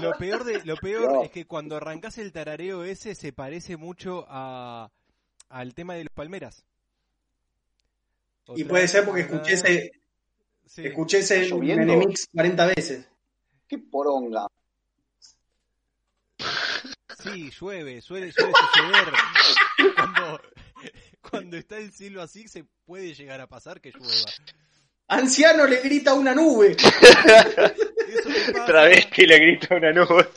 Lo peor, de, lo peor No. es que cuando arrancás el tarareo ese se parece mucho a, al tema de los palmeras. Y puede ser porque escuché ese, sí. escuché ese. Menemix 40 veces. Qué poronga. Sí, llueve, suele, suele suceder. Cuando, cuando está el cielo así, se puede llegar a pasar que llueva. Anciano le grita a una nube. Que le grita una nube.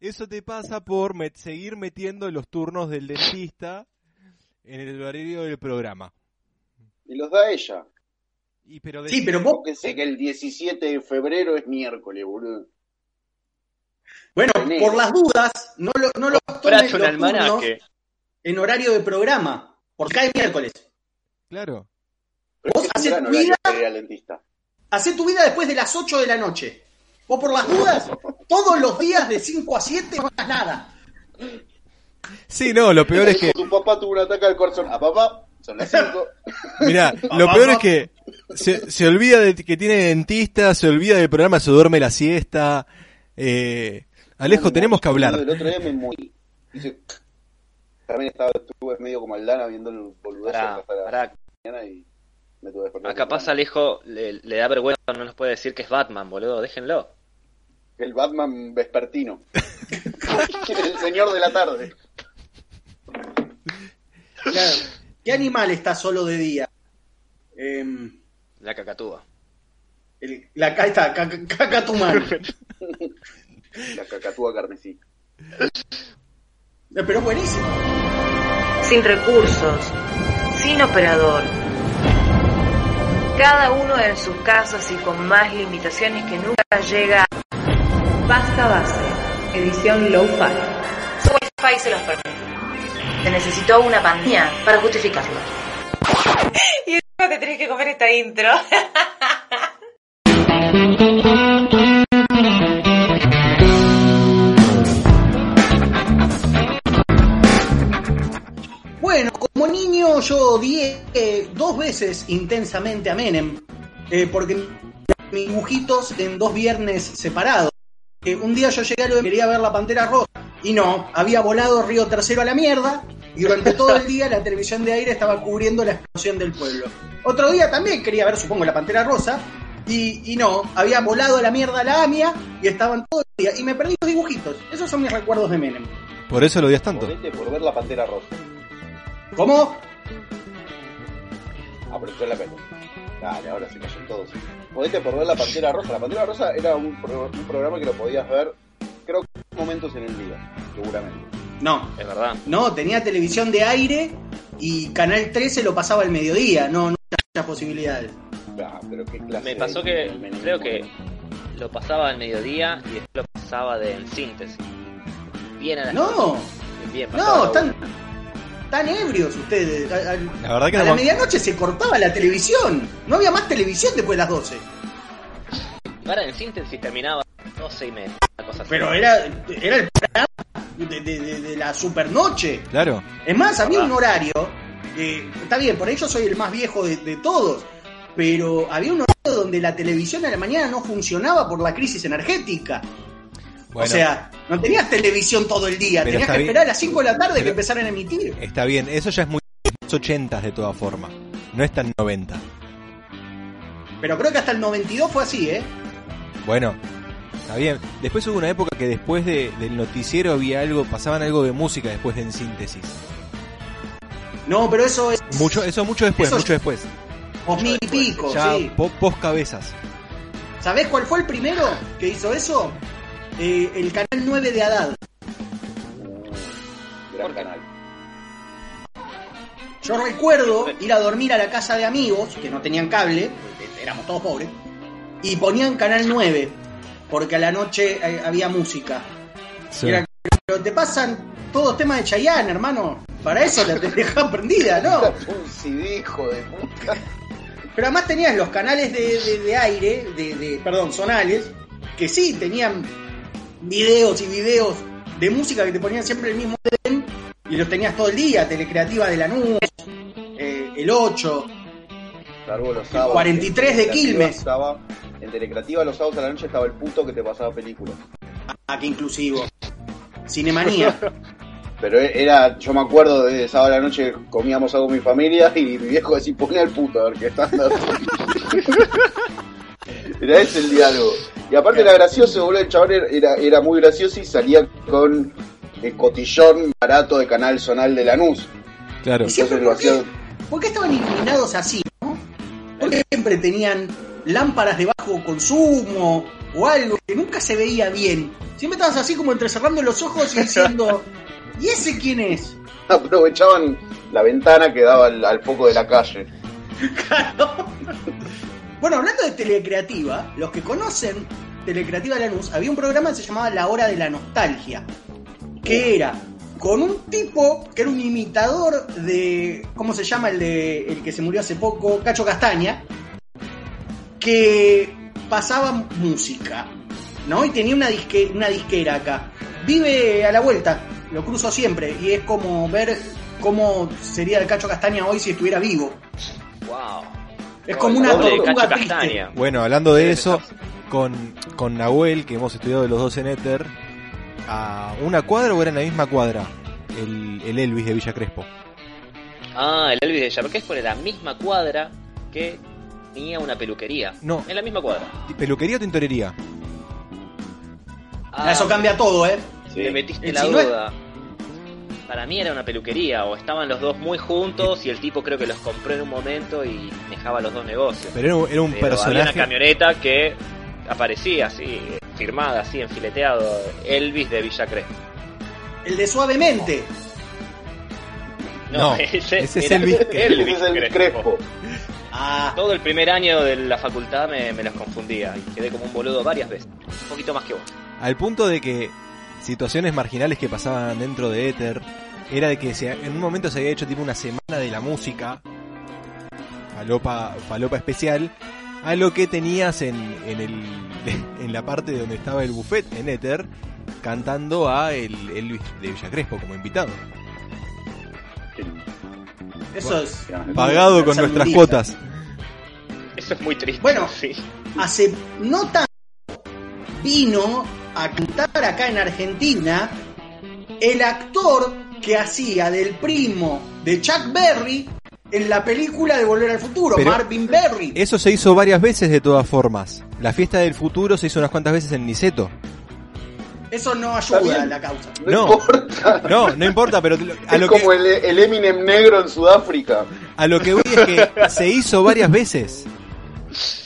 eso te pasa por met- seguir metiendo los turnos del dentista en el horario del programa. Y los da ella. Y pero de- Sí, pero vos, Porque sé que el 17 de febrero es miércoles, boludo. bueno, por las dudas, no lo, no tomes los turnos almanaque. en horario de programa, porque cae miércoles. claro. Vos es que es hacés un gran tu vida- para ir al dentista. Hacé tu vida después de las 8 de la noche. Vos por las dudas, todos los días de 5 a 7 no hagas nada. Sí, no, lo peor es que Tu papá tuvo un ataque al corazón. A papá, son las 5. Mira, lo peor es que se, se olvida de que tiene dentista, se olvida del programa, se duerme la siesta. Eh, Alejo, tenemos que hablar. El otro día me morí. También estaba, estuve medio como Aldana viendo el boludez Pará, pará. mañana y me tuve que despertar. Acá pasa Alejo, le, le da vergüenza, no nos puede decir que es Batman, boludo, déjenlo. El Batman vespertino. el señor de la tarde. Claro. ¿Qué animal está solo de día? Em, La cacatúa. el- la está, caca- cacatumán. La cacatúa carmesí. Pero es buenísimo. sin recursos, sin operador. Cada uno en sus casas y con más limitaciones que nunca llega. Pasta base, edición low-fi. Su wifi se los permite. Se necesitó una pandemia para justificarlo. Y encima te tenés que comer esta intro. niño yo odié eh, dos veces intensamente a Menem, eh, porque mis dibujitos en dos viernes separados. Eh, un día yo llegué a lo de quería ver la Pantera Rosa y no, había volado Río Tercero a la mierda y durante todo el día la televisión de aire estaba cubriendo la explosión del pueblo. Otro día también quería ver, supongo, la Pantera Rosa y, y no, había volado a la mierda la AMIA y estaban todo el día y me perdí los dibujitos. Esos son mis recuerdos de Menem. Por eso lo odias tanto. Por ver la pantera rosa. ¿Cómo? Apretó la pelo. Dale, ahora se callan todos. Jodete por ver la pantera rosa. La pantera rosa era un, pro- un programa que lo podías ver, creo que momentos en el día, seguramente. No, Es verdad. No, tenía televisión de aire y Canal 13 lo pasaba al mediodía, no, no había muchas posibilidades. Ah, pero qué clase Me pasó de- que creo que lo pasaba al mediodía y después lo pasaba de en síntesis. Bien a la No, Bien, no, la están ebrios ustedes. A, a- La verdad que a no la me- medianoche se cortaba la televisión, no había más televisión después de las 12. Ahora en síntesis terminaba 12 y media, así. Pero era, era el programa de, de- de- de la supernoche. Claro. Es más, había Ah. un horario, que está bien, por ello soy el más viejo de, de todos, pero había un horario donde la televisión a la mañana no funcionaba por la crisis energética. Bueno, o sea, no tenías televisión todo el día, tenías que bien. esperar a las 5 de la tarde que empezaran a emitir. está bien. Eso ya es muy los 80 de todas formas. No es tan 90. Pero creo que hasta el 92 fue así, ¿eh? Bueno, está bien. Después hubo una época que después de- del noticiero había algo, pasaban algo de música después de En Síntesis. No, pero eso es Mucho, eso mucho después, Eso- mucho después. 2000 y pico, Ya sí. po- post cabezas. ¿Sabés cuál fue el primero que hizo eso? Eh, el canal 9 de Haddad. Gran canal. Yo recuerdo ir a dormir a la casa de amigos que no tenían cable, éramos todos pobres, y ponían canal 9, porque a la noche eh, había música. Sí. Era- pero te pasan todos temas de Chayanne, hermano. Para eso la te dejan prendida, ¿no? Un CD, hijo de puta. Pero además tenías los canales de, de- de aire, de, de- perdón, sonales, que sí tenían videos y videos de música que te ponían siempre el mismo orden y los tenías todo el día, Telecreativa de Lanús, eh, el 8, Salvo los sábados. 43 de Quilmes. Estaba en Telecreativa los sábados a la noche estaba el puto que te pasaba películas. Ah, qué inclusivo. Cinemanía. Pero era, yo me acuerdo de sábado a la noche comíamos algo con mi familia y mi viejo decía, pone al puto a ver qué está andando. Era ese el diálogo. Y aparte era gracioso, boludo, el chabón era, era muy gracioso y salía con el cotillón barato de Canal Zonal de Lanús. Claro. Entonces ¿por qué, por qué estaban iluminados así, no? Porque siempre tenían lámparas de bajo consumo o algo que nunca se veía bien. Siempre estabas así como entrecerrando los ojos y diciendo, ¿y ese quién es? Aprovechaban la ventana que daba al, al foco de la calle. Claro. Bueno, hablando de Telecreativa, los que conocen Telecreativa Lanús, había un programa que se llamaba La Hora de la Nostalgia, que era con un tipo que era un imitador de, ¿cómo se llama el de el que se murió hace poco? Cacho Castaña, que pasaba música, ¿no? Y tenía una, disque, una disquera acá. Vive a la vuelta, lo cruzo siempre, y es como ver cómo sería el Cacho Castaña hoy si estuviera vivo. Wow. Es como una tortuga. Castaña. Bueno, hablando de eso, con, con Nahuel, que hemos estudiado los dos en Ether, ¿a una cuadra o era en la misma cuadra? El, el Elvis de Villa Crespo. Ah, el Elvis de Crespo era la misma cuadra que tenía una peluquería. No. En la misma cuadra. ¿Peluquería o tintorería? Ah, Eso cambia todo, ¿eh? Sí. Me metiste El la si no es- duda. Para mí era una peluquería, o estaban los dos muy juntos y el tipo creo que los compró en un momento y dejaba los dos negocios. Pero era un, era un Pero había una personaje. camioneta que aparecía así, firmada así, enfileteado, Elvis de Villa Crespo. El de Suavemente. No, ese es era Elvis Ese es el Crespo. Ah, Todo el primer año de la facultad me, me los confundía y quedé como un boludo varias veces. Un poquito más que vos. Al punto de que situaciones marginales que pasaban dentro de Ether era de que se- en un momento se había hecho tipo una semana de la música, falopa, falopa especial, a lo que tenías en, en, el, en la parte donde estaba el buffet en Ether cantando a el Elvis de Villa Crespo como invitado, eso es. pagado con nuestras cuotas. Eso es muy triste. Bueno. sí. Hace no tanto vino a cantar acá en Argentina el actor que hacía del primo de Chuck Berry en la película de Volver al Futuro, Pero- Marvin Berry. Eso se hizo varias veces de todas formas. La fiesta del futuro se hizo unas cuantas veces en Niceto. Eso no ayuda a la causa. No, No. importa. No, no importa, pero a es lo que, como el, el Eminem negro en Sudáfrica. A lo que voy es que se hizo varias veces.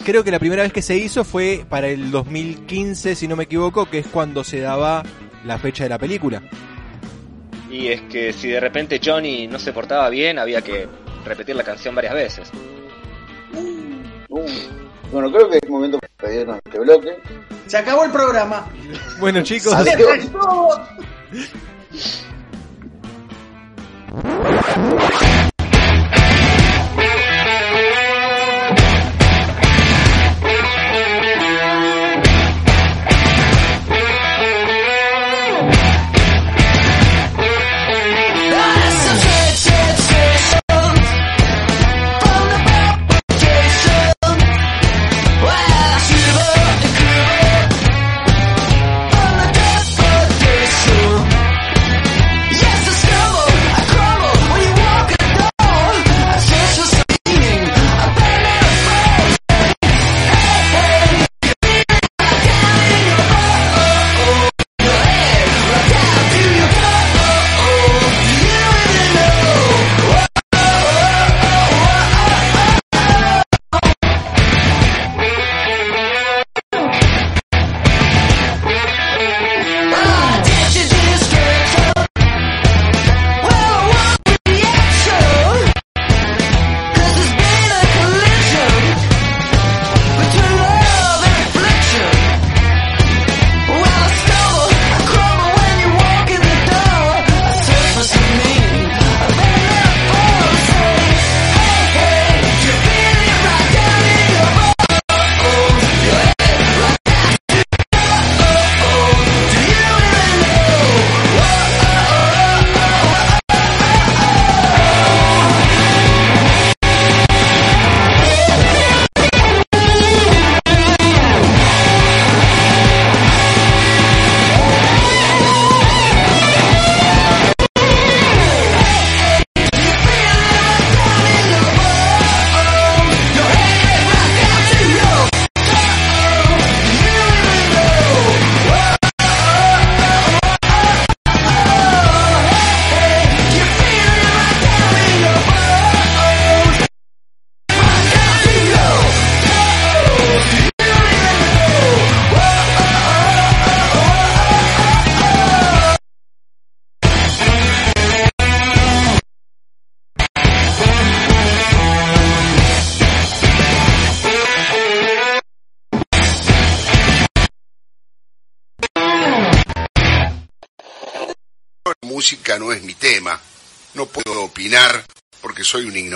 Creo que la primera vez que se hizo fue para el 2015, si no me equivoco, que es cuando se daba la fecha de la película. Y es que si de repente Johnny no se portaba bien, había que repetir la canción varias veces. Uh, Bueno, creo que es momento para despedirnos de este bloque. Se acabó el programa. Bueno, chicos,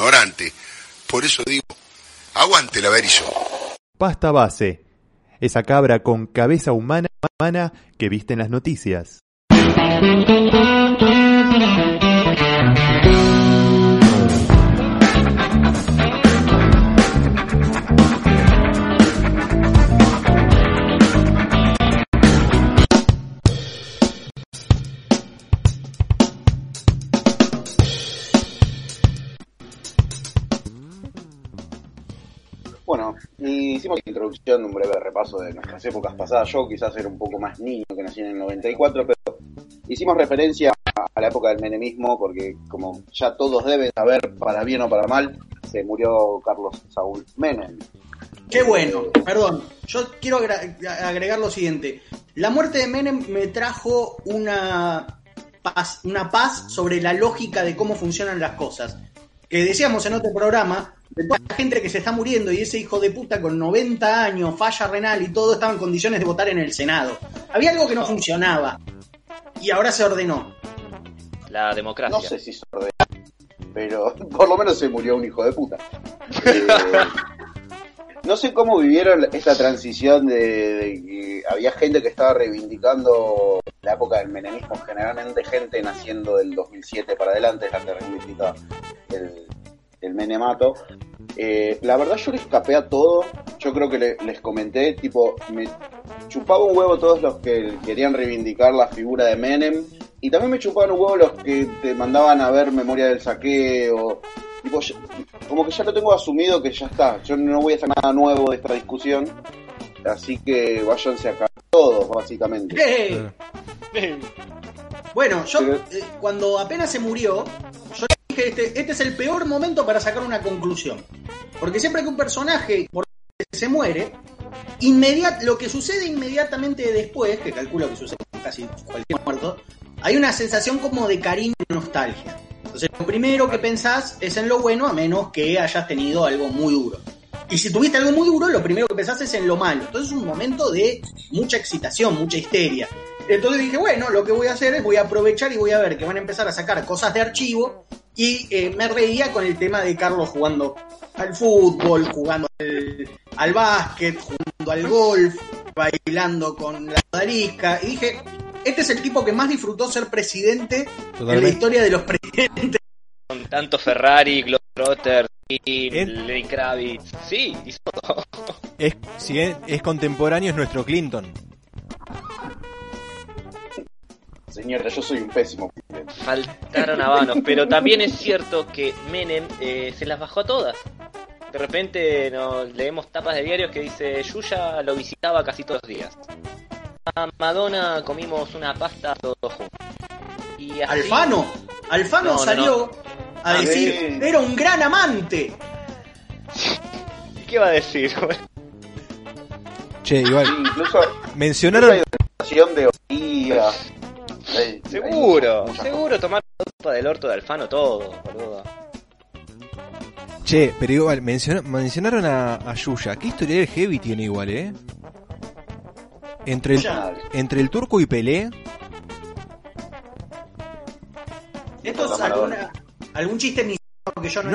ignorante. Por eso digo, aguante la Verizon. Pasta base. Esa cabra con cabeza humana, humana que viste en las noticias. Bueno, hicimos la introducción, un breve repaso de nuestras épocas pasadas. Yo quizás era un poco más niño, que nací en el 94, pero hicimos referencia a la época del menemismo, porque como ya todos deben saber, para bien o para mal, se murió Carlos Saúl Menem. Qué bueno, perdón. Yo quiero agregar lo siguiente. La muerte de Menem me trajo una paz, una paz sobre la lógica de cómo funcionan las cosas. Que decíamos en otro programa, de toda la gente que se está muriendo y ese hijo de puta con 90 años, falla renal y todo, estaba en condiciones de votar en el Senado. Había algo que no funcionaba. Y ahora se ordenó. La democracia. No sé si se ordenó, pero por lo menos se murió un hijo de puta. Eh, no sé cómo vivieron esta transición de, de que había gente que estaba reivindicando la época del menemismo, generalmente gente naciendo del 2007 para adelante, es la que reivindica el, el menemato. Eh, la verdad yo le escapé a todo, yo creo que le- les comenté, tipo, me chupaba un huevo todos los que querían reivindicar la figura de Menem, y también me chupaban un huevo los que te mandaban a ver Memoria del Saqueo, tipo, como que ya lo tengo asumido que ya está, yo no voy a hacer nada nuevo de esta discusión, así que váyanse acá todos, básicamente. Bueno, yo eh, cuando apenas se murió, este, este es el peor momento para sacar una conclusión. Porque siempre que un personaje se muere, inmediat, lo que sucede inmediatamente después, que calculo que sucede con casi cualquier muerto, hay una sensación como de cariño y nostalgia. Entonces, lo primero que pensás es en lo bueno, a menos que hayas tenido algo muy duro. Y si tuviste algo muy duro, lo primero que pensás es en lo malo. Entonces es un momento de mucha excitación, mucha histeria. Entonces dije, bueno, lo que voy a hacer es voy a aprovechar y voy a ver que van a empezar a sacar cosas de archivo. Y eh, me reía con el tema de Carlos jugando al fútbol, jugando al, al básquet, jugando al golf, bailando con la darisca. Y dije, este es el tipo que más disfrutó ser presidente en la Totalmente. historia de los presidentes. Con tanto Ferrari, Globetrotter, En- Lenny Kravitz. Sí, hizo todo. Es, si es, es contemporáneo, es nuestro Clinton. Señora, yo soy un pésimo presidente. Faltaron habanos, pero también es cierto que Menem eh, se las bajó a todas. De repente nos leemos tapas de diarios que dice Yuya lo visitaba casi todos los días. A Madonna comimos una pasta todos juntos. Y así- Alfano, Alfano No, no, salió a decir, era un gran amante. ¿Qué va a decir? Che, igual, Sí, incluso mencionaron... de. Hay- seguro, hay seguro tomar sopa del orto de Alfano todo, boludo. Che, pero igual, menciona- mencionaron a, a Yuya. ¿Qué historial heavy tiene igual, eh? Entre el, entre el turco y Pelé, Esto es alguna, algún chiste ni que yo no,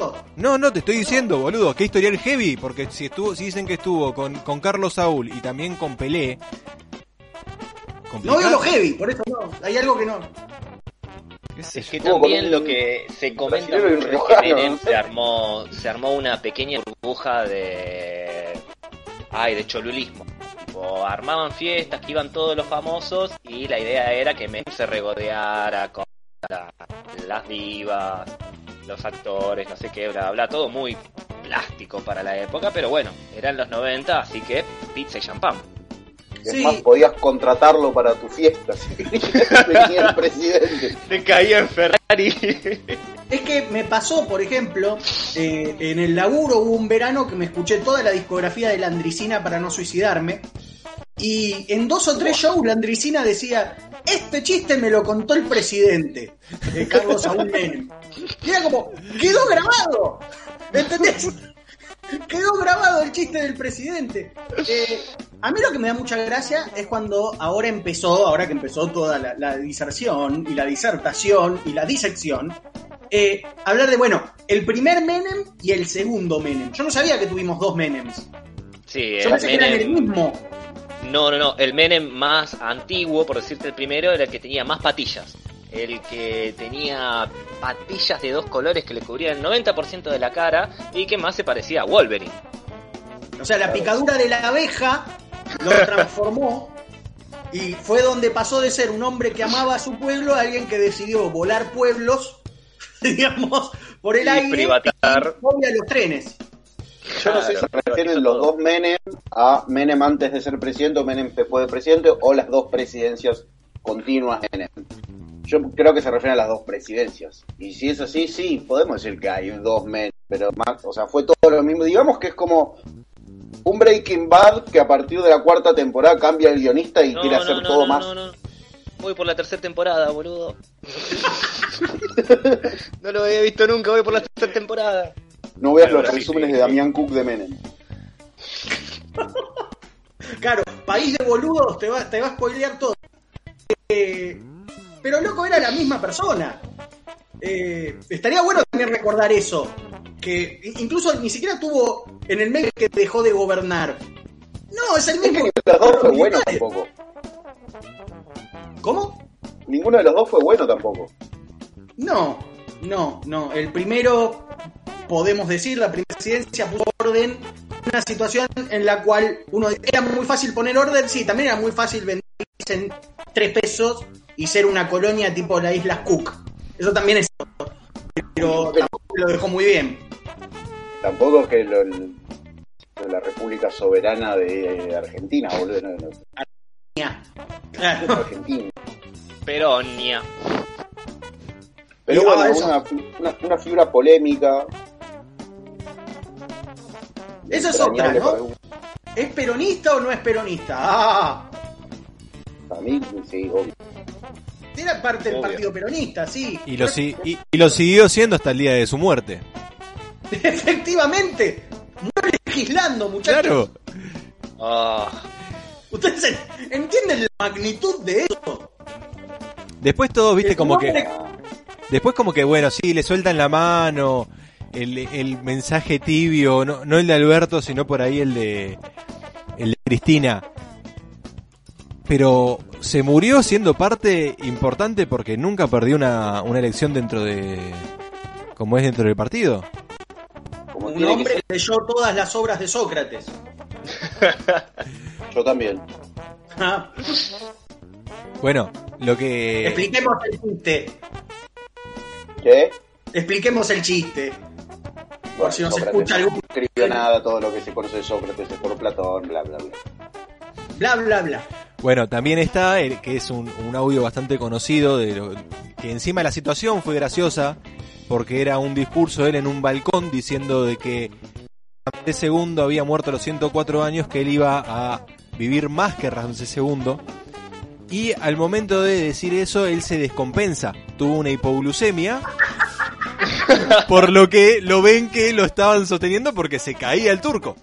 No. No, no, te estoy diciendo, boludo, qué historial heavy, porque si estuvo, si dicen que estuvo con, con Carlos Saúl y también con Pelé. No veo lo heavy, por eso no. Hay algo que no. ¿Qué sé Es que también lo que se comenta mucho es que se armó, se armó una pequeña burbuja de ay, de cholulismo. Tipo, armaban fiestas que iban todos los famosos y la idea era que Menem se regodeara con la- las divas, los actores, no sé qué, bla, bla, todo muy plástico para la época, pero bueno, eran los 90, así que pizza y champán. Es Sí. más, podías contratarlo para tu fiesta si venía el presidente. Te caía en Ferrari. Es que me pasó, por ejemplo, eh, en el laburo hubo un verano que me escuché toda la discografía de Landricina para no suicidarme. Y en dos o tres shows Landricina decía, este chiste me lo contó el presidente, de Carlos Saúl Menem. Y era como, quedó grabado. ¿Entendés? Quedó grabado el chiste del presidente. Eh, A mí lo que me da mucha gracia es cuando ahora empezó, ahora que empezó toda la, la diserción y la disertación y la disección, eh, hablar de, bueno, el primer Menem y el segundo Menem. Yo no sabía que tuvimos dos Menems. Sí, Yo pensé que eran el mismo. No, no, no. El Menem más antiguo, por decirte el primero, era el que tenía más patillas. El que tenía patillas de dos colores que le cubrían el 90% de la cara y que más se parecía a Wolverine. O sea, la picadura de la abeja lo transformó y fue donde pasó de ser un hombre que amaba a su pueblo a alguien que decidió volar pueblos, digamos, por el Y aire privatizar. y obvia los trenes. Yo no sé si se refieren los todo. dos Menem a Menem antes de ser presidente o Menem después de presidente o las dos presidencias continuas de Menem. Yo creo que se refieren a las dos presidencias. Y si es así, sí, podemos decir que hay dos Menem, pero más, o sea, fue todo lo mismo. Digamos que es como un Breaking Bad que a partir de la cuarta temporada cambia el guionista y No, quiere hacer no, todo no, más. no, no. Voy por la tercera temporada, boludo. no lo había visto nunca, voy por la tercera temporada. No veas los sí, resúmenes sí, de. Damián Cook de Menem. Claro, país de boludos, te va, te va a spoilear todo. Eh, pero loco, era la misma persona. Eh, estaría bueno también recordar eso. Que incluso ni siquiera tuvo en el medio que dejó de gobernar. No, es el mismo. Ninguno de los dos fue bueno tampoco. ¿Cómo? Ninguno de los dos fue bueno tampoco. No, no, no. El primero, podemos decir, la primera presidencia puso orden. Una situación en la cual uno era muy fácil poner orden, sí, también era muy fácil vender en tres pesos y ser una colonia tipo las Islas Cook. Eso también es cierto. Pero tampoco lo dejó muy bien. Tampoco es que lo- la República Soberana de Argentina, boludo. No, no, Claro. Argentina. Peronia. Pero Y, bueno, ah, eso- una, una, una figura polémica. Esa es otra, ¿no? ¿Es peronista o no es peronista? Ah, Para mí, sí, obvio. era parte del partido peronista, sí. Y lo, si- y, y lo siguió siendo hasta el día de su muerte. Efectivamente. Muere legislando, muchachos. Claro. Ah, ¿Ustedes en- entienden la magnitud de eso? Después todo, viste, como que... Después como que, bueno, sí, le sueltan la mano, el, el mensaje tibio, no, no el de Alberto, sino por ahí el de, el de Cristina. Pero se murió siendo parte importante porque nunca perdió una, una elección dentro de... como es dentro del partido. Un tiene que hombre ser. que leyó todas las obras de Sócrates. Yo también. Ah, Bueno, lo que... Expliquemos el chiste. ¿Qué? Expliquemos el chiste. Por si nos Sócrates escucha no algún- escribió nada, todo lo que se conoce de Sócrates es por Platón, bla, bla, bla. Bla, bla, bla. Bueno, también está, el, que es un, un audio bastante conocido, de lo- que encima la situación fue graciosa, porque era un discurso de él en un balcón diciendo de que Ramsés II había muerto a los 104 años, que él iba a vivir más que Ramsés II. Y al momento de decir eso, él se descompensa. Tuvo una hipoglucemia. por lo que lo ven que lo estaban sosteniendo porque se caía el turco.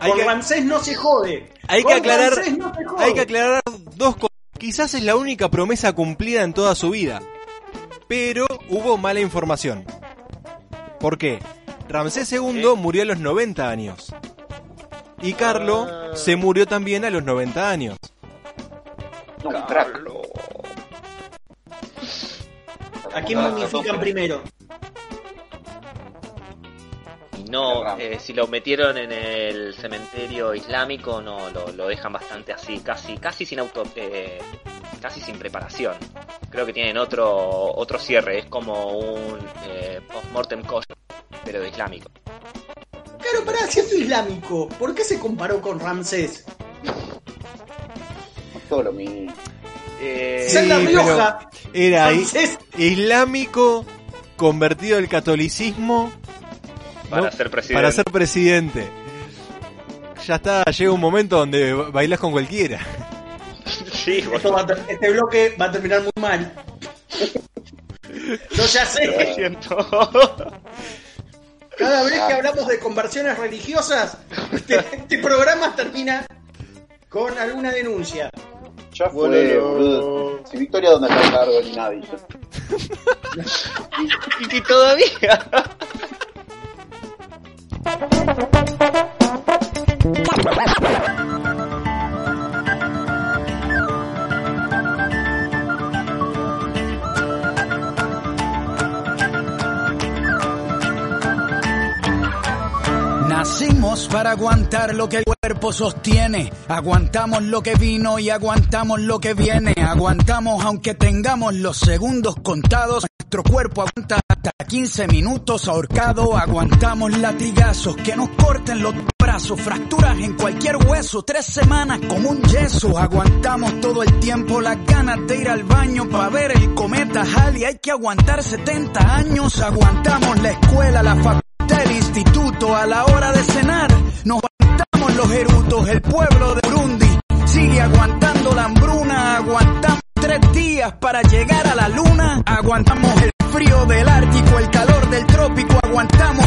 Hay Con que- Ramsés no se jode. hay que aclarar, no se jode. hay que aclarar dos cosas. Quizás es la única promesa cumplida en toda su vida, pero hubo mala información. ¿Por qué? Ramsés II murió a los 90 años. Y Carlo Ah. se murió también a los 90 años. Crack. ¿A quién momifican primero? No, eh, si lo metieron en el cementerio islámico, no, lo, lo dejan bastante así, casi, casi sin auto, eh, casi sin preparación. Creo que tienen otro, otro cierre, es como un eh, post-mortem kosher, pero de islámico. Claro, pará, siendo islámico, ¿por qué se comparó con Ramsés? Todo lo mismo. Eh, Si La Rioja, Era Ramsés, islámico convertido al catolicismo para ¿no? ser presidente. para ser presidente. Ya está, llega un momento donde bailas con cualquiera. Sí, esto va a ter- este bloque va a terminar muy mal. Yo ya sé, siento. cada vez que hablamos de conversiones religiosas, este, este programa termina con alguna denuncia. Ya fue, boludo. Si Victoria donde está el cargo ni nadie. Y, y todavía. Nacimos para aguantar lo que el cuerpo sostiene. Aguantamos lo que vino y aguantamos lo que viene. Aguantamos aunque tengamos los segundos contados. Nuestro cuerpo aguanta hasta 15 minutos ahorcado. Aguantamos latigazos que nos corten los brazos. Fracturas en cualquier hueso. Tres semanas como un yeso. Aguantamos todo el tiempo las ganas de ir al baño para ver el cometa Halley. Hay que aguantar 70 años. Aguantamos la escuela, la facultad el instituto a la hora de cenar. Nos aguantamos los erutos, el pueblo de Burundi sigue aguantando la hambruna. Aguantamos tres días para llegar a la luna. Aguantamos el frío del Ártico, el calor del trópico. Aguantamos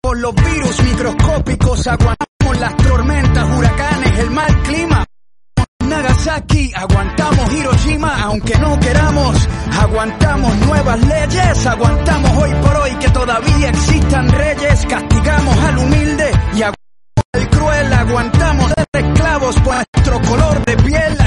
con los virus microscópicos. Aguantamos las tormentas, huracanes, el mal clima. Nagasaki, aguantamos Hiroshima, aunque no queramos, aguantamos nuevas leyes, aguantamos hoy por hoy que todavía existan reyes, castigamos al humilde y aguantamos al cruel, aguantamos ser esclavos por nuestro color de piel,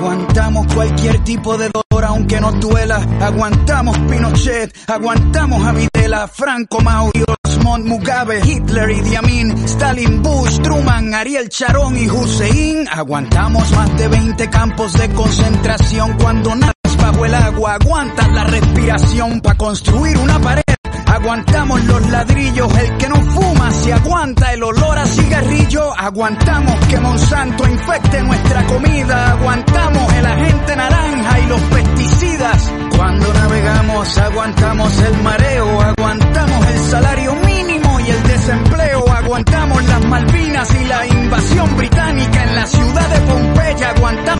Aguantamos cualquier tipo de dolor aunque nos duela. Aguantamos Pinochet, aguantamos a Videla, Franco Mauri, Osmond Mugabe, Hitler, Idi Amin, Stalin, Bush, Truman, Ariel Sharon y Hussein. Aguantamos más de 20 campos de concentración cuando nadas bajo el agua. Aguantas la respiración para construir una pared. Aguantamos los ladrillos, el que no fuma se aguanta el olor a cigarrillo. Aguantamos que Monsanto infecte nuestra comida. Aguantamos el agente naranja y los pesticidas. Cuando navegamos aguantamos el mareo, aguantamos el salario mínimo y el desempleo. Aguantamos las Malvinas y la invasión británica en la ciudad de Pompeya. Aguantamos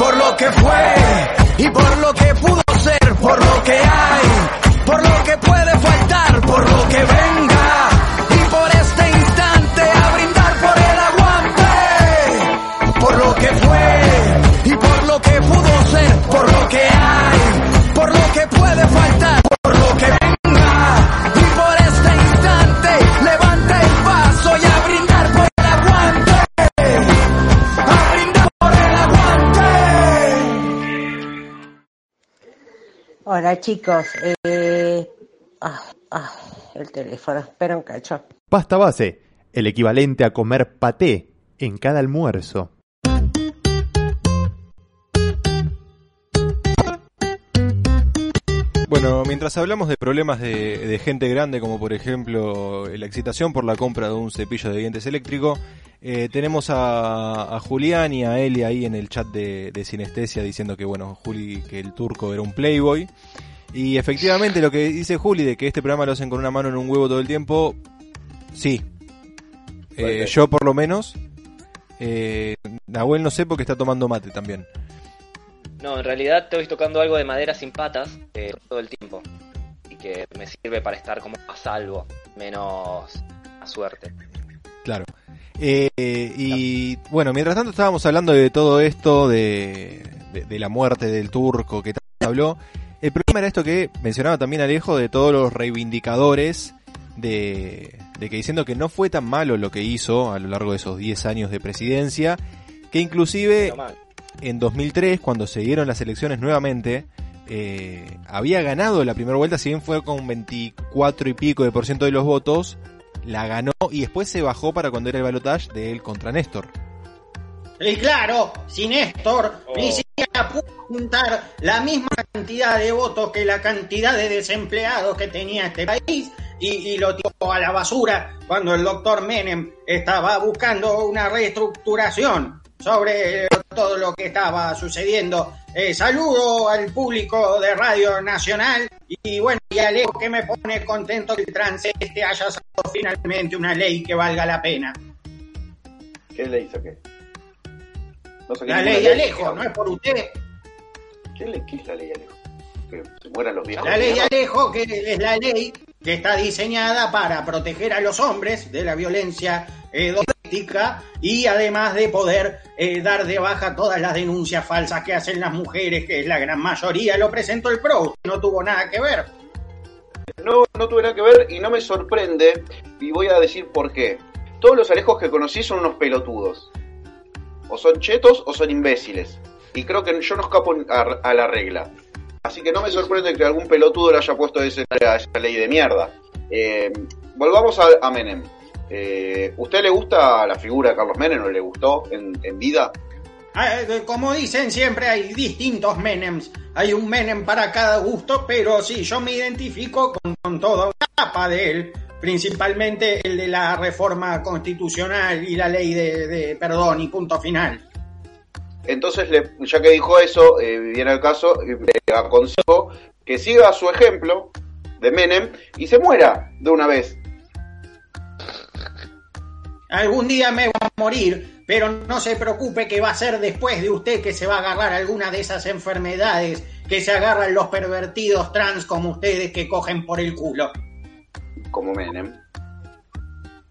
Por lo que fue y por lo que pudo ser, por lo que hay, por lo que puede Hola chicos, eh... ah, ah, el teléfono, espera un cacho. Pasta base, el equivalente a comer paté en cada almuerzo. Bueno, mientras hablamos de problemas de, de gente grande, como por ejemplo la excitación por la compra de un cepillo de dientes eléctrico, eh, tenemos a, a Julián y a Eli ahí en el chat de, de Sinestesia diciendo que, bueno, Juli, que el turco era un playboy. Y efectivamente lo que dice Juli de que este programa lo hacen con una mano en un huevo todo el tiempo, sí. Eh, yo por lo menos. Eh, Nahuel no sé porque está tomando mate también. No, en realidad estoy tocando algo de madera sin patas eh, todo el tiempo. Y que me sirve para estar como a salvo, menos a suerte. Claro. Eh, y bueno, mientras tanto estábamos hablando de todo esto, de, de- de la muerte del turco que habló. El problema era esto que mencionaba también Alejo de todos los reivindicadores de, de que diciendo que no fue tan malo lo que hizo a lo largo de esos 10 años de presidencia, que inclusive. En 2003, cuando se dieron las elecciones nuevamente, eh, había ganado la primera vuelta, si bien fue con 24 y pico de por ciento de los votos, la ganó y después se bajó para cuando era el balotaje de él contra Néstor. Y claro, si Néstor Oh. ni siquiera pudo juntar la misma cantidad de votos que la cantidad de desempleados que tenía este país y, y lo tiró a la basura cuando el doctor Menem estaba buscando una reestructuración sobre todo lo que estaba sucediendo. Eh, saludo al público de Radio Nacional y bueno, y Alejo que me pone contento que el transeste haya sacado finalmente una ley que valga la pena. ¿Qué le hizo qué? No saqué La ley de Alejo, no es por usted. ¿Qué, le- qué es la ley de Alejo? Que se mueran los viejos. La ley de Alejo, que es la ley que está diseñada para proteger a los hombres de la violencia eh, doméstica y además de poder eh, dar de baja todas las denuncias falsas que hacen las mujeres, que es la gran mayoría. Lo presentó el PRO, no tuvo nada que ver. No, no tuve nada que ver y no me sorprende y voy a decir por qué. Todos los Alejos que conocí son unos pelotudos. O son chetos o son imbéciles. Y creo que yo no escapo a, a la regla. Así que no me sorprende que algún pelotudo le haya puesto ese- esa ley de mierda. Eh, volvamos a, Menem. Eh, ¿Usted le gusta la figura de Carlos Menem o le gustó en, en vida? Ah, eh, Como dicen siempre, hay distintos Menems. Hay un Menem para cada gusto, pero sí, yo me identifico con, toda una capa de él. Principalmente el de la reforma constitucional y la ley de, de perdón y punto final. Entonces, le- ya que dijo eso, eh, viene el caso, y le aconsejo que siga su ejemplo de Menem y se muera de una vez. Algún día me voy a morir, pero no se preocupe que va a ser después de usted que se va a agarrar alguna de esas enfermedades que se agarran los pervertidos trans como ustedes que cogen por el culo. como Menem.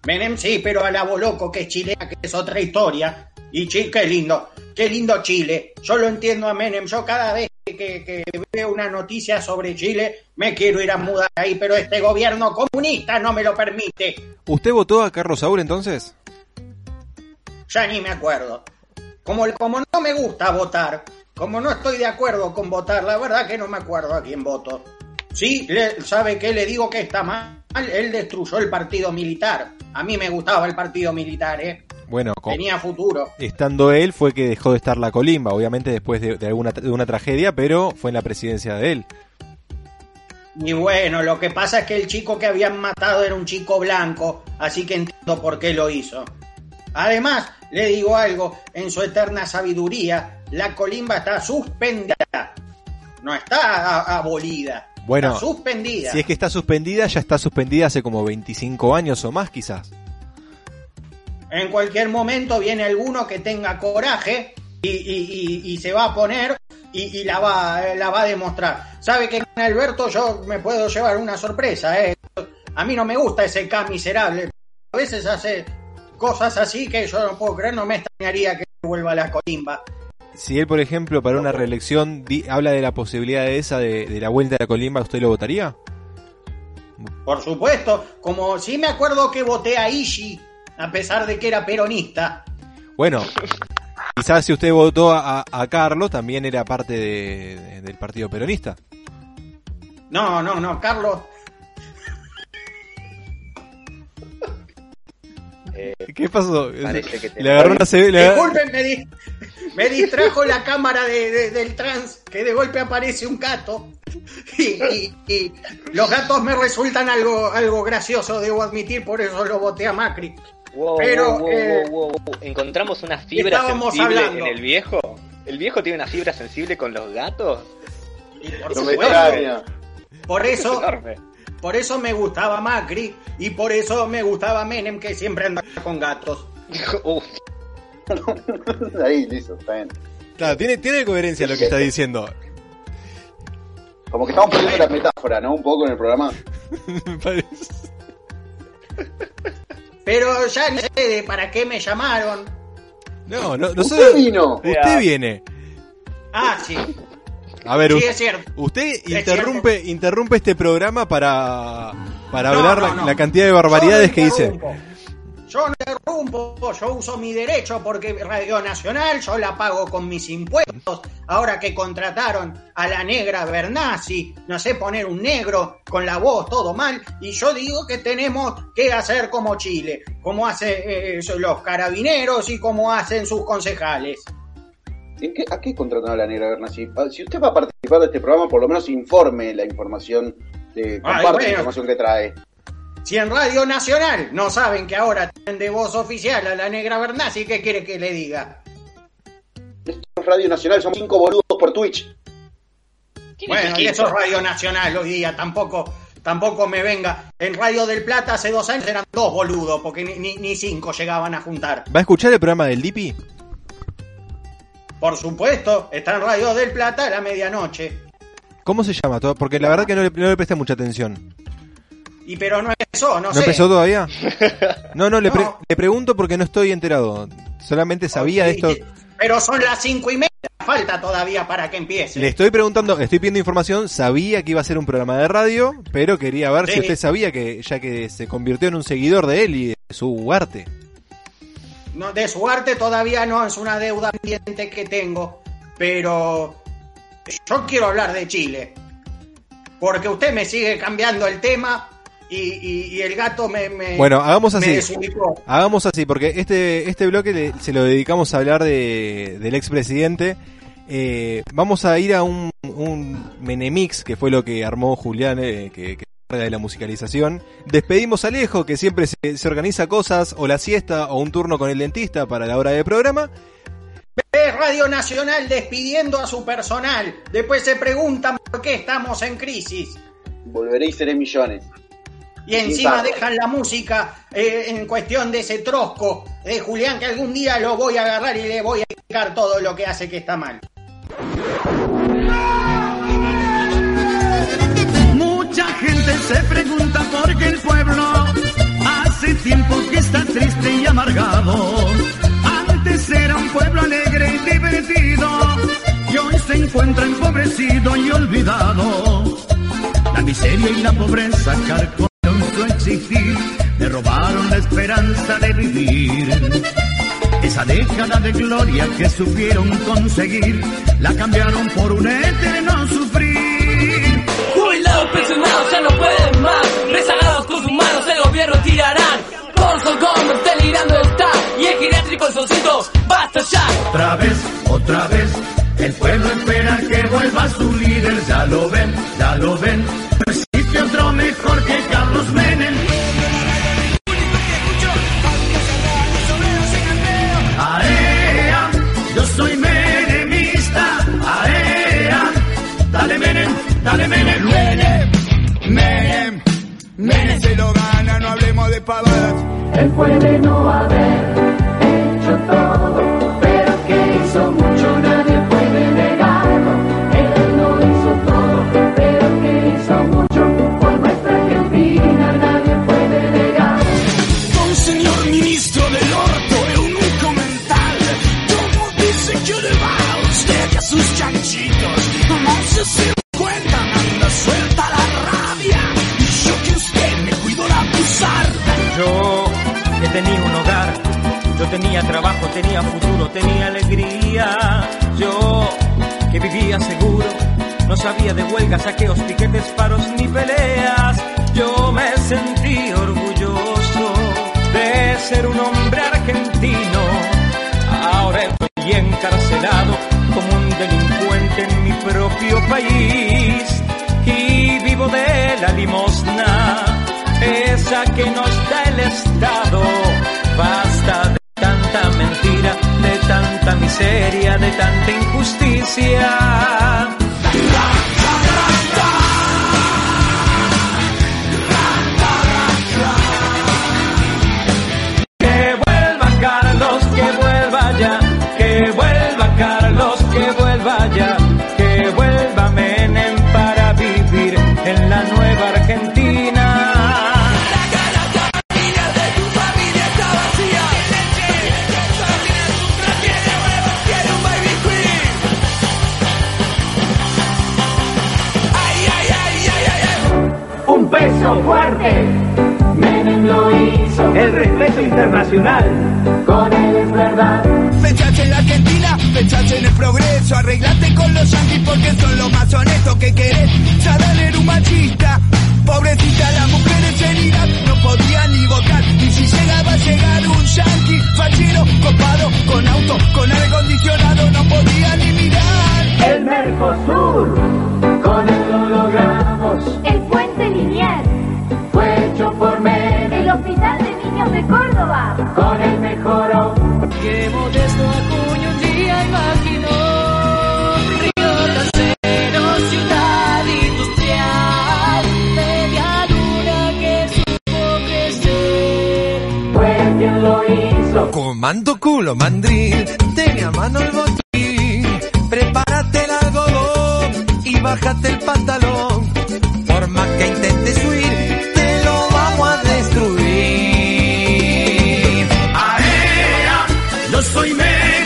Menem sí, pero a la loco que es chilena, que es otra historia. Y chi, qué lindo, qué lindo Chile. Yo lo entiendo a Menem. Yo cada vez que, que- que veo una noticia sobre Chile, me quiero ir a mudar ahí, pero este gobierno comunista no me lo permite. ¿Usted votó a Carlos Saúl entonces? Ya ni me acuerdo. Como, como no me gusta votar, como no estoy de acuerdo con votar, la verdad que no me acuerdo a quién voto. Sí, le- ¿sabe qué? Le digo que está mal. Él destruyó el partido militar. A mí me gustaba el partido militar, ¿eh? Bueno, con- Tenía futuro. estando él fue que dejó de estar la colimba, obviamente después de, de alguna de una tragedia, pero fue en la presidencia de él. Y bueno, lo que pasa es que el chico que habían matado era un chico blanco, así que entiendo por qué lo hizo. Además, le digo algo, en su eterna sabiduría, la colimba está suspendida. No está abolida. Bueno, está suspendida. Si es que está suspendida, ya está suspendida hace como 25 años o más quizás. En cualquier momento viene alguno que tenga coraje y, y- y- y se va a poner y, y la, va, la va a demostrar. Sabe que con Alberto yo me puedo llevar una sorpresa. ¿eh? A mí no me gusta ese K miserable. A veces hace cosas así que yo no puedo creer, no me extrañaría que vuelva a la colimba. Si él, por ejemplo, para una reelección di- habla de la posibilidad de esa de, de la vuelta a la colimba, ¿usted lo votaría? Por supuesto, como sí me acuerdo que voté a Ishi, a pesar de que era peronista. Bueno, quizás si usted votó a, a Carlos, también era parte de- de- del partido peronista. No, no, no, Carlos. Eh, ¿Qué pasó? Parece que te- Le agarró una CB, le agarró- Disculpen, me, di- Me distrajo la cámara de- de- del trans, que de golpe aparece un gato. Y, y- y los gatos me resultan algo, algo gracioso, debo admitir, por eso lo voté a Macri. Wow, Pero, wow, wow, eh, wow, wow. Encontramos una fibra sensible hablando. en el viejo. ¿El viejo tiene una fibra sensible con los gatos? Y por No supuesto, eso, por eso me gustaba Macri y por eso me gustaba Menem, que siempre andaba con gatos. Uf, Ahí, listo, está bien. Claro, tiene, tiene coherencia lo que está diciendo. Como que estamos perdiendo la metáfora, ¿no? Un poco en el programa. Me parece. Pero ya no sé de para qué me llamaron. No, no, Usted nosotros. vino. Usted viene. Ah, sí, A ver, sí usted, es cierto. usted interrumpe, interrumpe este programa para, para No, hablar no, la, no. la cantidad de barbaridades que no dice. Yo no interrumpo, yo uso mi derecho porque Radio Nacional yo la pago con mis impuestos. Ahora que contrataron a la negra Bernasi, no sé poner un negro con la voz todo mal, y yo digo que tenemos que hacer como Chile, como hacen eh, los carabineros y como hacen sus concejales. ¿En qué, ¿A qué contrataron a la negra Bernasi? Si usted va a participar de este programa, por lo menos informe la información, de, comparte bueno. la información que trae. Si en Radio Nacional no saben que ahora tienen de voz oficial a la negra Bernasi, ¿qué quiere que le diga? Esto es Radio Nacional, son cinco boludos por Twitch. ¿quién es Bueno, y eso es Radio Nacional hoy día, tampoco, tampoco me venga. En Radio del Plata hace dos años eran dos boludos, porque ni, ni, ni cinco llegaban a juntar. ¿Va a escuchar el programa del Dipi? Por supuesto, está en Radio del Plata a la medianoche. ¿Cómo se llama? todo? Porque la verdad que no le, no le presté mucha atención. Y pero no empezó, no, ¿No sé. empezó todavía? No, no, le, pre- le pregunto porque no estoy enterado. Solamente sabía Sí, esto. Pero son las cinco y media, falta todavía para que empiece. Le estoy preguntando, le estoy pidiendo información, sabía que iba a ser un programa de radio, pero quería ver si usted sabía que ya que se convirtió en un seguidor de él y de su arte. No, de su arte todavía no es una deuda pendiente que tengo, pero yo quiero hablar de Chile. Porque usted me sigue cambiando el tema y, y- y el gato me, me, Bueno, hagamos así. Hagamos así, porque este, este bloque le- se lo dedicamos a hablar de, del expresidente. Eh, vamos a ir a un, un Menemix, que fue lo que armó Julián, eh, que, que de la musicalización. Despedimos a Alejo, que siempre se, se organiza cosas, o la siesta, o un turno con el dentista para la hora del programa. Es Radio Nacional despidiendo a su personal. Después se preguntan por qué estamos en crisis. Volveré y seré millones. Y encima dejan la música eh, en cuestión de ese trosco de Julián que algún día lo voy a agarrar y le voy a explicar todo lo que hace que está mal. Mucha gente se pregunta por qué el pueblo hace tiempo que está triste y amargado. Antes era un pueblo alegre y divertido y hoy se encuentra empobrecido y olvidado. La miseria y la pobreza carcomen su existir, le robaron la esperanza de vivir. Esa década de gloria que supieron conseguir, la cambiaron por un eterno sufrir. Jubilados, pensionados ya no pueden más. Rezagados con sus manos el gobierno tirarán. Corso Gómez delirando está. Y el geriátrico el solcito, basta ya. Otra vez, otra vez, el pueblo espera que vuelva su líder. Ya lo ven, ya lo ven. Dale Menem. Menem, Menem, Menem se lo gana, no hablemos de pavadas. Él puede no haber tenía trabajo, tenía futuro, tenía alegría. Yo, que vivía seguro, no sabía de huelgas, saqueos, piquetes, paros ni peleas. Yo me sentí orgulloso de ser un hombre argentino. Ahora estoy encarcelado como un delincuente en mi propio país y vivo de la limosna, esa que nos da el Estado miseria, de tanta injusticia. Internacional. Con él es verdad. Pensaste en la Argentina, pensaste en el progreso, arreglate con los yanquis porque son los más honestos que querés. Sadal era un machista, pobrecita las mujeres heridas, no podían ni votar. Y si llegaba a llegar un yanqui, fachero, copado, con auto, con aire acondicionado, no podía ni mirar. El Mercosur. Con él lo logramos. De Córdoba. Con él mejoró. Que modesto Acuña un día imaginó Río Tercero, ciudad industrial Media luna que supo crecer Fue quien lo hizo. Comando culo mandril, tenía mano el botín. Prepárate el algodón y bájate el pantalón. Por más que intentes soy menemista.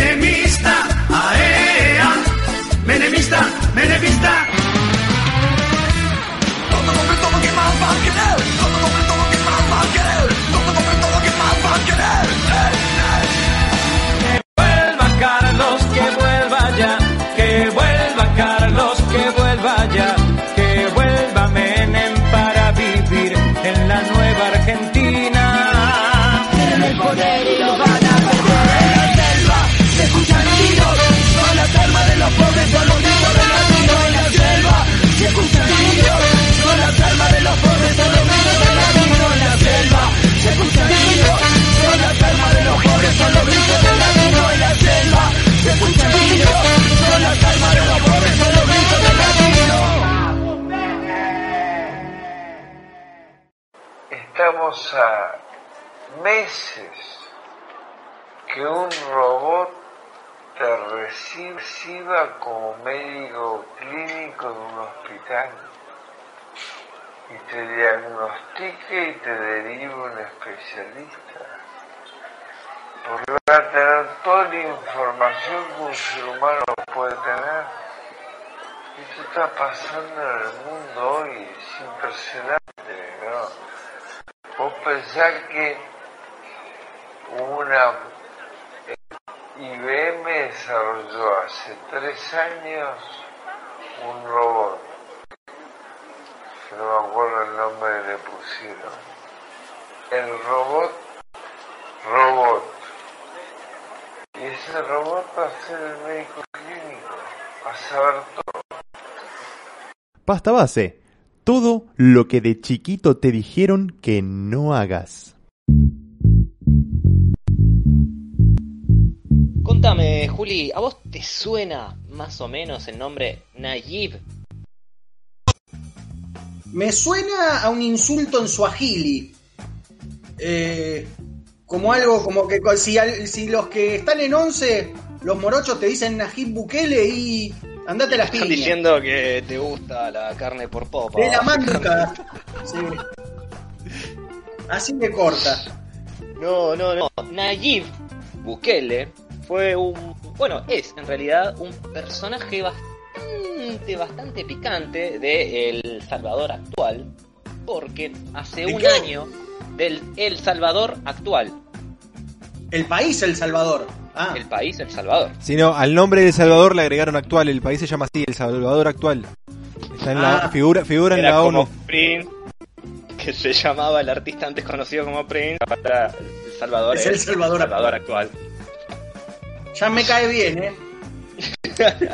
Meses que un robot te reci- reciba como médico clínico de un hospital y te diagnostique y te derive un especialista. Porque va a tener toda la información que un ser humano puede tener. Esto está pasando en el mundo hoy, es impresionante, ¿no? Vos pensás que una eh, IBM desarrolló hace tres años un robot, no me acuerdo el nombre que le pusieron. El robot, robot. Y ese robot va a ser el médico clínico, va a saber todo. Pasta base. Todo lo que de chiquito te dijeron que no hagas. Contame, Juli, ¿a vos te suena más o menos el nombre Nayib? Me suena a un insulto en suajili. Eh, como algo como que si, si los que están en 11, los morochos te dicen Najib Bukele y andate a las Están piñas. diciendo que te gusta la carne por popa. De la manduca. Sí. Así de corta. No, no, no. Nayib Bukele fue un. Bueno, es en realidad un personaje bastante, bastante picante de El Salvador actual. Porque hace ¿De un qué? año del El Salvador actual. El país El Salvador. Ah. El país El Salvador. Si no, al nombre de El Salvador le agregaron actual. El país se llama así, El Salvador actual. Está en la Ah. figura, figura en la como ONU. Prince, que se llamaba el artista antes conocido como Prince. El Salvador Es es, El Salvador actual. Ya me cae bien, ¿eh?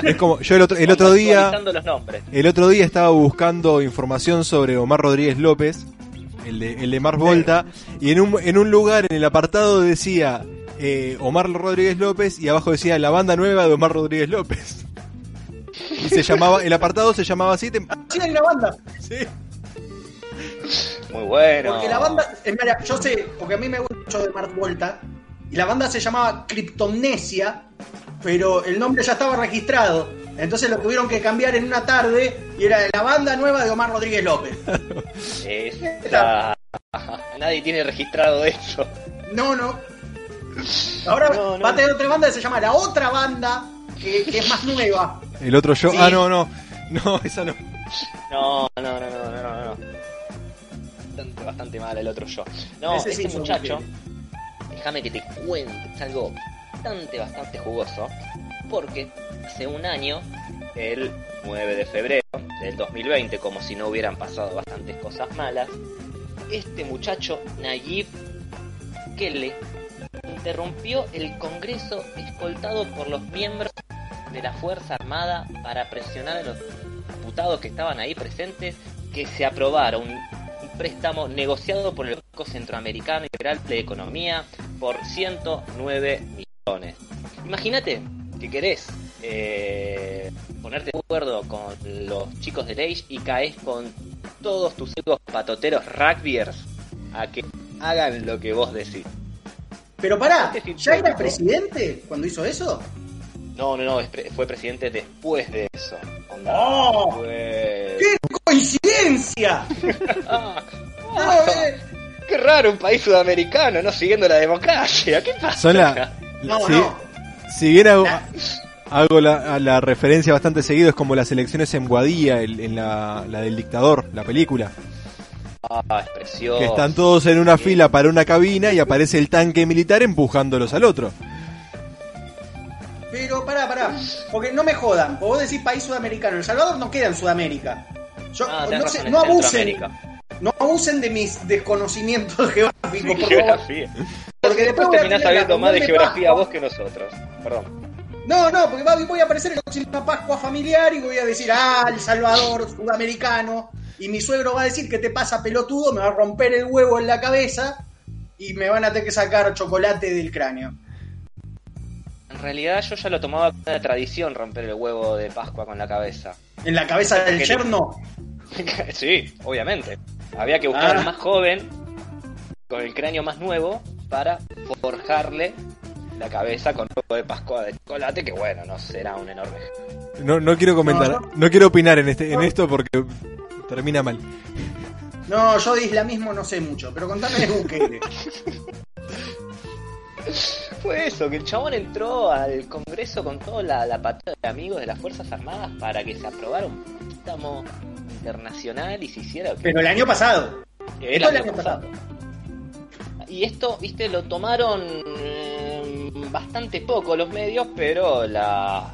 Es como, yo el otro, el otro día, Actualizando los nombres. el otro día estaba buscando información sobre Omar Rodríguez López, el de, el de Mars Volta, y en un, en un lugar en el apartado decía eh, Omar Rodríguez López y abajo decía la banda nueva de Omar Rodríguez López. Y se llamaba, el apartado se llamaba así. te- Sí, hay una banda. Sí. Muy bueno. Porque la banda, es mira, yo sé, porque a mí me gusta mucho de Mars Volta, y la banda se llamaba Cryptomnesia, pero el nombre ya estaba registrado. Entonces lo tuvieron que cambiar en una tarde y era la banda nueva de Omar Rodríguez López. Esa- Nadie tiene registrado eso. No, no. Ahora No, no. va a tener otra banda que se llama La Otra Banda, que, que es más nueva. El otro yo. Sí. Ah, no, no. No, esa no. No, no, no, no, no, no. no. Bastante, bastante mal el otro yo. No, Ese sí este muchacho, déjame que te cuente, es algo bastante, bastante jugoso. Porque hace un año, el 9 de febrero del 2020, como si no hubieran pasado bastantes cosas malas, este muchacho, Nayib Kelle, interrumpió el Congreso escoltado por los miembros de la Fuerza Armada para presionar a los diputados que estaban ahí presentes que se aprobara un préstamo negociado por el Banco Centroamericano Integral de Economía por 109 millones. Imagínate que querés eh, ponerte de acuerdo con los chicos de Age y caes con todos tus hijos patoteros rugbyers a que hagan lo que vos decís. Pero pará, Este ¿ya era presidente cuando hizo eso? No, no, no, fue presidente después de eso. Onda, ¡Oh! fue- ¡Qué coincidencia! Ah, Qué raro un país sudamericano no siguiendo la democracia. ¿Qué pasa? Son la. No, si, no. si bien hago, hago la, la referencia bastante seguido, es como las elecciones en Guadía, el- en la, la del dictador, la película. Ah, es precioso. Que están todos en una fila para una cabina y aparece el tanque militar empujándolos al otro. Pero pará, pará. Porque no me jodan. porque Vos decís país sudamericano. El Salvador no queda en Sudamérica. Yo, Ah, no, sé, no abusen. No abusen de mis desconocimientos geográficos, por favor. Geografía. Porque después terminás sabiendo más de geografía Pascua. vos que nosotros. Perdón. No, no, porque voy a aparecer en la próxima Pascua familiar y voy a decir, ah, El Salvador, sudamericano. Y mi suegro va a decir, ¿qué te pasa, pelotudo? Me va a romper el huevo en la cabeza y me van a tener que sacar chocolate del cráneo. En realidad yo ya lo tomaba como una tradición romper el huevo de Pascua con la cabeza. ¿En la cabeza del yerno? sí, obviamente. Había que buscar Ah. al más joven, con el cráneo más nuevo, para forjarle la cabeza con huevo de Pascua de chocolate, que bueno, no será un enorme. No, no quiero comentar, No, no, no. quiero opinar en este en esto porque termina mal. No, yo de islamismo no sé mucho, pero contame de Bukele. Fue eso, que el chabón entró al Congreso con toda la, la patada de amigos de las Fuerzas Armadas para que se aprobara un préstamo internacional y se hiciera... Pero el año pasado. El Esto el año año pasado. Y esto, viste, lo tomaron eh, bastante poco los medios, pero la-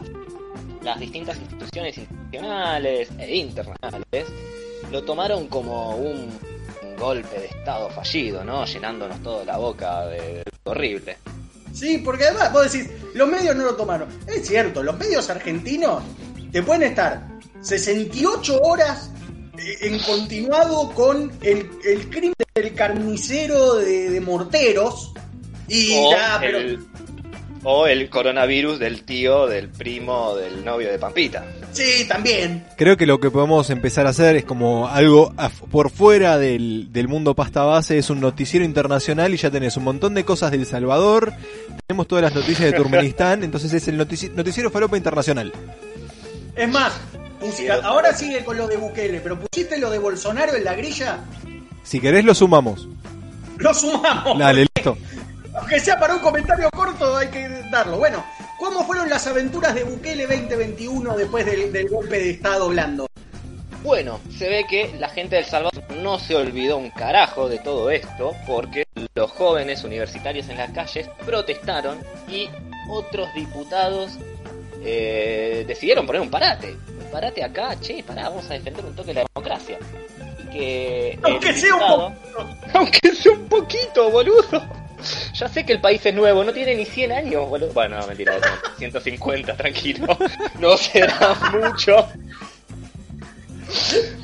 las distintas instituciones internacionales e internacionales lo tomaron como un, un golpe de Estado fallido, ¿no? Llenándonos toda la boca de, de horrible. Sí, porque además vos decís, los medios no lo tomaron. Es cierto, los medios argentinos te pueden estar 68 horas eh, en continuado con el, el crimen del carnicero de, de morteros y o, ya, pero el, o el coronavirus del tío, del primo, del novio de Pampita. sí, también. Creo que lo que podemos empezar a hacer es como algo por fuera del, del mundo pasta base, es un noticiero internacional y ya tenés un montón de cosas del Salvador, tenemos todas las noticias de Turkmenistán, entonces es el notici- noticiero falopa internacional. Es más, ahora sigue con lo de Bukele, pero pusiste lo de Bolsonaro en la grilla, Si querés lo sumamos. lo sumamos. Dale, listo. Aunque sea para un comentario corto, hay que darlo. Bueno, ¿cómo fueron las aventuras de Bukele 2021 después del, del golpe de Estado blando? Bueno, se ve que la gente del Salvador no se olvidó un carajo de todo esto porque los jóvenes universitarios en las calles protestaron y otros diputados eh, decidieron poner un parate. Parate acá, che, pará, vamos a defender un toque de la democracia. Y que Aunque sea un diputado- Aunque sea un poquito, boludo. Ya sé que el país es nuevo, no tiene ni 100 años, boludo. Bueno, no, mentira, no, 150, tranquilo. No será mucho.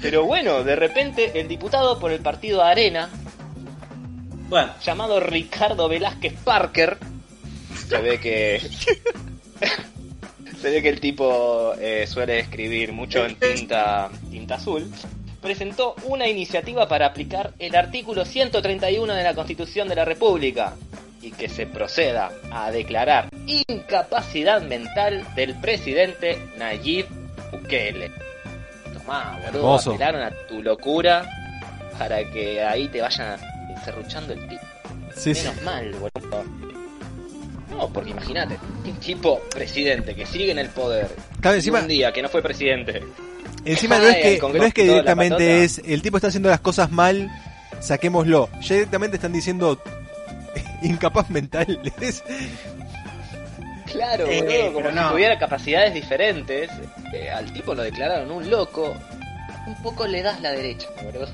Pero bueno, de repente el diputado por el partido Arena, Bueno, llamado Ricardo Velázquez Parker, se ve que se ve que el tipo eh, suele escribir mucho en tinta tinta azul presentó una iniciativa para aplicar el artículo 131 de la Constitución de la República y que se proceda a declarar incapacidad mental del presidente Nayib Bukele. Tomá, boludo, apelaron a tu locura para que ahí te vayan encerruchando el tipo. Sí, sí. Menos mal, boludo. No, porque imagínate, un tipo presidente que sigue en el poder. Claro, encima- un día que no fue presidente. Encima no es que, no es que directamente es el tipo está haciendo las cosas mal, saquémoslo. Ya directamente están diciendo incapaz mental. Claro, Eh, boludo, como si tuviera capacidades diferentes. Eh, al tipo lo declararon un loco. Un poco le das la derecha, boludo.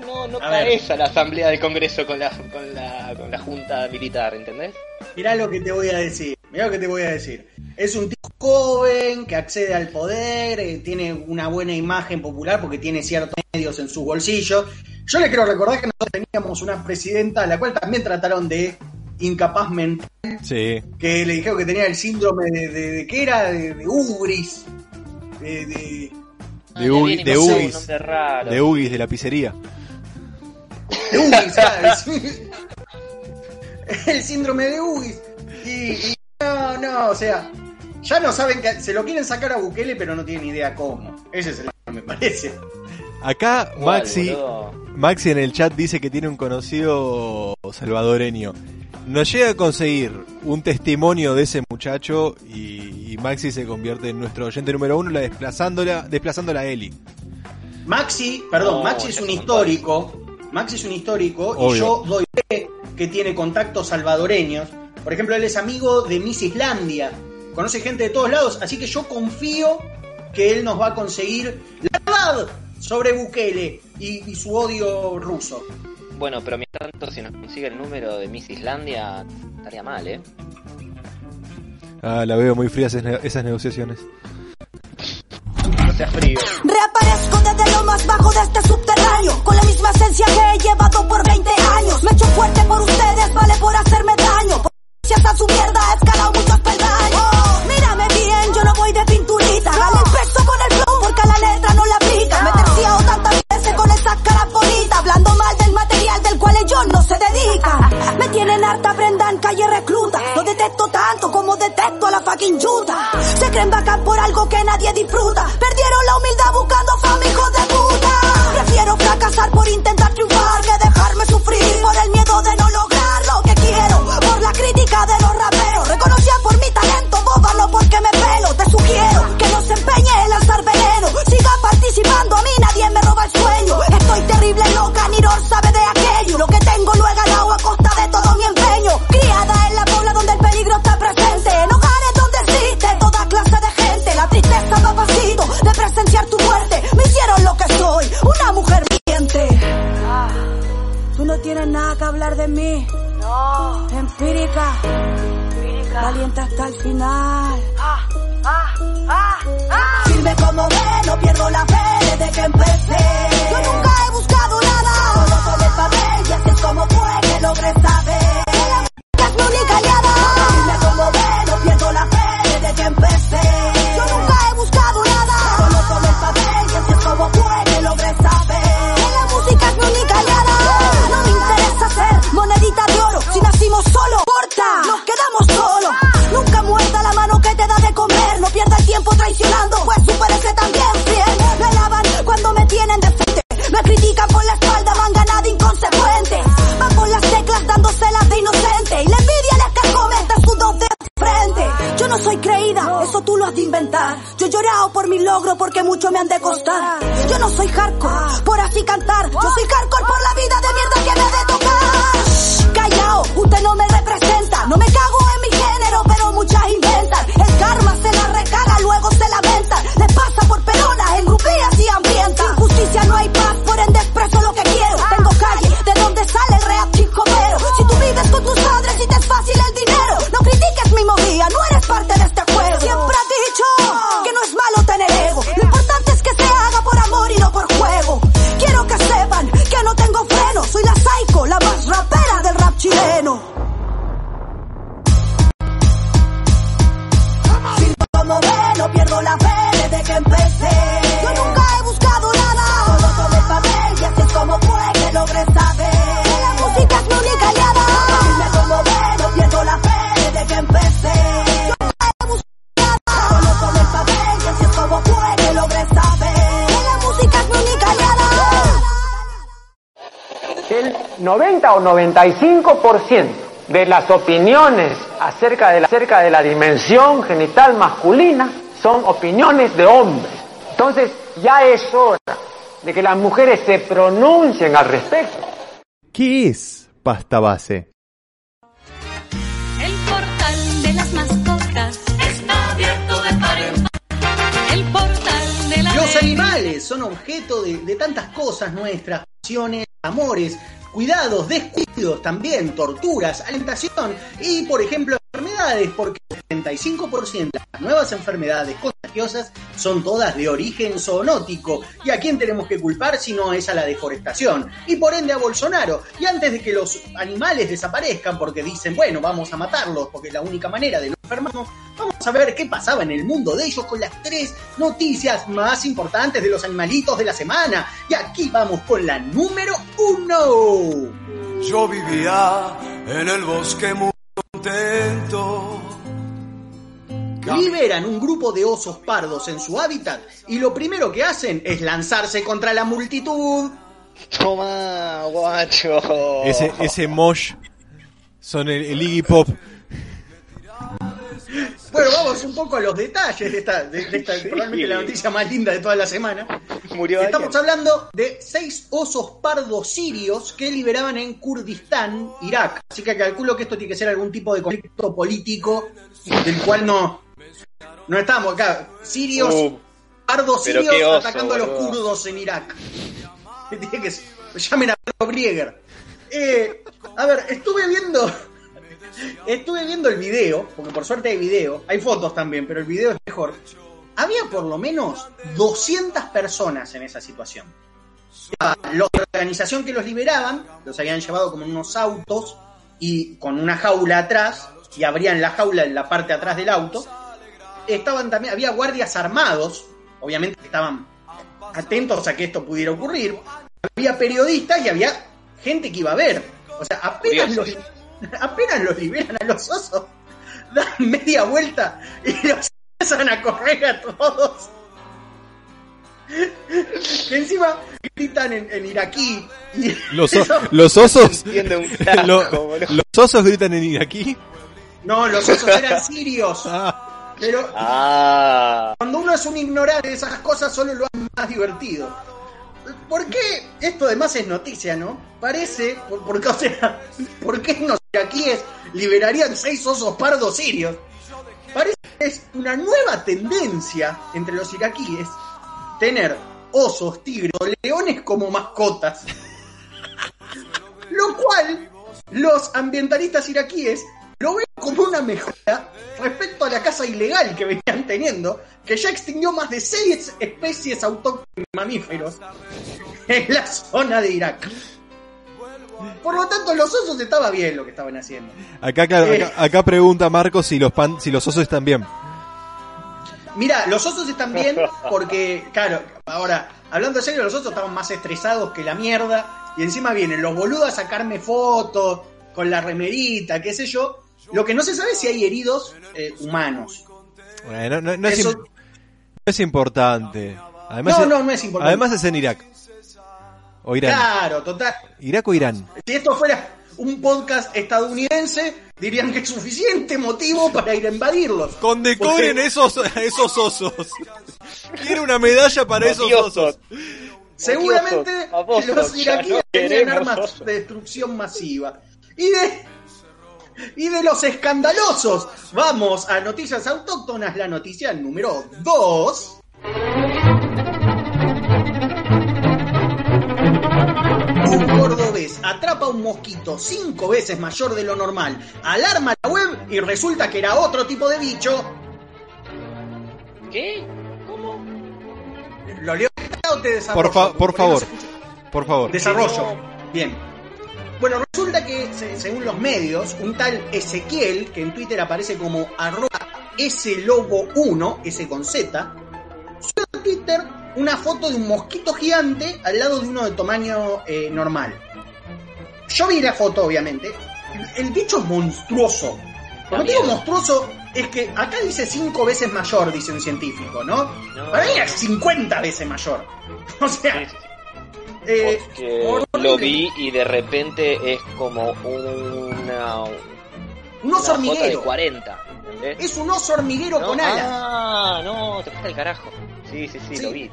No, no A ver. caes a la asamblea del Congreso con la, con la, con la junta militar, ¿entendés? Mirá lo que te voy a decir. Mirá lo que te voy a decir. Es un tipo joven que accede al poder, eh, tiene una buena imagen popular porque tiene ciertos medios en sus bolsillos. Yo le quiero recordar que nosotros teníamos una presidenta a la cual también trataron de incapaz mental, Sí. que le dijeron que tenía el síndrome de, de, de- ¿qué era? De, de Ubris. De, de- De, Ugis, de raro. De Ugis, de la pizzería. de Ubris, ¿sabes? el síndrome de Ubris. Y, y no, no, o sea, ya no saben que se lo quieren sacar a Bukele, pero no tienen idea cómo. Ese es el me parece. Acá Maxi. Maxi en el chat dice que tiene un conocido salvadoreño. Nos llega a conseguir un testimonio de ese muchacho y, y Maxi se convierte en nuestro oyente número uno, la desplazándola, desplazándola a Eli. Maxi, perdón, No, Maxi es un histórico. Maxi es un histórico Obvio. y yo doy fe que tiene contactos salvadoreños. Por ejemplo, él es amigo de Miss Islandia. Conoce gente de todos lados, así que yo confío que él nos va a conseguir la verdad sobre Bukele y, y su odio ruso. Bueno, pero mientras tanto, si nos consigue el número de Miss Islandia, estaría mal, ¿eh? Ah, la veo muy fría esas, ne- esas negociaciones. Reaparezco desde lo más bajo de este subterráneo Con la misma esencia que he llevado por 20 años. Me echo fuerte por ustedes, vale por hacerme daño. Por gracias a su mierda he escalado muchos peldaños. Mírame bien, yo no voy de Me tienen harta prenda en calle recluta. Lo detesto tanto como detesto a la fucking yuta. Se creen bacán por algo que nadie disfruta. Perdieron la humildad buscando fama, hijos de puta. Prefiero fracasar por intentar triunfar Que dejarme sufrir por el miedo de no mujer viviente Tú no tienes nada que hablar de mí. No. Empírica. Valiente hasta el final. Firme como ve, no pierdo la fe desde que empecé. Yo nunca he buscado nada, solo por el papel y así es como fue que logré. Soy creída, eso tú lo has de inventar. Yo he llorado por mi logro porque mucho me han de costar. Yo no soy hardcore, por así cantar. Yo soy hardcore por la vida de mierda que me ha de tocar. Callao, usted no me representa. No me cago 90 o 95% de las opiniones acerca de la, acerca de la dimensión genital masculina son opiniones de hombres. Entonces ya es hora de que las mujeres se pronuncien al respecto. ¿Qué es pasta base? El portal de las mascotas está abierto de par en par. El portal de la Los animales son objeto de, de tantas cosas nuestras, pasiones, amores, cuidados, descuidos también, torturas, alimentación y, por ejemplo, enfermedades, porque el 75% de las nuevas enfermedades contagiosas son todas de origen zoonótico. ¿Y a quién tenemos que culpar si no es a la deforestación? Y por ende a Bolsonaro. Y antes de que los animales desaparezcan, porque dicen, bueno, vamos a matarlos, porque es la única manera de no enfermarnos, vamos a ver qué pasaba en el mundo de ellos con las tres noticias más importantes de los animalitos de la semana. Y aquí vamos con la número uno. Yo vivía en el bosque muy contento. Liberan un grupo de osos pardos en su hábitat y lo primero que hacen es lanzarse contra la multitud. Toma, guacho. Ese, ese mosh son el, el Iggy Pop. Bueno, vamos un poco a los detalles de esta, de, de esta probablemente la noticia más linda de toda la semana. Murió Estamos hablando de seis osos pardos sirios que liberaban en Kurdistán, Irak. Así que calculo que esto tiene que ser algún tipo de conflicto político del cual no, no estamos acá. Sirios, Uh, pardos sirios oso, atacando a los kurdos en Irak. Tiene que ser- llamen a Brieger. Eh, a ver, estuve viendo Estuve viendo el video, porque por suerte hay video, hay fotos también, pero el video es mejor. Había por lo menos 200 personas en esa situación. La organización que los liberaban, los habían llevado como unos autos y con una jaula atrás, y abrían la jaula en la parte atrás del auto. Estaban también, había guardias armados, obviamente estaban atentos a que esto pudiera ocurrir. Había periodistas y había gente que iba a ver. O sea, apenas los. apenas los liberan a los osos, dan media vuelta y los empiezan a correr a todos. Que encima gritan en, en iraquí. Y Los, o- eso- los osos. Entiende un carajo, lo- boludo. los osos gritan en iraquí. No, los osos eran sirios. Pero Ah. cuando uno es un ignorante de esas cosas, solo lo hace más divertido. ¿Por qué esto además es noticia, no? Parece, por- o sea, ¿por qué los iraquíes liberarían seis osos pardos sirios? Parece que es una nueva tendencia entre los iraquíes tener osos, tigres o leones como mascotas. Lo cual los ambientalistas iraquíes como una mejora respecto a la caza ilegal que venían teniendo, que ya extinguió más de seis especies autóctonas de mamíferos en la zona de Irak. Por lo tanto, los osos estaba bien lo que estaban haciendo. Acá, claro, Eh. acá, acá pregunta Marcos si los, pan, si los osos están bien. Mira, los osos están bien porque, claro, ahora, hablando en serio, los osos estaban más estresados que la mierda. Y encima vienen los boludos a sacarme fotos con la remerita, qué sé yo. Lo que no se sabe es si hay heridos eh, humanos. Bueno, no, no es, Eso- im- no es importante. Además, No, no, no es importante. Además es en Irak. O Irán. Claro, total. Irak o Irán. Si esto fuera un podcast estadounidense, dirían que es suficiente motivo para ir a invadirlos. Condecoren Porque esos, esos osos. Quiero una medalla para esos osos. Seguramente los iraquíes tenían armas de destrucción masiva. Y de, y de los escandalosos, vamos a noticias autóctonas, la noticia número 2. Un cordobés atrapa un mosquito cinco veces mayor de lo normal, alarma la web y resulta que era otro tipo de bicho. ¿Qué? ¿Cómo? ¿Lo leo o te desarrollo? Por, fa- por favor. Por favor. Desarrollo. Bien. Bueno, resulta que, se- según los medios, un tal Ezequiel, que en Twitter aparece como arroba slobo1, S con Z, subió a Twitter una foto de un mosquito gigante al lado de uno de tamaño eh, normal. Yo vi la foto, obviamente. El, bicho es monstruoso. Cuando digo monstruoso, es que acá dice cinco veces mayor, dice un científico, ¿no? Para mí era 50 veces mayor. O sea, Porque lo vi y de repente es como una. Un oso una foto de hormiguero. 40. ¿entendés? Es un oso hormiguero No, con alas. Ah, no, te fuiste al carajo. Sí, sí, sí, Sí. lo vi.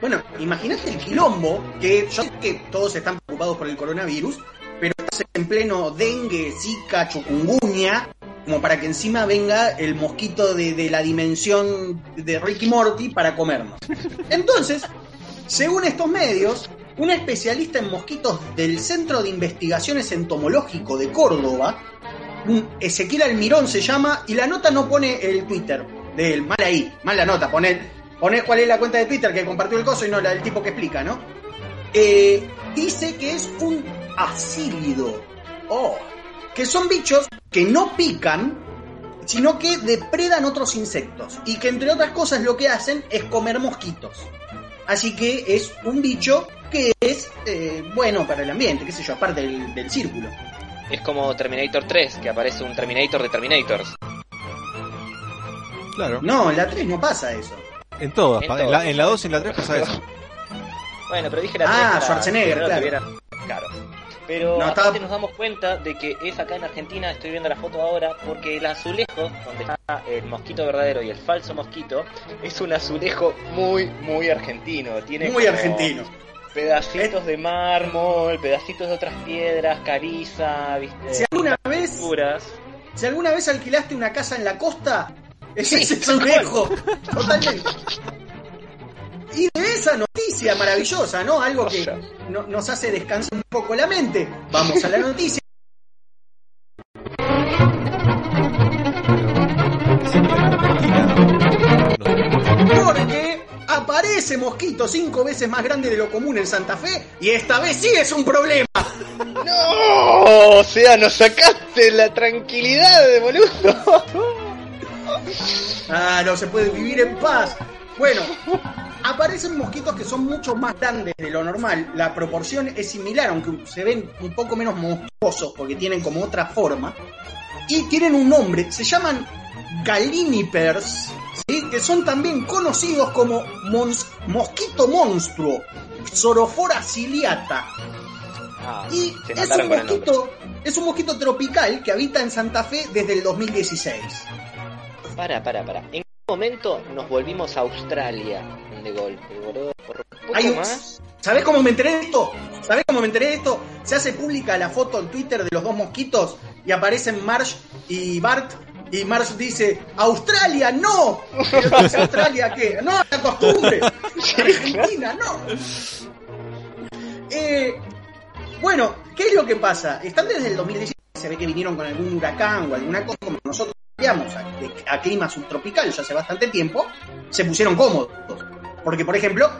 Bueno, imagínate el quilombo, que yo sé que todos están preocupados por el coronavirus, pero estás en pleno dengue, zika, chukungunya, como para que encima venga el mosquito de, de la dimensión de Ricky Morty para comernos. Entonces, según estos medios, un especialista en mosquitos del Centro de Investigaciones Entomológico de Córdoba, Ezequiel Almirón se llama, y la nota no pone el Twitter de él, mal ahí, mal la nota, pone, pone cuál es la cuenta de Twitter que compartió el coso y no la del tipo que explica, ¿no? Eh, dice que es un asílido. Oh, que son bichos que no pican, sino que depredan otros insectos. Y que entre otras cosas lo que hacen es comer mosquitos. Así que es un bicho que es eh, bueno para el ambiente, qué sé yo, aparte del, del círculo. Es como Terminator 3, que aparece un Terminator de Terminators. Claro. No, en la 3 no pasa eso. En todas, En pa- en, todas. la, en la 2 y en la 3 pasa eso. Bueno, pero dije la Ah, 3 para Schwarzenegger, claro. tuviera- Claro. Pero No, aparte estaba- nos damos cuenta de que es acá en Argentina, estoy viendo la foto ahora, porque el azulejo, donde está el mosquito verdadero y el falso mosquito, es un azulejo muy, muy argentino. Tiene Muy como argentino. Pedacitos de mármol, pedacitos de otras piedras, cariza, ¿viste? Si alguna vez, si alguna vez alquilaste una casa en la costa, Sí, ese es cual. lejos. Totalmente. Y de esa noticia maravillosa, ¿no? Algo que no- nos hace descansar un poco la mente. Vamos a la noticia. Porque aparece mosquito cinco veces más grande de lo común en Santa Fe y esta vez sí es un problema. ¡No! O sea, nos sacaste la tranquilidad de boludo. Ah, no se puede vivir en paz. Bueno, aparecen mosquitos que son mucho más grandes de lo normal. La proporción es similar, aunque se ven un poco menos monstruosos porque tienen como otra forma. Y tienen un nombre, se llaman Gallinipers, ¿sí? que son también conocidos como mons- mosquito monstruo, Sorofora ciliata. Ah, Y es un mosquito, es un mosquito tropical que habita en Santa Fe desde el 2016. Para, para, para. ¿En qué momento nos volvimos a Australia de golpe, boludo? Por poco Hay un- más. ¿Sabés cómo me enteré de esto? ¿Sabés cómo me enteré de esto? Se hace pública la foto en Twitter de los dos mosquitos y aparecen Marsh y Bart. Y Marsh dice, ¡Australia, no! Dice, ¿Australia qué? No, la costumbre. Argentina, no. Eh, bueno, ¿qué es lo que pasa? Están desde el 2017, se ve que vinieron con algún huracán o alguna cosa como nosotros a, de- a clima subtropical ya hace bastante tiempo, se pusieron cómodos. Porque, por ejemplo,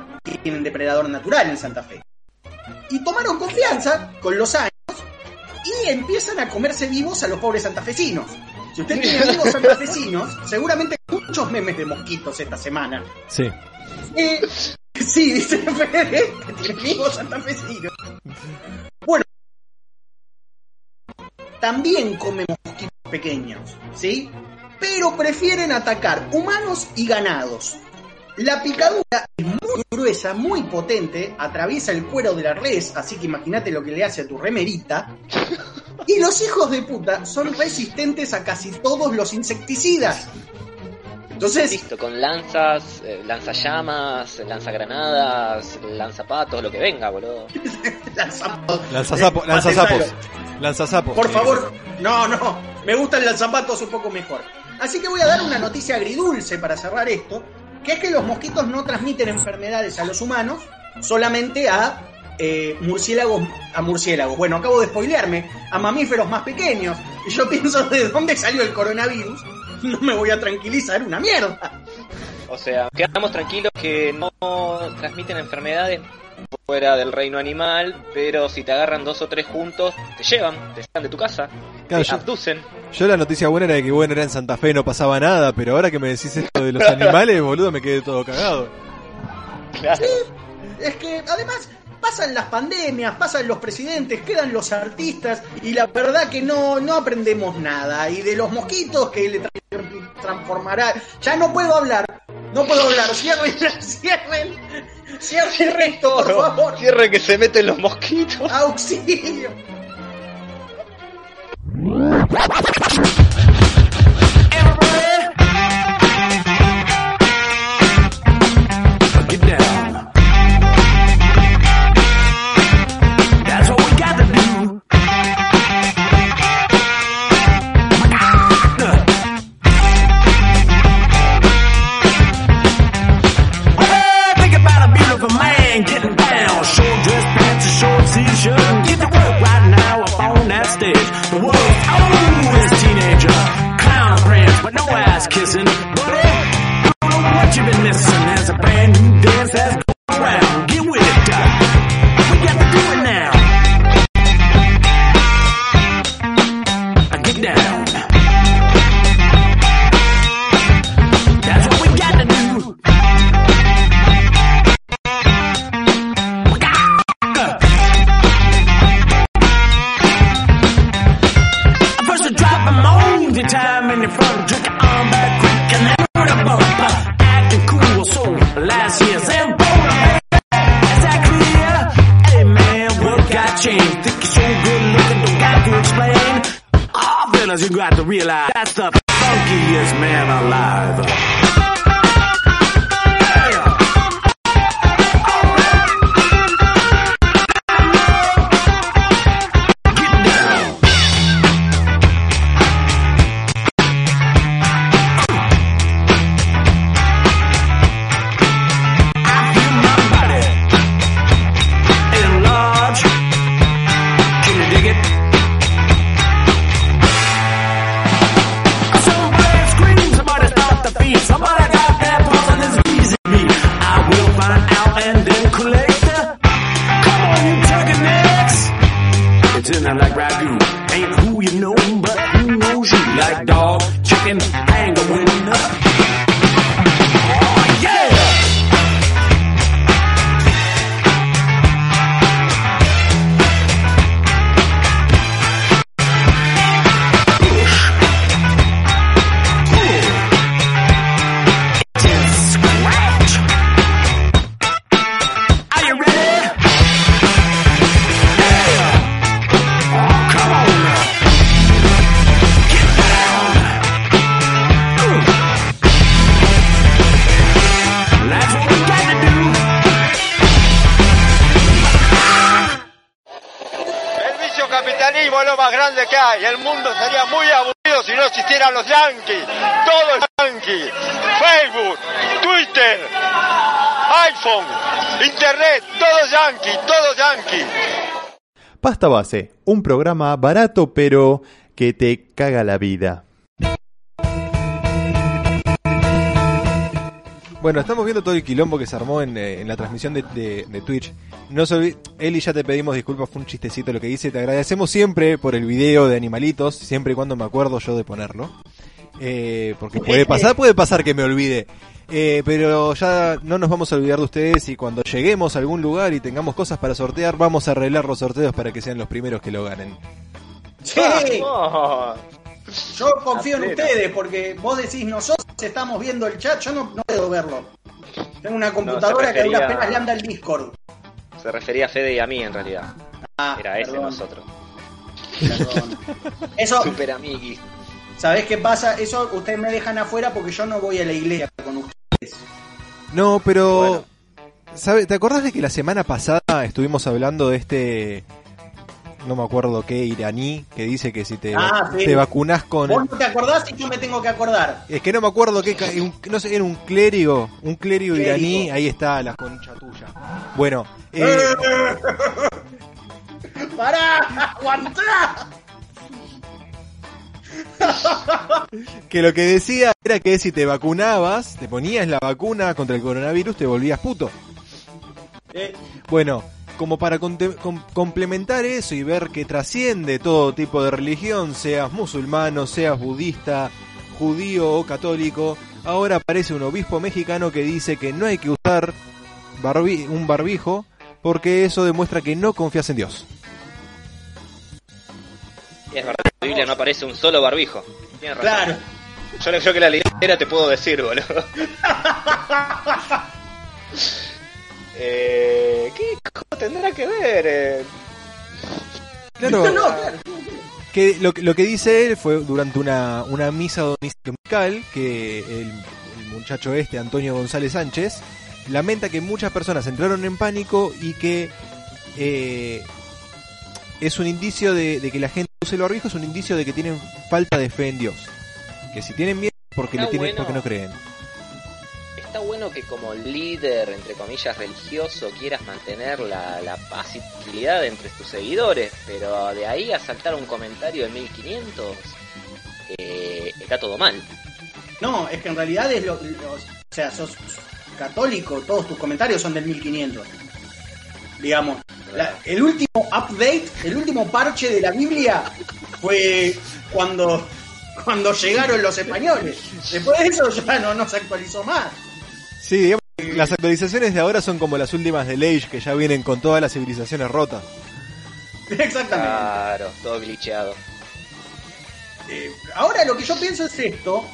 tienen depredador natural en Santa Fe. Y tomaron confianza con los años y empiezan a comerse vivos a los pobres santafesinos. Si usted tiene amigos santafesinos, seguramente muchos memes de mosquitos esta semana. Sí. Eh, sí, dice Fede, que tiene amigos santafesinos. Bueno, también comen mosquitos pequeños, ¿sí? Pero prefieren atacar humanos y ganados. La picadura es muy gruesa, muy potente, atraviesa el cuero de la res, así que imagínate lo que le hace a tu remerita. Y los hijos de puta son resistentes a casi todos los insecticidas. Entonces, Listo, con lanzas, eh, lanzallamas, lanzagranadas, lanzapatos, lo que venga, boludo. Lanzasapo- Eh, lanzasapos. patentalo. Lanzasapos. Por favor, no, no, me gustan los zapatos un poco mejor. Así que voy a dar una noticia agridulce para cerrar esto, que es que los mosquitos no transmiten enfermedades a los humanos, solamente a eh, murciélagos, a murciélagos. Bueno, acabo de spoilearme, a mamíferos más pequeños. Y yo pienso de dónde salió el coronavirus. No me voy a tranquilizar una mierda. O sea, quedamos tranquilos que no transmiten enfermedades fuera del reino animal, pero si te agarran dos o tres juntos, te llevan, te sacan de tu casa, Claro, te yo- abducen. Yo la noticia buena era de que bueno era en Santa Fe no pasaba nada, pero ahora que me decís esto de los animales, boludo, me quedé todo cagado. Sí, es que además pasan las pandemias, pasan los presidentes, quedan los artistas y la verdad que no, no aprendemos nada. Y de los mosquitos que le tra- transformará... Ya no puedo hablar, no puedo hablar, cierren, cierren, Cierren todo, por favor. Cierre que se meten los mosquitos. Auxilio. stage. The world, oh, is teenager. Clown friends, but no ass kissing. What you've been missing. There's a brand new dance that's you got to realize that's the funkiest man alive. Grande que. El mundo sería muy aburrido si no existieran los yankees. Todo es yankee. Facebook, Twitter, iPhone, Internet, todo yankee, todo yankee. Pasta Base, un programa barato pero que te caga la vida. Bueno, estamos viendo todo el quilombo que se armó en, eh, en la transmisión de, de- de Twitch. No se Eli, ya te pedimos disculpas, fue un chistecito lo que hice. Te agradecemos siempre por el video de animalitos, siempre y cuando me acuerdo yo de ponerlo. Eh, porque puede pasar, puede pasar que me olvide. Eh, pero ya no nos vamos a olvidar de ustedes y cuando lleguemos a algún lugar y tengamos cosas para sortear, vamos a arreglar los sorteos para que sean los primeros que lo ganen. Sí. Oh, Yo confío en ustedes porque vos decís nosotros estamos viendo el chat, yo no, no puedo verlo. Tengo una computadora que a duras refería- penas le anda el Discord. Se refería a Fede y a mí en realidad. Ah, Era ese perdón. nosotros. Eso, Super amiguis. ¿sabés qué pasa? Eso ustedes me dejan afuera porque yo no voy a la iglesia con ustedes. No, pero... ¿sabe? ¿Te acordás de que la semana pasada estuvimos hablando de este... No me acuerdo qué iraní que dice que si te, Ah, sí. te vacunás con... Vos no te acordás y yo me tengo que acordar. Es que no me acuerdo qué... no sé, era un clérigo, un clérigo, Clérigo. iraní, ahí está la concha tuya. Bueno, eh, ¡Pará! ¡Aguantá! que lo que decía era que si te vacunabas, te ponías la vacuna contra el coronavirus, te volvías puto. Eh, Bueno, como para com- complementar eso y ver que trasciende todo tipo de religión, seas musulmano, seas budista, judío o católico, ahora aparece un obispo mexicano que dice que no hay que usar barbi- un barbijo porque eso demuestra que no confías en Dios. Y es verdad, en la Biblia no aparece un solo barbijo. Tienes razón. Claro. Yo, yo que la leyera te puedo decir, boludo. Eh, ¿Qué tendrá que ver? eh? Claro. No, claro. Que lo, que- lo que dice él fue durante una, una misa dominical que el, el muchacho este, Antonio González Sánchez, lamenta que muchas personas entraron en pánico y que eh, es un indicio de, de que la gente use el barbijo, es un indicio de que tienen falta de fe en Dios. Que si tienen miedo es porque, le tienen, bueno. porque no creen. Está bueno que como líder, entre comillas, religioso, quieras mantener la, la paz entre tus seguidores, pero de ahí a saltar un comentario de 1500, eh, está todo mal. No, es que en realidad es lo, o sea, sos católico, todos tus comentarios son del 1500. Digamos, el último update, el último parche de la Biblia fue cuando cuando llegaron los españoles. Después de eso ya no, no se actualizó más. Sí, digamos, las actualizaciones de ahora son como las últimas de Age, que ya vienen con todas las civilizaciones rotas. Exactamente. Claro, todo glitcheado. Eh, ahora lo que yo pienso es esto,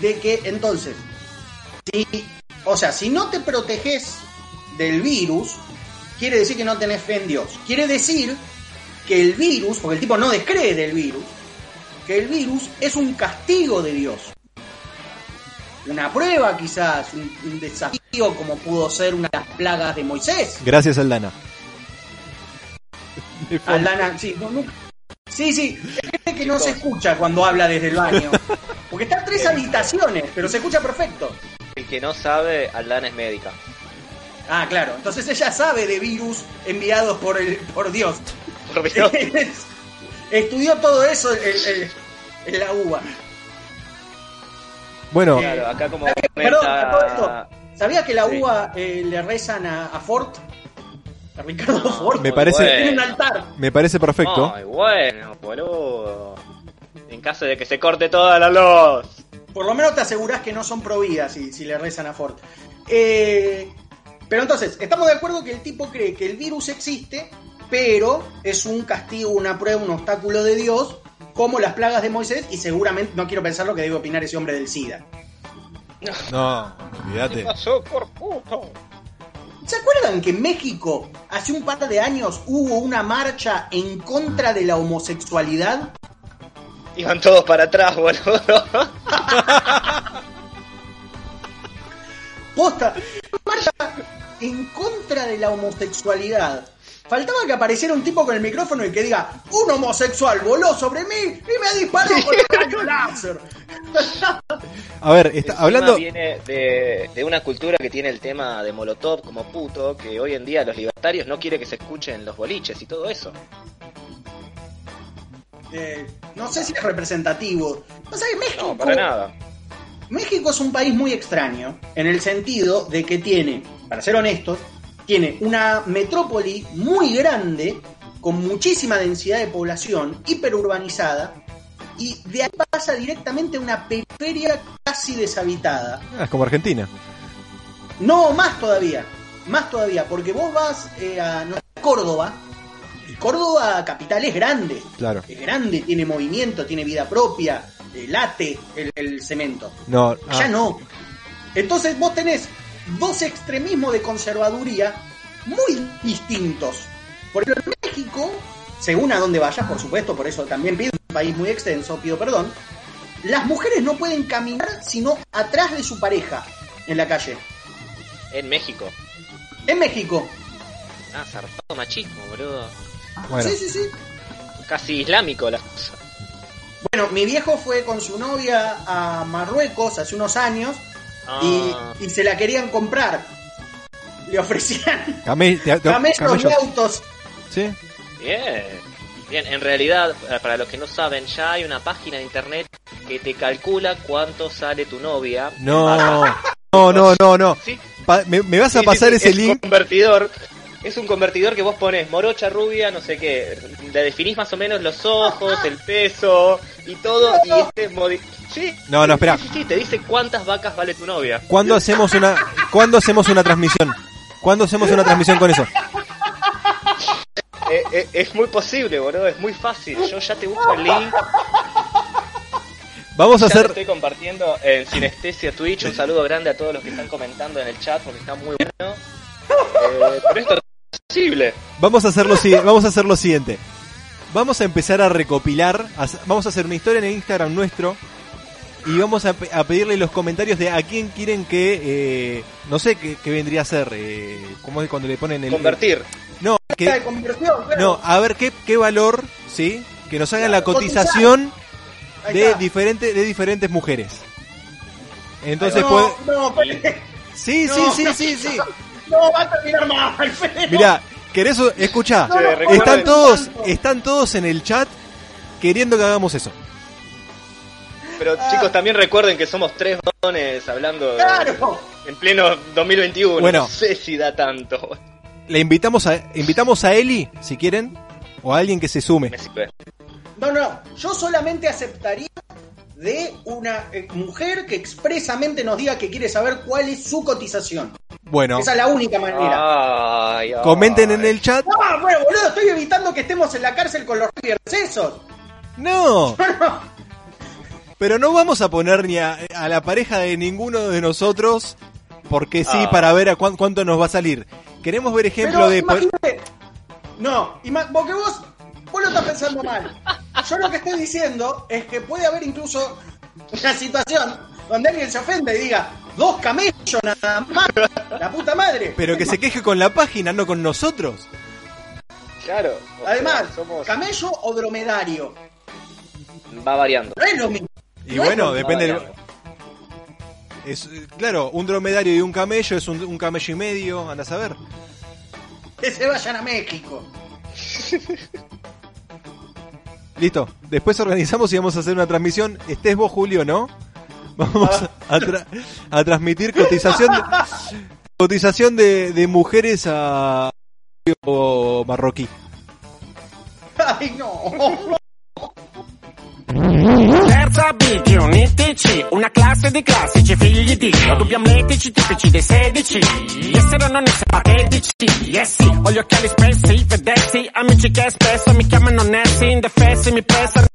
de que entonces, si, o sea, si no te proteges del virus, quiere decir que no tenés fe en Dios. Quiere decir que el virus, porque el tipo no descree del virus, que el virus es un castigo de Dios. Una prueba quizás, un, un desafío como pudo ser una de las plagas de Moisés. Gracias, Aldana. Aldana, sí, no, no- sí, sí, es que no se escucha cuando habla desde el baño. Porque está a tres habitaciones, pero se escucha perfecto. El que no sabe, Aldana es médica. Ah, claro. Entonces ella sabe de virus enviados por el, por Dios. Por Dios. Estudió todo eso en, la UBA. Bueno, Claro, acá como Perdón, esto. ¿Sabía que la Sí. UBA eh, le rezan a, a Ford? A Ricardo Ford. me parece, Tiene un altar. me parece perfecto. Ay, bueno, boludo. En caso de que se corte toda la luz. Por lo menos te asegurás que no son pro vida si, si le rezan a Ford. Eh, pero entonces, estamos de acuerdo que el tipo cree que el virus existe, pero es un castigo, una prueba, un obstáculo de Dios, como las plagas de Moisés, y seguramente, no quiero pensar lo que debe opinar ese hombre del SIDA. No, olvídate. pasó por puto? ¿Se acuerdan que en México hace un par de años hubo una marcha en contra de la homosexualidad? Iban todos para atrás, boludo. Posta, marcha en contra de la homosexualidad. Faltaba que apareciera un tipo con el micrófono y que diga, un homosexual voló sobre mí y me disparó con el rayo láser. A ver, está, hablando... viene de, de una cultura que tiene el tema de Molotov como puto, que hoy en día los libertarios no quieren que se escuchen los boliches y todo eso. Eh, no sé si es representativo. México, No, para nada. México es un país muy extraño, en el sentido de que tiene, para ser honestos, tiene una metrópoli muy grande, con muchísima densidad de población, hiperurbanizada, y de ahí pasa directamente a una periferia casi deshabitada. Ah, es como Argentina. No, más todavía, más todavía, porque vos vas eh, a no Córdoba, y Córdoba capital es grande, Claro. es grande, tiene movimiento, tiene vida propia, eh, late el, el cemento. No, Allá ah, no. Entonces vos tenés dos extremismos de conservaduría muy distintos. Por ejemplo, en México, según a dónde vayas, por supuesto, por eso también pido un país muy extenso, pido perdón, las mujeres no pueden caminar sino atrás de su pareja en la calle. En México. En México. Ah, zarpado machismo, boludo. bueno. Sí, sí, sí. Casi islámico la cosa. Bueno, mi viejo fue con su novia a Marruecos hace unos años Ah. y se la querían comprar. Le ofrecían Came- te- te- camellos y camellos. autos. Sí. Bien. Bien, en realidad, eh, para los que no saben, ya hay una página de internet que te calcula cuánto sale tu novia. No, no, no, no, no. Sí. Pa- me, me vas a Sí, pasar sí, ese es link. convertidor. Es un convertidor que vos pones morocha rubia, no sé qué. Le definís más o menos los ojos, el peso y todo. Y este modi Sí. No, no, espera. Sí, sí, sí, te dice cuántas vacas vale tu novia. ¿Cuándo hacemos una, ¿cuándo hacemos una transmisión? ¿Cuándo hacemos una transmisión con eso? Eh, eh, es muy posible, boludo, es muy fácil. Yo ya te busco el link. Vamos a Ya hacer, estoy compartiendo en Sinestesia Twitch. Un saludo grande a todos los que están comentando en el chat porque está muy bueno. pero esto Vamos a hacer lo, vamos a hacer lo siguiente. Vamos a empezar a recopilar, a vamos a hacer una historia en el Instagram nuestro y vamos a, pe- a pedirle los comentarios de a quién quieren que, eh, no sé qué, qué vendría a ser, eh, ¿cómo es cuando le ponen el... Convertir. No, de que, conversión, claro. no, a ver qué, qué valor, ¿sí? Que nos hagan la cotización de está. diferentes, de diferentes mujeres. Entonces no, puede... no, Fede. Sí, No, sí, sí, no, sí, sí. No, va a terminar mal, no. Mirá, ¿querés escuchá? No, no, están todos, tanto. están todos en el chat queriendo que hagamos eso. Pero chicos, también recuerden que somos tres varones hablando de- en pleno 2021. Bueno. No sé si da tanto. Le invitamos a, invitamos a Eli, si quieren, o a alguien que se sume. No, no, yo solamente aceptaría de una eh, mujer que expresamente nos diga que quiere saber cuál es su cotización. Bueno, Esa es la única manera. Ay, ay. comenten en el chat. No, bueno, boludo, estoy evitando que estemos en la cárcel con los Rivers esos. No, pero no vamos a poner ni a, a la pareja de ninguno de nosotros, porque sí, Ah. para ver a cuán- cuánto nos va a salir. Queremos ver ejemplo Pero de... imagínate. No, porque vos, vos lo estás pensando mal. Yo lo que estoy diciendo es que puede haber incluso una situación donde alguien se ofende y diga, dos camellos nada más, la puta madre. Pero que se queje con la página, no con nosotros. Claro. Además, sea, somos- camello o dromedario. va variando. No es lo mismo. Y No bueno, depende... del- Es, claro, un dromedario y un camello es un, un camello y medio, andas a ver. Que se vayan a México. Listo, después organizamos y vamos a hacer una transmisión. Estés vos, Julio, ¿no? Vamos a, tra- a transmitir cotización de, cotización de, de mujeres a marroquí. Ay, no. Terza B, che un ITC, una classe di classici, figli di Dio, dubbi amletici, tipici dei 16. Essere o non essere patetici, eh sì, ho gli occhiali spessi, vedessi, amici che spesso mi chiamano Nancy, indefessi, mi pressano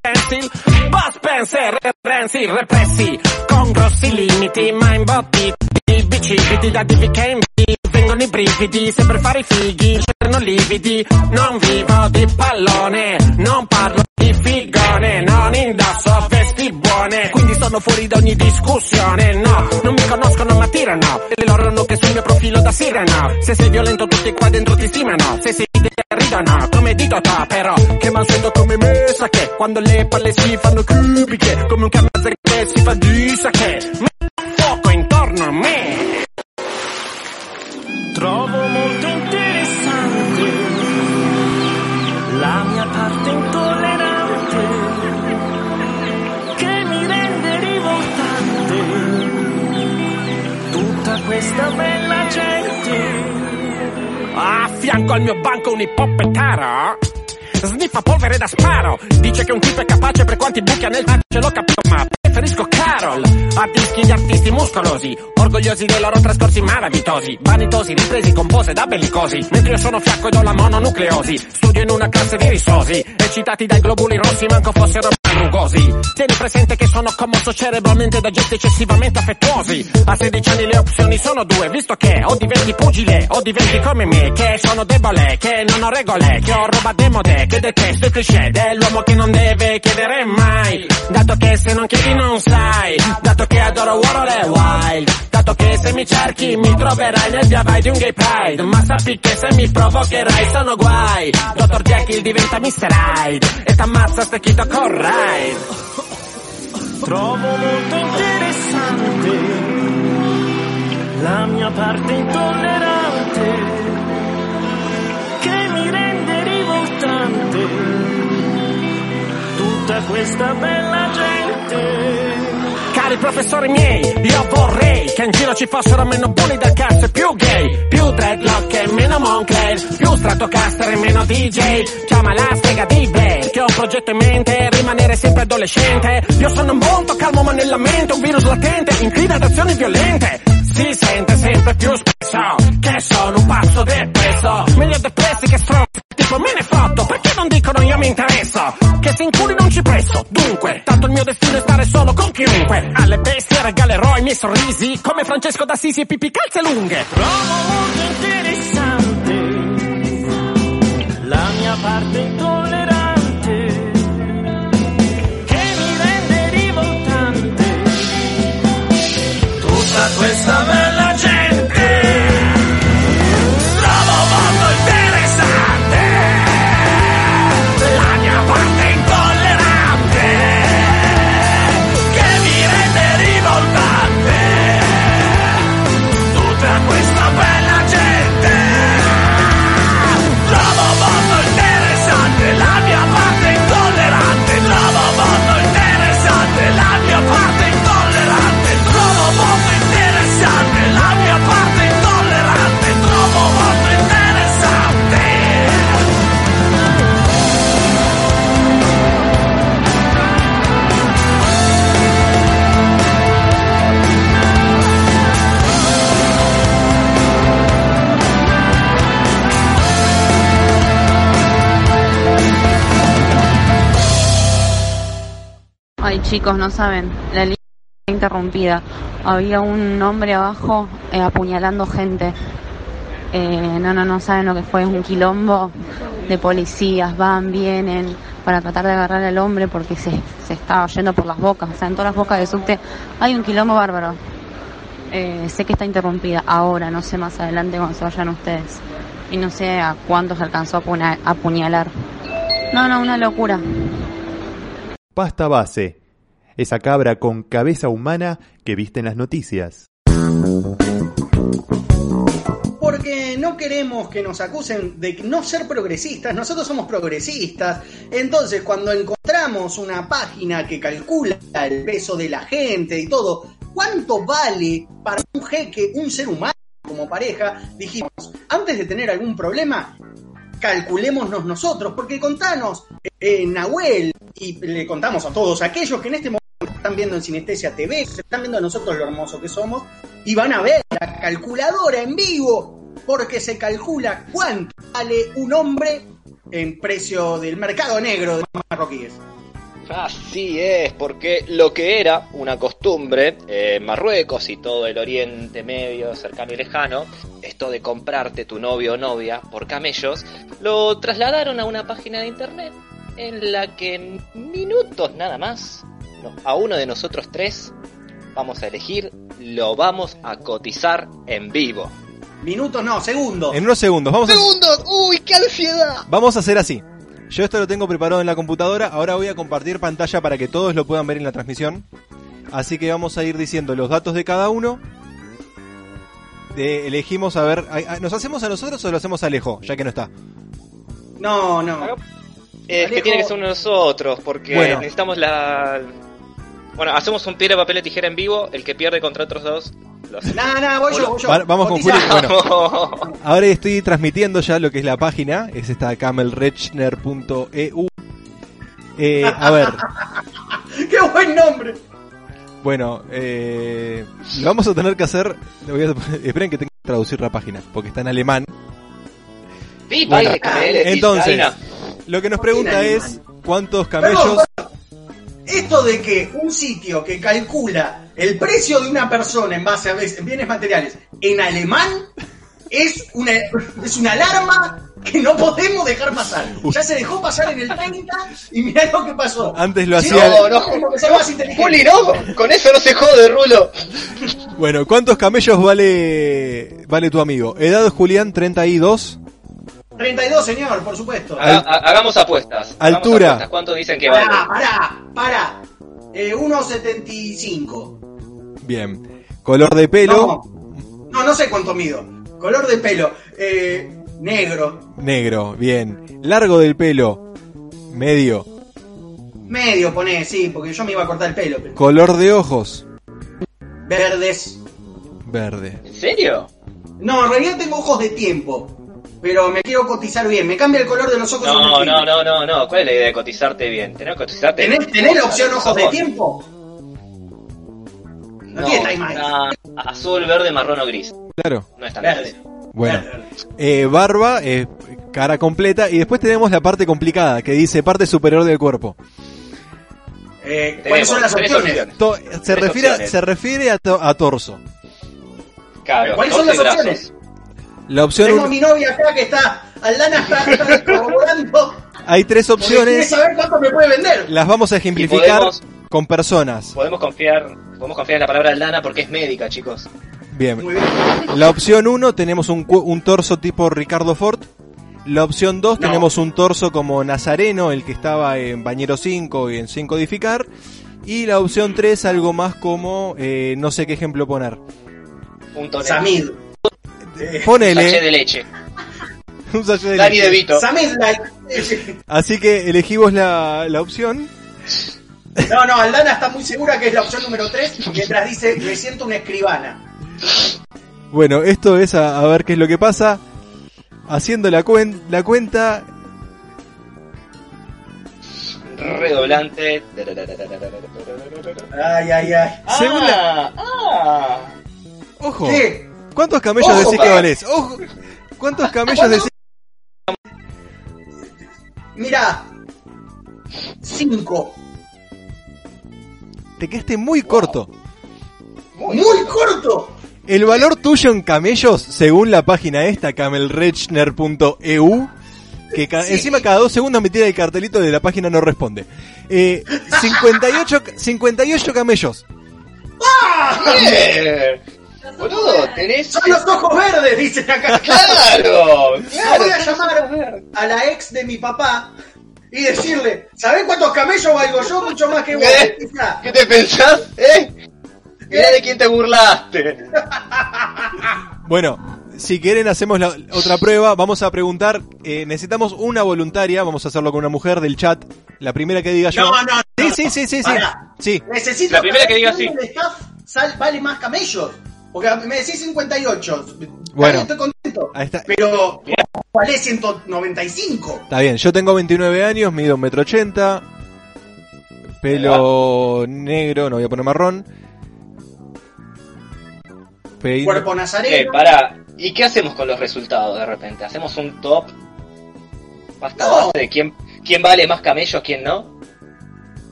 pencil, Boss Spencer, Renzi, repressi, con grossi limiti, ma imbottiti, bicipiti da divi che invi, vengono i brividi, se per fare i fighi, c'erano lividi, non vivo di pallone, non parlo di figone, non indosso vesti buone, quindi sono fuori da ogni discussione, no, non mi conoscono ma tirano, e loro non che sul mio profilo da sireno, se sei violento tutti qua dentro ti stimano, se sei ridono, come dito to però, che mansueto come me, sa che, quando le palle si fanno cubiche, come un camazzo che si fa di sa che, me- fuoco intorno a me. Trovo molto interessante la questa bella gente. A fianco al mio banco un ippopettaro sniffa polvere da sparo. Dice che un tipo è capace per quanti buchi ha nel ce l'ho capito, ma preferisco Carol. A dischi di artisti muscolosi, orgogliosi dei loro trascorsi malavitosi, vanitosi, ripresi con pose da bellicosi. Mentre io sono fiacco ed ho la mononucleosi, studio in una classe di risosi, eccitati dai globuli rossi, manco fossero rugosi. Tieni presente che sono commosso cerebralmente da gesti eccessivamente affettuosi. A 16 anni le opzioni sono due, visto che o diventi pugile, o diventi come me, che sono debole, che non ho regole, che ho roba demode, che detesto il cliché dell'uomo che non deve chiedere mai. Dato che se non chiedi non sai, dato che adoro Warhol e Wild, dato che se mi cerchi mi troverai nel via vai di un gay pride, ma sappi che se mi provocherai sono guai. Dottor Jekyll diventa Mr. Hyde, e t'ammazza stecchito con ride. Trovo molto interessante la mia parte intollerante rivoltante tutta questa bella gente. Cari professori miei, io vorrei che in giro ci fossero meno bulli del cazzo e più gay, più dreadlock e meno Moncler, più Stratocaster e meno DJ. Chiama la strega di Blair, che ho un progetto in mente, rimanere sempre adolescente. Io sono molto calmo ma nella mente un virus latente, inclina ad azioni violente. Si sente sempre più spesso che sono un pazzo depresso, meglio depressi che stronzi. Tipo me ne fotto, perché non dicono io mi interesso? Che se in culi non ci presso, dunque, tanto il mio destino è stare solo con chi chiunque. Alle bestie regalerò i miei sorrisi come Francesco d'Assisi e Pippi calze lunghe. Trovo molto interessante la mia parte intollerante che mi rende rivoltante tutta questa bella chicos, no saben. La línea interrumpida. Había un hombre abajo eh, apuñalando gente. Eh, no, no, no saben lo que fue. Es un quilombo de policías. Van, vienen para tratar de agarrar al hombre porque se, se estaba yendo por las bocas. O sea, en todas las bocas de subte hay un quilombo bárbaro. Eh, sé que está interrumpida ahora, no sé más adelante cuando se vayan ustedes. Y no sé a cuántos alcanzó a apuñalar. No, no, una locura. Pasta base. Esa cabra con cabeza humana que viste en las noticias. Porque no queremos que nos acusen de no ser progresistas, nosotros somos progresistas. Entonces, cuando encontramos una página que calcula el peso de la gente y todo, ¿cuánto vale para un jeque, un ser humano como pareja? Dijimos, antes de tener algún problema, calculémonos nosotros, porque contanos, eh, Nahuel, y le contamos a todos aquellos que en este momento están viendo en Sinestesia TV, se están viendo a nosotros lo hermoso que somos, y van a ver la calculadora en vivo, porque se calcula cuánto vale un hombre en precio del mercado negro de marroquíes. Así es, porque lo que era una costumbre en Marruecos y todo el Oriente Medio, cercano y lejano, esto de comprarte tu novio o novia por camellos, lo trasladaron a una página de internet en la que en minutos nada más, no, a uno de nosotros tres vamos a elegir, lo vamos a cotizar en vivo. Minutos no, segundos. En unos segundos, vamos a, ¡Segundos! ¡Uy, qué ansiedad! vamos a hacer así. Yo esto lo tengo preparado en la computadora, ahora voy a compartir pantalla para que todos lo puedan ver en la transmisión. Así que vamos a ir diciendo los datos de cada uno. De- elegimos a ver, ¿nos hacemos a nosotros o lo hacemos a Alejo, ya que no está? No, no. Es que tiene que ser uno de nosotros, porque Bueno. necesitamos la... Bueno, hacemos un piedra, papel o tijera en vivo, el que pierde contra otros dos... Lo hace. Nah, nah, voy yo, voy yo. Va- vamos con Juli. Cotizamos. Bueno, ahora estoy transmitiendo ya lo que es la página, es esta camelrechner.eu. Eh, a ver, ¡Qué buen nombre! bueno, eh, lo vamos a tener que hacer. lo voy a- esperen que tengo que traducir la página, porque está en alemán. Sí, Bueno, entonces, lo que nos pregunta es cuántos camellos. Esto de que un sitio que calcula el precio de una persona en base a bienes materiales en alemán es una, es una alarma que no podemos dejar pasar. Ya se dejó pasar en el 30 y mirá lo que pasó. Antes lo hacía. no, no. Juli, no, con eso no se jode, Rulo. Bueno, ¿cuántos camellos vale vale tu amigo? Edad Julián 32, 32, señor, por supuesto. Haga- ha- hagamos apuestas. hagamos Altura. apuestas. ¿Cuántos dicen que vale? Pará, pará, pará. Eh, 1,75. bien. Color de pelo, No, no sé cuánto mido. Color de pelo. Eh, negro. negro, bien. Largo del pelo, medio. Medio, poné, sí, porque yo me iba a cortar el pelo. pero- Color de ojos, Verdes. verde. ¿En serio? No, en realidad tengo ojos de tiempo. Pero me quiero cotizar bien. Me cambia el color de los ojos. No, no, no, no, no. ¿Cuál es la idea de cotizarte bien? Tenés que cotizarte ¿Tenés, tenés la opción ojos de tiempo? No, tiene time azul, verde, marrón o gris. Claro. No es tan Verde. Bueno, eh, barba, eh, cara completa y después tenemos la parte complicada que dice parte superior del cuerpo. Eh, ¿Cuáles son las opciones? opciones. Se, refiere, opciones. se refiere a, to- a torso. Claro, ¿Cuáles son 12 las brazos. opciones? La opción Tengo a uno- mi novia acá que está. Aldana está, está corroborando. hay tres opciones. saber cuánto me puede vender. Las vamos a ejemplificar podemos- con personas. Podemos confiar, podemos confiar en la palabra Aldana porque es médica, chicos. Bien. Muy bien. La opción 1 tenemos un, un torso tipo Ricardo Ford. La opción 2 No. tenemos un torso como Nazareno, el que estaba en Bañero 5 y en 5 Codificar. Y la opción 3 algo más como, eh, no sé qué ejemplo poner. Un tonel. Samid. Sachet Ponele de leche. un sachet de Dani leche. De Vito. Samid like. Así que elegimos la, la opción. No, no, Aldana está muy segura que es la opción número 3, mientras dice, me siento una escribana. Bueno, esto es a, a ver qué es lo que pasa. Haciendo la, cuen- la cuenta, Redoblante. Ay, ay, ay. Según Ah, ah. ojo, ¿Qué? ¿Cuántos camellos Ojo, decís que valés? Ojo, ¿cuántos camellos decís? Mira. 5. Te quedaste muy corto. Muy corto. El valor tuyo en camellos, según la página esta, camelrechner.eu, que ca- encima cada dos segundos me tira el cartelito de la página no responde. Eh, 58, ca- 58 camellos. Bien. Boludo, tenés. Son los ojos verdes, dicen acá. Claro, claro. voy a llamar a la ex de mi papá y decirle, ¿sabés cuántos camellos valgo yo? Mucho más que vos. ¿Eh? ¿Qué te pensás? ¿Eh? Mirá de quién te burlaste. Bueno, si quieren hacemos la otra prueba. Vamos a preguntar, eh, necesitamos una voluntaria, vamos a hacerlo con una mujer del chat. La primera que diga yo. No, no, Sí, no. sí, sí, sí, sí. Pará. Sí. Necesito La primera que diga sí. staff sal- vale más camellos. Porque me decís 58. Bueno. Estoy contento. Ahí está. Pero vale 195. Está bien, yo tengo 29 años, mido un metro ochenta, pelo negro, no voy a poner marrón. Cuerpo Eh, nazareno. pará. ¿Y qué hacemos con los resultados de repente? ¿Hacemos un top? ¿Basta No. base de quién, quién vale más camellos, quién no?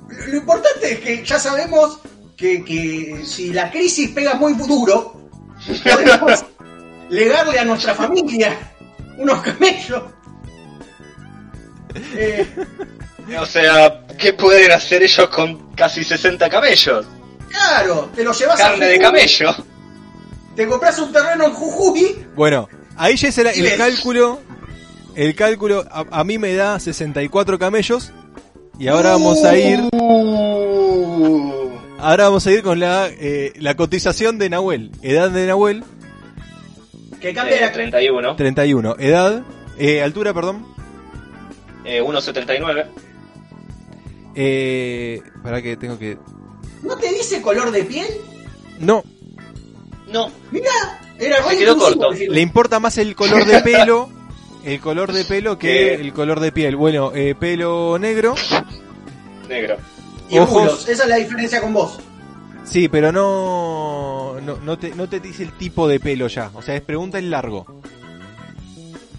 Lo lo importante es que ya sabemos que, que si la crisis pega muy duro, podemos legarle a nuestra familia unos camellos. Eh, O sea, ¿qué pueden hacer ellos con casi 60 camellos? claro, te lo llevas a Carne de Jujuy, camello. Te compras un terreno en Jujuy. Bueno, ahí ya es el, cálculo. El cálculo a, a mí me da 64 camellos. Y ahora vamos a ir. Ahora vamos a ir con la, eh, la cotización de Nahuel. Edad de Nahuel, Que cambia Eh, la 31, 31. Edad, eh, altura, perdón. eh, 1,79. Eh, para que tengo que. ¿No te dice color de piel? No, No, Mira, era Se quedó corto. le importa más el color de pelo. El color de pelo que ¿Qué? el color de piel. Bueno, eh, pelo negro. negro. Y ojos. esa es la diferencia con vos. Sí, pero no, no, no, te, no te dice el tipo de pelo ya. O sea, es pregunta en largo.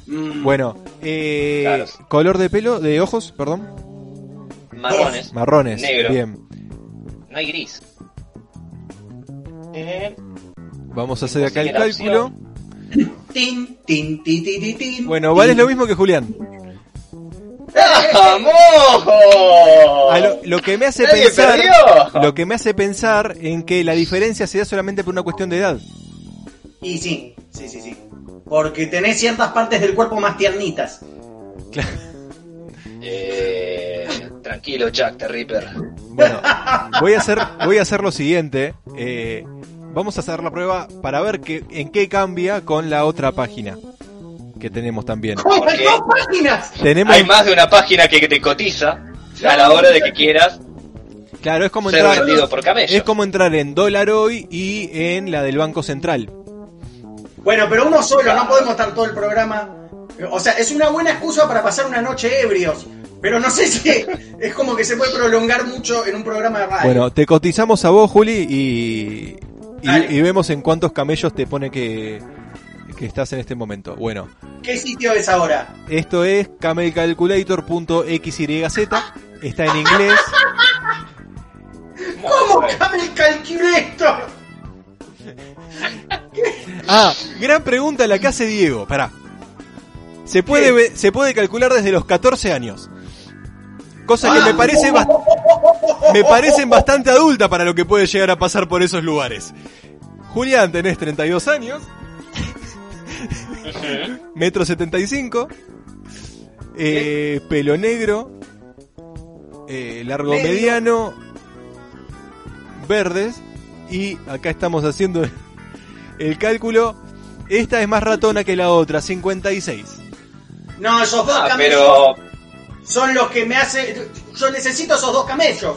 Mm, Bueno, eh, Claro. color de pelo, de ojos, perdón. Marrones. Marrones. Negro. Bien. No hay gris. Eh, Vamos a hacer acá el cálculo. Tin, tin, ti, ti, ti, tin, Bueno, vale tin. lo mismo que Julián. ¡Vamos! A lo, lo que me hace pensar, perdió. lo que me hace pensar en que la diferencia se da solamente por una cuestión de edad. Y sí, sí, sí, sí. Porque tenés ciertas partes del cuerpo más tiernitas. Eh, tranquilo, Jack the Ripper. Bueno, voy a hacer, voy a hacer lo siguiente. eh, vamos a hacer la prueba para ver que, en qué cambia con la otra página que tenemos también. ¡Oh, Porque dos páginas! Tenemos, hay más de una página que te cotiza a la hora de que quieras claro, es como ser entrar, vendido por camello. es como entrar en dólar hoy y en la del Banco Central. Bueno, pero uno solo, no podemos estar todo el programa. O sea, es una buena excusa para pasar una noche ebrios. Pero no sé si es como que se puede prolongar mucho en un programa de radio. Bueno, te cotizamos a vos, Juli, y, y, Dale. y vemos en cuántos camellos te pone que, que estás en este momento. Bueno, ¿Qué sitio es ahora? esto es camelcalculator.xyz, está en inglés. Camel Calculator. Ah, gran pregunta la que hace Diego. Pará. Se puede, se puede calcular desde los 14 años. Cosa que me parece bas- me parecen bastante adulta para lo que puede llegar a pasar por esos lugares. Julián, tenés 32 años. Metro 75. eh, pelo negro. eh, largo Negro. mediano. Verdes. Y acá estamos haciendo el cálculo. Esta es más ratona que la otra, 56. No, esos dos Ah, camellos pero son los que me hacen. Yo necesito esos dos camellos.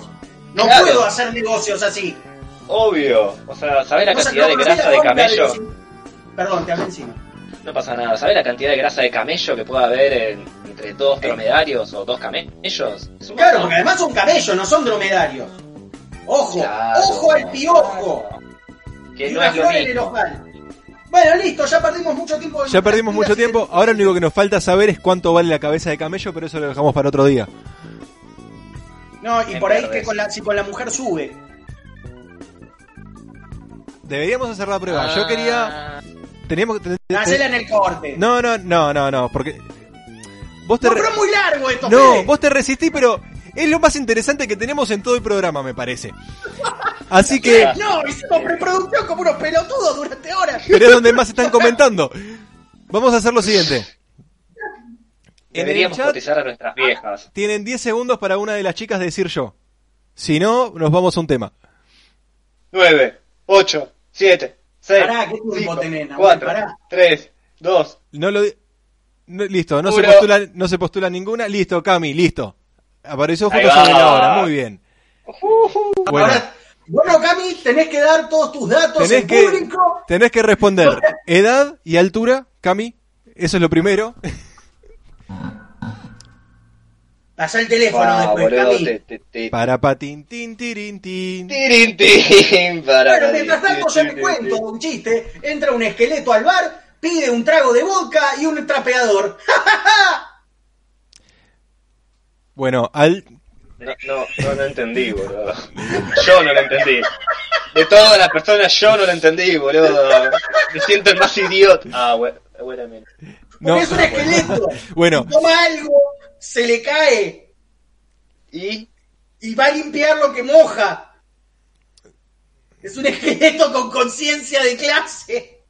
No Claro. puedo hacer negocios así. obvio. O sea, ¿sabés la cantidad de no grasa de camello? Perdón, te hablé encima. No pasa nada. ¿Sabés la cantidad de grasa de camello que puede haber en- entre dos dromedarios o dos camellos? Claro, porque además son camellos, no son dromedarios. Ojo, Claro. ojo al piojo. Que y no una es lo en el ojal. Bueno, listo, ya perdimos mucho tiempo. en Ya perdimos mucho tiempo. Ahora lo único que nos falta saber es cuánto vale la cabeza de camello, pero eso lo dejamos para otro día. No, y En por ahí verdes. que con la, si con la mujer sube. Deberíamos hacer la prueba. Yo quería. Teníamos que. Hacela en el corte. No, no, no, no, no, porque. Vos te No, re- pero es muy largo esto, No, Fede. vos te resistís, pero es lo más interesante que tenemos en todo el programa, me parece. Así que. No, hicimos preproducción como unos pelotudos durante horas. Pero es donde más están comentando. Vamos a hacer lo siguiente. En el Deberíamos chat cotizar a nuestras viejas. tienen 10 segundos para una de las chicas decir yo. Si no, nos vamos a un tema. 9, 8, 7, 6, Pará, ¿qué tiempo tenés, Nahuel? 4, Pará. 3, 2. No lo di- no- listo, no se, postula, no se postula ninguna. Listo, Cami, listo. Apareció justo sobre la hora, muy bien. Bueno, Ahora, bueno, Cami, tenés que dar todos tus datos tenés en que, público. tenés que responder edad y altura, Cami. Eso es lo primero. Pasá el teléfono Ah, después, boludo, Cami. te- te- te- Para patín, tin, tirin, tin. Tirin, tin, para, Bueno, mientras tanto, yo tin, cuento un chiste. Entra un esqueleto al bar, pide un trago de vodka y un trapeador. Bueno, al, No, no, no lo entendí, boludo. Yo no lo entendí. De todas las personas, yo no lo entendí, boludo. Me siento el más idiota. Ah, bueno, bueno, mira. no. es un esqueleto. Bueno, Toma algo, se le cae ¿Y? y va a limpiar lo que moja. Es un esqueleto con conciencia de clase.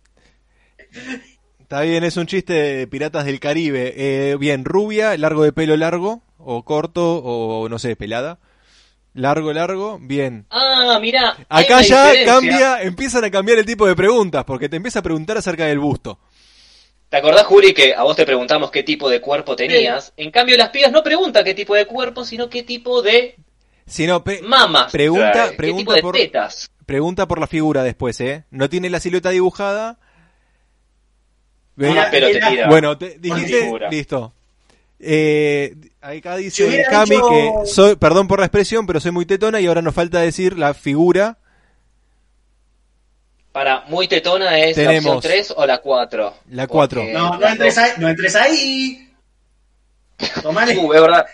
está bien, es un chiste de Piratas del Caribe. Eh, bien, rubia, largo de pelo largo, o corto, o no sé, pelada. Largo, largo, bien. Ah, mira. Acá ya diferencia. cambia, empiezan a cambiar el tipo de preguntas, porque te empieza a preguntar acerca del busto. ¿Te acordás, Juli, que a vos te preguntamos qué tipo de cuerpo tenías? En cambio, las pibas no preguntan qué tipo de cuerpo, sino qué tipo de Si no, pe- mamas. Pregunta- qué pregunta tipo de por- tetas. pregunta por la figura después, ¿eh? No tiene la silueta dibujada. Ve- Ah, pero te tira. Bueno, te, dijiste, figura. listo. Eh, acá dice Cami que soy, perdón por la expresión, pero soy muy tetona y ahora nos falta decir la figura. Para muy tetona es Tenemos la opción 3 o la 4. la 4. No, no entres ahí. No entres ahí. Tomale, Uh, es verdad.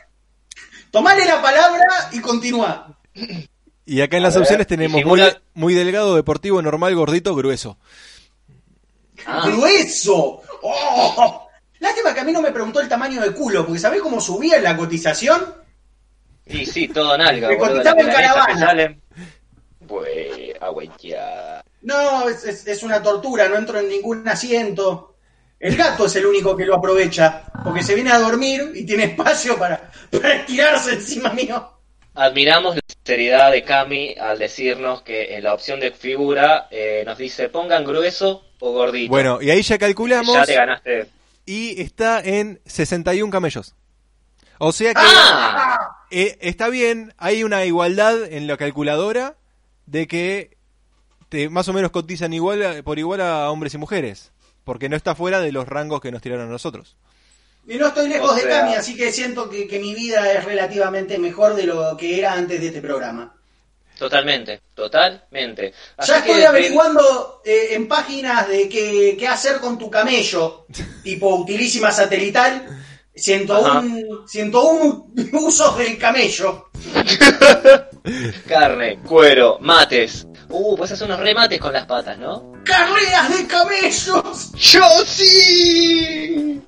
tomale la palabra y continúa. Y acá en las A opciones tenemos muy, figura- muy delgado, deportivo, normal, gordito, grueso. Ah. ¡Grueso! ¡Oh! Lástima que a mí no me preguntó el tamaño de culo, porque ¿sabés cómo subía en la cotización? Y sí, todo nalga, Me cotizaba en caravana. Pues, agüeteada. No, es, es- es una tortura, no entro en ningún asiento. El gato es el único que lo aprovecha, porque se viene a dormir y tiene espacio para, para estirarse encima mío. Admiramos la sinceridad de Cami al decirnos que en la opción de figura eh, nos dice pongan grueso o gordito. Bueno, y ahí ya calculamos ya te ganaste. y está en 61 camellos. O sea que ¡Ah! eh, está bien, hay una igualdad en la calculadora de que te, más o menos cotizan igual por igual a hombres y mujeres, porque no está fuera de los rangos que nos tiraron a nosotros. Y no estoy lejos O de Cami, así que siento que, que mi vida es relativamente mejor de lo que era antes de este programa. Totalmente, totalmente. Así Ya estoy averiguando eh, en páginas de qué, qué hacer con tu camello, tipo utilísima satelital, 101, 101 usos del camello. Carne, cuero, mates. Uh, pues hacer unos remates con las patas, ¿no? ¡Carreras de camellos! ¡Yo sí!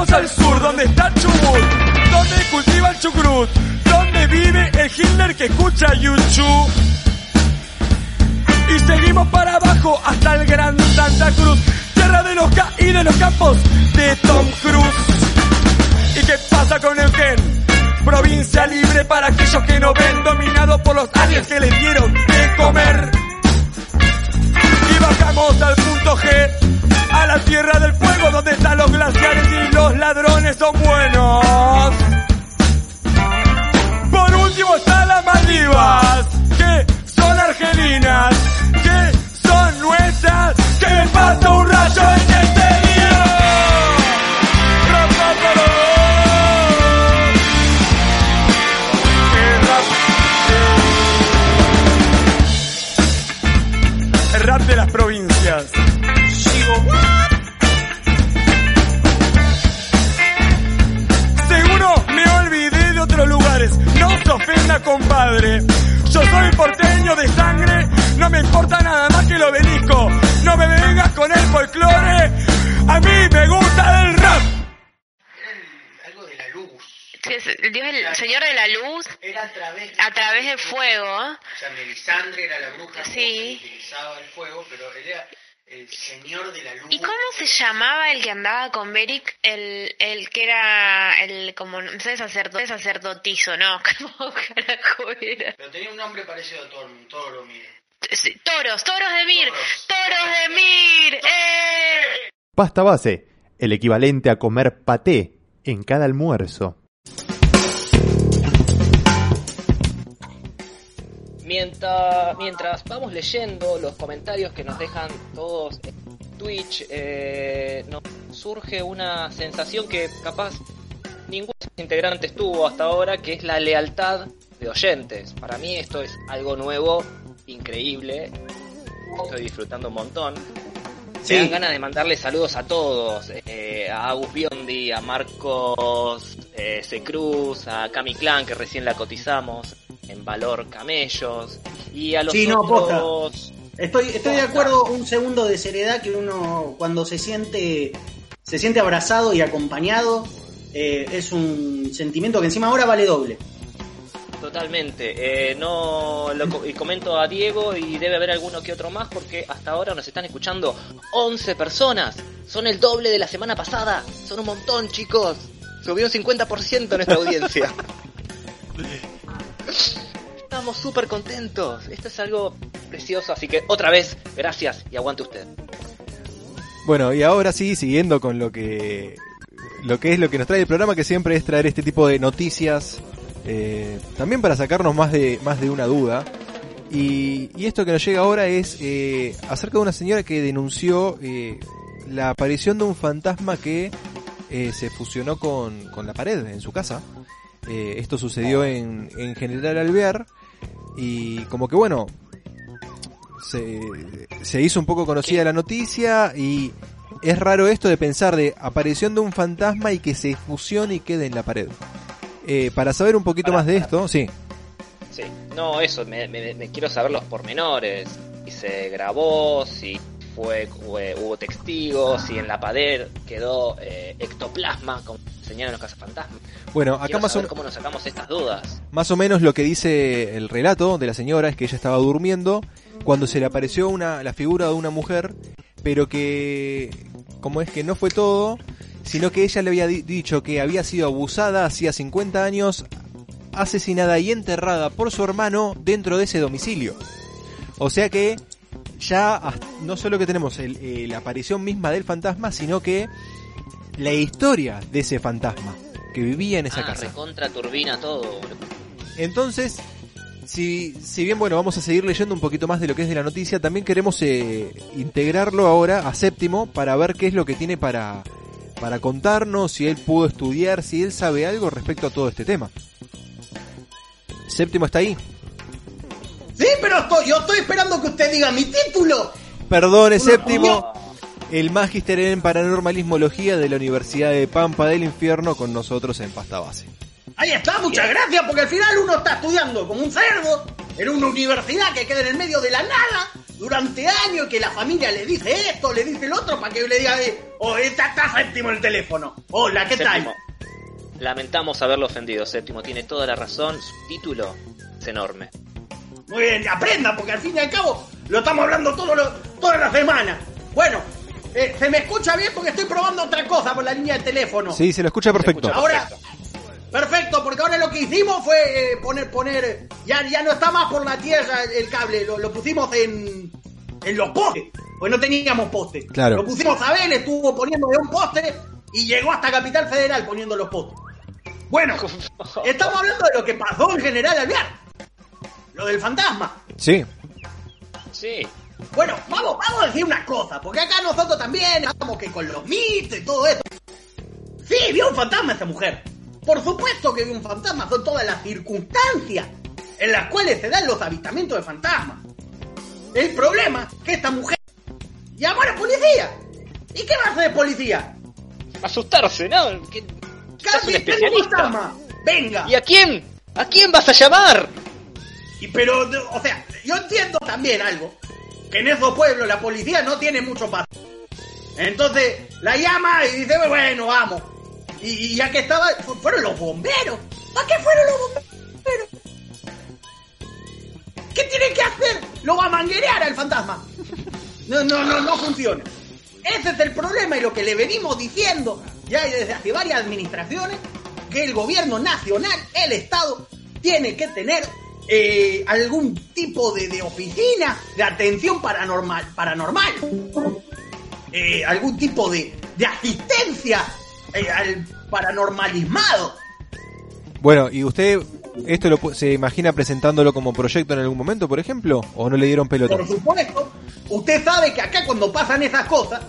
Vamos al sur, donde está Chubut, donde cultiva el chucrut, donde vive el Hitler que escucha YouTube. Y seguimos para abajo hasta el Gran Santa Cruz, tierra de los K y de los campos de Tom Cruise. ¿Y qué pasa con Eugen? Provincia libre para aquellos que no ven, dominado por los aliens que les dieron de comer. Y bajamos al punto G, a la tierra del fuego donde están los glaciares y los ladrones son buenos. Por último están las Maldivas, que son argelinas, que son nuestras, que me pasa un rayo en este compadre. Yo soy porteño de sangre. No me importa nada más que el obelisco. No me vengas con el folclore. A mí me gusta el rap. Sí, es el Dios, el Señor de la Luz, Era a través a través del fuego. O sea, Melisandre era la bruja Sí. que utilizaba el fuego, pero él era el señor de la luz. ¿Y cómo se llamaba el que andaba con Beric? El, el que era el, como, no sé, sacerdote, sacerdotizo, ¿no? ¿Cómo carajo era? Pero tenía un nombre parecido a Toro, un toro, mire. Sí, toros, toros de Mir, toros de Mir, ¡eh! Pasta base, el equivalente a comer paté en cada almuerzo. Mientras, mientras vamos leyendo los comentarios que nos dejan todos en Twitch, eh, nos surge una sensación que capaz ningún integrante estuvo hasta ahora, que es la lealtad de oyentes. Para mí esto es algo nuevo, increíble, estoy disfrutando un montón. Sí. Me dan ganas de mandarle saludos a todos, eh, a Agus Biondi, a Marcos eh, C. Cruz, a Cami Clan, que recién la cotizamos, en Valor Camellos, y a los Sí, no, otros... Estoy, estoy de acuerdo, un segundo de seriedad que uno cuando se siente, se siente abrazado y acompañado, eh, es un sentimiento que encima ahora vale doble. Totalmente. Eh, no lo co- y comento a Diego y debe haber alguno que otro más porque hasta ahora nos están escuchando 11 personas. Son el doble de la semana pasada. Son un montón, chicos. Subió un 50% nuestra audiencia. Estamos súper contentos. Esto es algo precioso. Así que otra vez, gracias y aguante usted. Bueno, y ahora sí, siguiendo con lo que lo que es lo que nos trae el programa, que siempre es traer este tipo de noticias, eh, también para sacarnos más de más de una duda. Y, y esto que nos llega ahora es eh, acerca de una señora que denunció eh, la aparición de un fantasma que eh, se fusionó con, con la pared en su casa. Eh, esto sucedió en, en General Alvear y como que bueno, se, se hizo un poco conocida la noticia y es raro esto de pensar de aparición de un fantasma y que se fusione y quede en la pared. Eh, para saber un poquito más de esto, sí. Sí, no, eso, me, me- me quiero saber los pormenores. Si se grabó, si fue, fue- hubo testigos, si en la pared quedó eh, ectoplasma, como enseñaron los cazafantasmas. Bueno, acá Quiero más o, cómo nos sacamos estas dudas. más o menos lo que dice el relato de la señora es que ella estaba durmiendo cuando se le apareció una, la figura de una mujer, pero que, como es que no fue todo, sino que ella le había di- dicho que había sido abusada hacía 50 años, asesinada y enterrada por su hermano dentro de ese domicilio. O sea que ya no solo que tenemos el- eh, la aparición misma del fantasma, sino que la historia de ese fantasma que vivía en esa ah, casa. recontra turbina todo. Entonces, si, si bien, bueno, vamos a seguir leyendo un poquito más de lo que es de la noticia, también queremos eh, integrarlo ahora a Séptimo para ver qué es lo que tiene para, para contarnos, si él pudo estudiar, si él sabe algo respecto a todo este tema. Séptimo está ahí. Sí, pero estoy- yo estoy esperando que usted diga mi título. Perdone, Una Séptimo. El Magister en Paranormalismología de la Universidad de Pampa del Infierno con nosotros en Pasta Base. Ahí está, muchas gracias, porque al final uno está estudiando como un cerdo en una universidad que queda en el medio de la nada durante años que la familia le dice esto, le dice el otro para que le diga, eh, oh, está, está séptimo el teléfono. Hola, ¿qué Séptimo. tal? Lamentamos haberlo ofendido, Séptimo. Tiene toda la razón. Su título es enorme. Muy bien, aprenda, porque al fin y al cabo lo estamos hablando todo lo- toda la semana. Bueno, eh, se me escucha bien porque estoy probando otra cosa por la línea de teléfono. Sí, se lo escucha perfecto. Ahora, perfecto, porque ahora lo que hicimos fue eh, poner, poner, ya, ya no está más por la tierra el cable, lo, lo pusimos en, en los postes, pues no teníamos postes. Claro. Lo pusimos a Abel, estuvo poniendo de un poste y llegó hasta Capital Federal poniendo los postes. Bueno, estamos hablando de lo que pasó en General Alvear, lo del fantasma. Sí. Sí. Bueno, vamos, vamos a decir una cosa, porque acá nosotros también estamos que con los mitos y todo eso. Sí, vio un fantasma esta mujer. Por supuesto que vio un fantasma, son todas las circunstancias en las cuales se dan los avistamientos de fantasmas. El problema es que esta mujer llamó a la policía. ¿Y qué va a hacer policía? Asustarse, ¿no? ¿Qué- Casi un fantasma. Venga. ¿Y a quién? ¿A quién vas a llamar? Y pero, o sea, yo entiendo también algo. Que en esos pueblos la policía no tiene mucho paz. Entonces la llama y dice, bueno, vamos. Y, ya que estaba, fu- fueron los bomberos. ¿Para qué fueron los bomberos? ¿Qué tienen que hacer? Lo va a manguerear al fantasma. No, no, no, no funciona. Ese es el problema y lo que le venimos diciendo ya desde hace varias administraciones, que el gobierno nacional, el Estado, tiene que tener eh, algún tipo de, de oficina de atención paranormal, paranormal. Eh, algún tipo de, de asistencia eh, al paranormalismado. Bueno, ¿y usted esto lo, se imagina presentándolo como proyecto en algún momento, por ejemplo? ¿O no le dieron pelota? Por supuesto, usted sabe que acá cuando pasan esas cosas,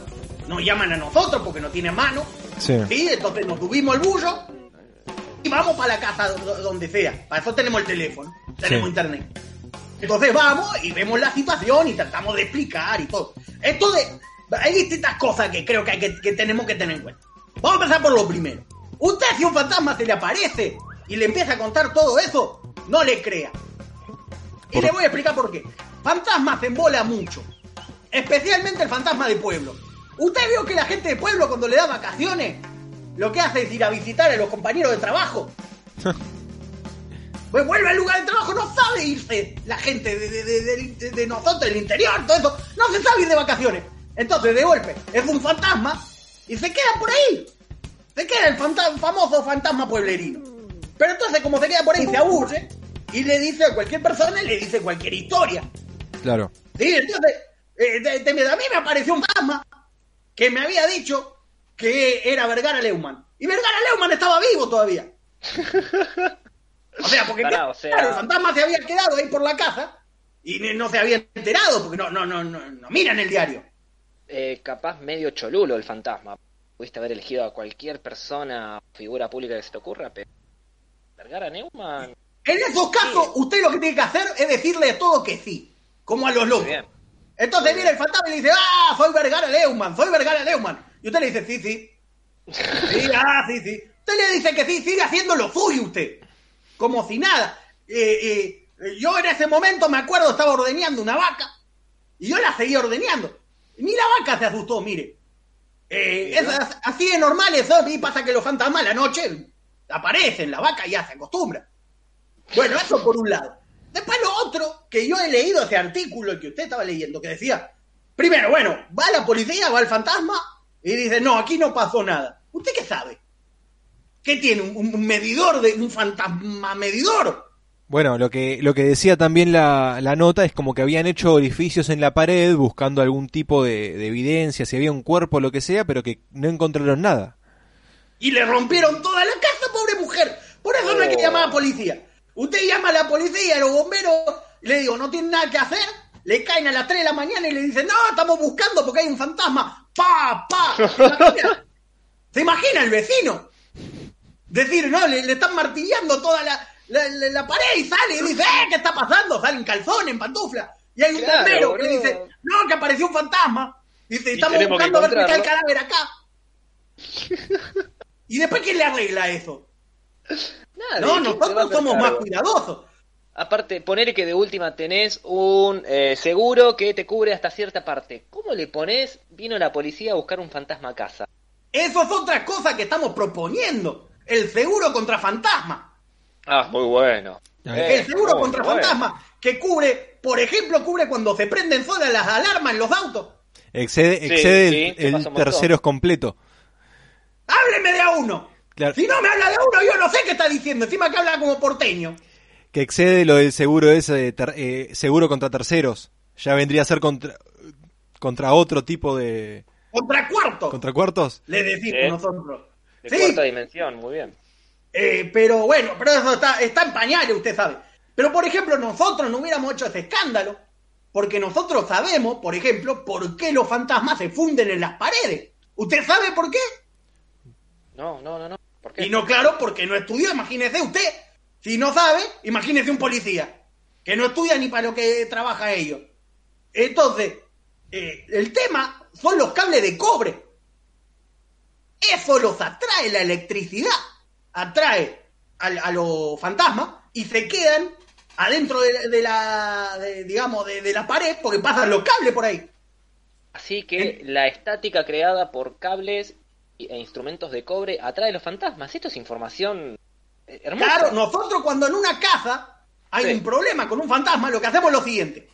nos llaman a nosotros porque no tienen mano, Sí. ¿sí? Entonces nos subimos al bullo y vamos para la casa do- donde sea. Para eso tenemos el teléfono, tenemos Sí. internet. Entonces vamos y vemos la situación y tratamos de explicar y todo. Esto de... Hay distintas cosas que creo que, hay que, que tenemos que tener en cuenta. Vamos a empezar por lo primero. Usted si un fantasma se le aparece y le empieza a contar todo eso, no le crea. Y le voy a explicar por qué. fantasmas se embola mucho. Especialmente el fantasma de pueblo. ¿Usted vio que la gente de pueblo cuando le da vacaciones, lo que hace es ir a visitar a los compañeros de trabajo? Pues vuelve al lugar de trabajo, no sabe irse la gente de, de- de- de- de nosotros, del interior, todo eso. No se sabe ir de vacaciones. Entonces, de golpe, es un fantasma y se queda por ahí. Se queda el fanta- famoso fantasma pueblerino. Pero entonces, como se queda por ahí, se aburre y le dice a cualquier persona, le dice cualquier historia. Claro. Sí, entonces, eh, te- te- a mí me apareció un fantasma que me había dicho que era Vergara Leumann. Y Vergara Leumann estaba vivo todavía. O sea, porque Pará, o sea- claro, el fantasma se había quedado ahí por la casa y no se había enterado porque no, no, no, no, no miran el diario. Eh, capaz medio cholulo el fantasma. Pudiste haber elegido a cualquier persona, figura pública que se te ocurra, pero. Vergara Neumann. En esos casos, usted lo que tiene que hacer es decirle todo que sí, como a los locos. Bien. Entonces viene el fantasma y le dice, ah, soy Vergara Leumann, soy Vergara Leumann. Y usted le dice, sí, sí. Sí, ah, sí, sí. Usted le dice que sí, sigue haciendo lo suyo usted. Como si nada. Eh, eh, yo en ese momento me acuerdo, estaba ordeñando una vaca. Y yo la seguía ordeñando. Ni la vaca se asustó, mire. Eh, es as- así de normal eso. Y pasa que los fantasmas a la noche aparecen, la vaca ya se acostumbra. Bueno, eso por un lado. Después lo otro, que yo he leído ese artículo que usted estaba leyendo, que decía, primero, bueno, va la policía, va el fantasma, y dice, no, aquí no pasó nada. ¿Usted qué sabe? ¿Qué tiene? ¿Un, un medidor de un fantasma medidor? Bueno, lo que, lo que decía también la, la nota es como que habían hecho orificios en la pared buscando algún tipo de, de evidencia, si había un cuerpo o lo que sea, pero que no encontraron nada. Y le rompieron toda la casa, pobre mujer. Por eso no hay que llamar a la policía. Usted llama a la policía, a los bomberos, le digo, no tienen nada que hacer. Le caen a las 3 de la mañana y le dicen, no, estamos buscando porque hay un fantasma. ¡Pa, pa! ¿Se imagina? ¿Se imagina el vecino? Decir, no, le, le están martillando toda la, la, la- la pared y sale y dice, ¡eh! ¿Qué está pasando? Sale en calzón, en pantufla. Y hay un Claro, bombero que le dice, no, que apareció un fantasma. Dice, Y estamos buscando a ver si está el cadáver acá. ¿Y después quién le arregla eso? Nadie, no, ¿quién se va a nosotros somos más cuidadosos. Aparte, ponele que de última tenés un eh, seguro que te cubre hasta cierta parte. ¿Cómo le pones? Vino la policía a buscar un fantasma a casa. Eso es otra cosa que estamos proponiendo. El seguro contra fantasma. Ah, muy bueno. Eh, el seguro contra bueno. fantasma que cubre, por ejemplo, cubre cuando se prenden solas las alarmas en los autos. Excede, excede sí, el, te el pasa un montón. terceros completo. Hábleme de a uno. Claro. Si no me habla de a uno, yo no sé qué está diciendo. Encima que habla como porteño. Que excede lo del seguro ese de ter- eh, seguro contra terceros. Ya vendría a ser contra, contra otro tipo de... Contra cuarto. ¿Contra cuartos? Le decimos nosotros. De Sí. cuarta dimensión, muy bien. Eh, pero bueno, pero eso está, está en pañales, usted sabe. Pero por ejemplo, nosotros no hubiéramos hecho ese escándalo. Porque nosotros sabemos, por ejemplo, por qué los fantasmas se funden en las paredes. ¿Usted sabe por qué? No, no, no, no. ¿Por qué? Y no, claro, porque no estudió, imagínese usted. Si no sabe, imagínese un policía, que no estudia ni para lo que trabaja ellos. Entonces, eh, el tema son los cables de cobre. Eso los atrae la electricidad. Atrae a, los fantasmas y se quedan adentro de, de la, de, digamos, de, de la pared porque pasan los cables por ahí. Así que la estática creada por cables e instrumentos de cobre atrae los fantasmas. Esto es información eh, hermosa. Claro, nosotros cuando en una casa hay Sí. un problema con un fantasma, lo que hacemos es lo siguiente.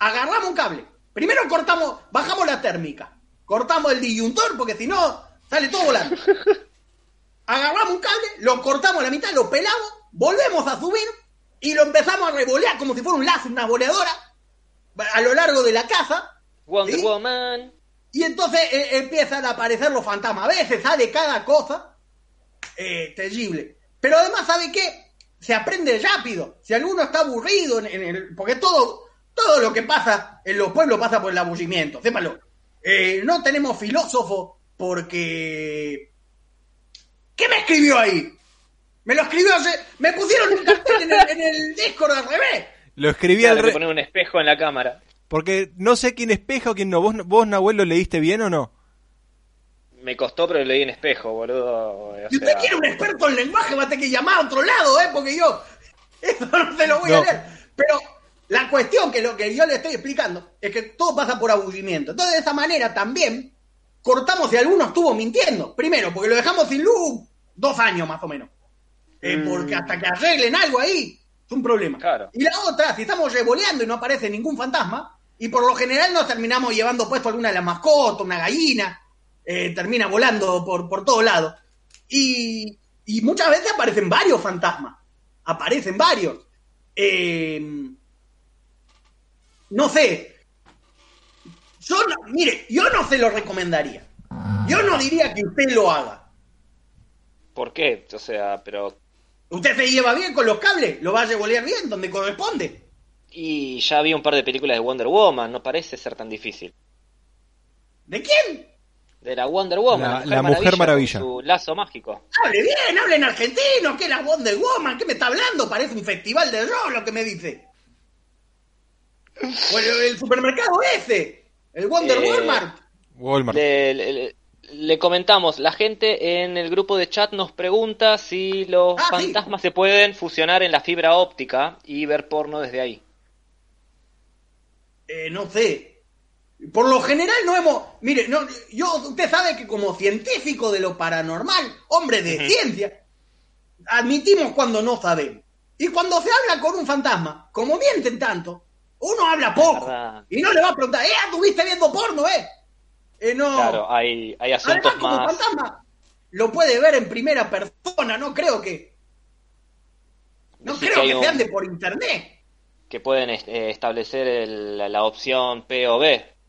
Agarramos un cable. Primero cortamos, bajamos la térmica. Cortamos el disyuntor porque si no, sale todo volando. Agarramos un cable, lo cortamos a la mitad, lo pelamos, volvemos a subir y lo empezamos a revolear como si fuera un lazo, una boleadora a lo largo de la casa. Wonder ¿sí? Woman. Y entonces eh, empiezan a aparecer los fantasmas. A veces sale cada cosa eh, terrible. Pero además, ¿sabe qué? Se aprende rápido. Si alguno está aburrido, en, en el, porque todo, todo lo que pasa en los pueblos pasa por el aburrimiento, sépalo. Eh, no tenemos filósofo porque... ¿Qué me escribió ahí? Me lo escribió hace... Me pusieron un cartel en el, en el Discord al revés. Lo escribí Claro, al que re... poner un espejo en la cámara. Porque no sé quién espeja o quién no. ¿Vos, vos Nahuel, lo leíste bien o no? Me costó, pero lo leí en espejo, boludo. O Si usted sea, quiere un experto en lenguaje, va a tener que llamar a otro lado, ¿eh? Porque yo eso no se lo voy a leer. Pero La cuestión que lo que yo le estoy explicando es que todo pasa por aburrimiento. Entonces, de esa manera también cortamos si alguno estuvo mintiendo. Primero, porque lo dejamos sin luz dos años más o menos. Eh, Mm. porque hasta que arreglen algo ahí, es un problema. Y la otra, si estamos revoleando y no aparece ningún fantasma, y por lo general nos terminamos llevando puesto alguna de las mascotas, una gallina, eh, termina volando por, por todos lados. Y, y muchas veces aparecen varios fantasmas. Aparecen varios. Eh, no sé. Yo no- mire, yo no se lo recomendaría. Yo no diría que usted lo haga. ¿Por qué? O sea, pero... Usted se lleva bien con los cables, lo va a revolear bien donde corresponde. Y ya vi un par de películas de Wonder Woman, no parece ser tan difícil. ¿De quién? De la Wonder Woman, La- la Mujer Maravilla. con su lazo mágico. Hable bien, hable en argentino, que es la Wonder Woman, ¿qué me está hablando? Parece un festival de rock lo que me dice. O el, el supermercado ese, el Wonder Eh, Walmart. Walmart. Le, le- le comentamos, la gente en el grupo de chat nos pregunta si los Ah, fantasmas se pueden fusionar en la fibra óptica y ver porno desde ahí. Eh, no sé. Por lo general no hemos... Mire, no, yo, usted sabe que como científico de lo paranormal, hombre de ciencia, admitimos cuando no sabemos. Y cuando se habla con un fantasma, como mienten tanto, uno habla poco. Y no le va a preguntar, ¿eh? ¿Estuviste viendo porno, eh? Eh, no. Claro, hay, hay asuntos Además, como más... fantasma, lo puede ver en primera persona, no creo que... No creo que un- se ande por internet. que pueden eh, establecer el- la opción POV,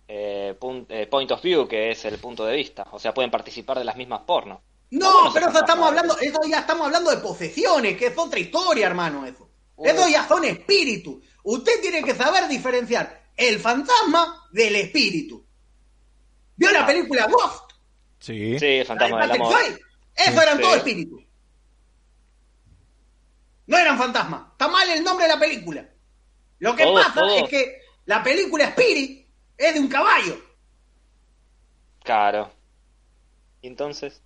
eh, pun- eh, Point of View, que es el punto de vista. O sea, pueden participar de las mismas porno. No, pero eso estamos hablando, eso ya estamos hablando de posesiones, que es otra historia, hermano, eso. Eso ya son espíritus. Usted tiene que saber diferenciar el fantasma del espíritu. ¿Vio la película Ghost? Sí. Sí, el fantasma La del de amor. Eso eran Sí. todos espíritus. No eran fantasmas. Está mal el nombre de la película. Lo que Todos, pasa todos. es que la película Spirit es de un caballo. Claro. Y entonces...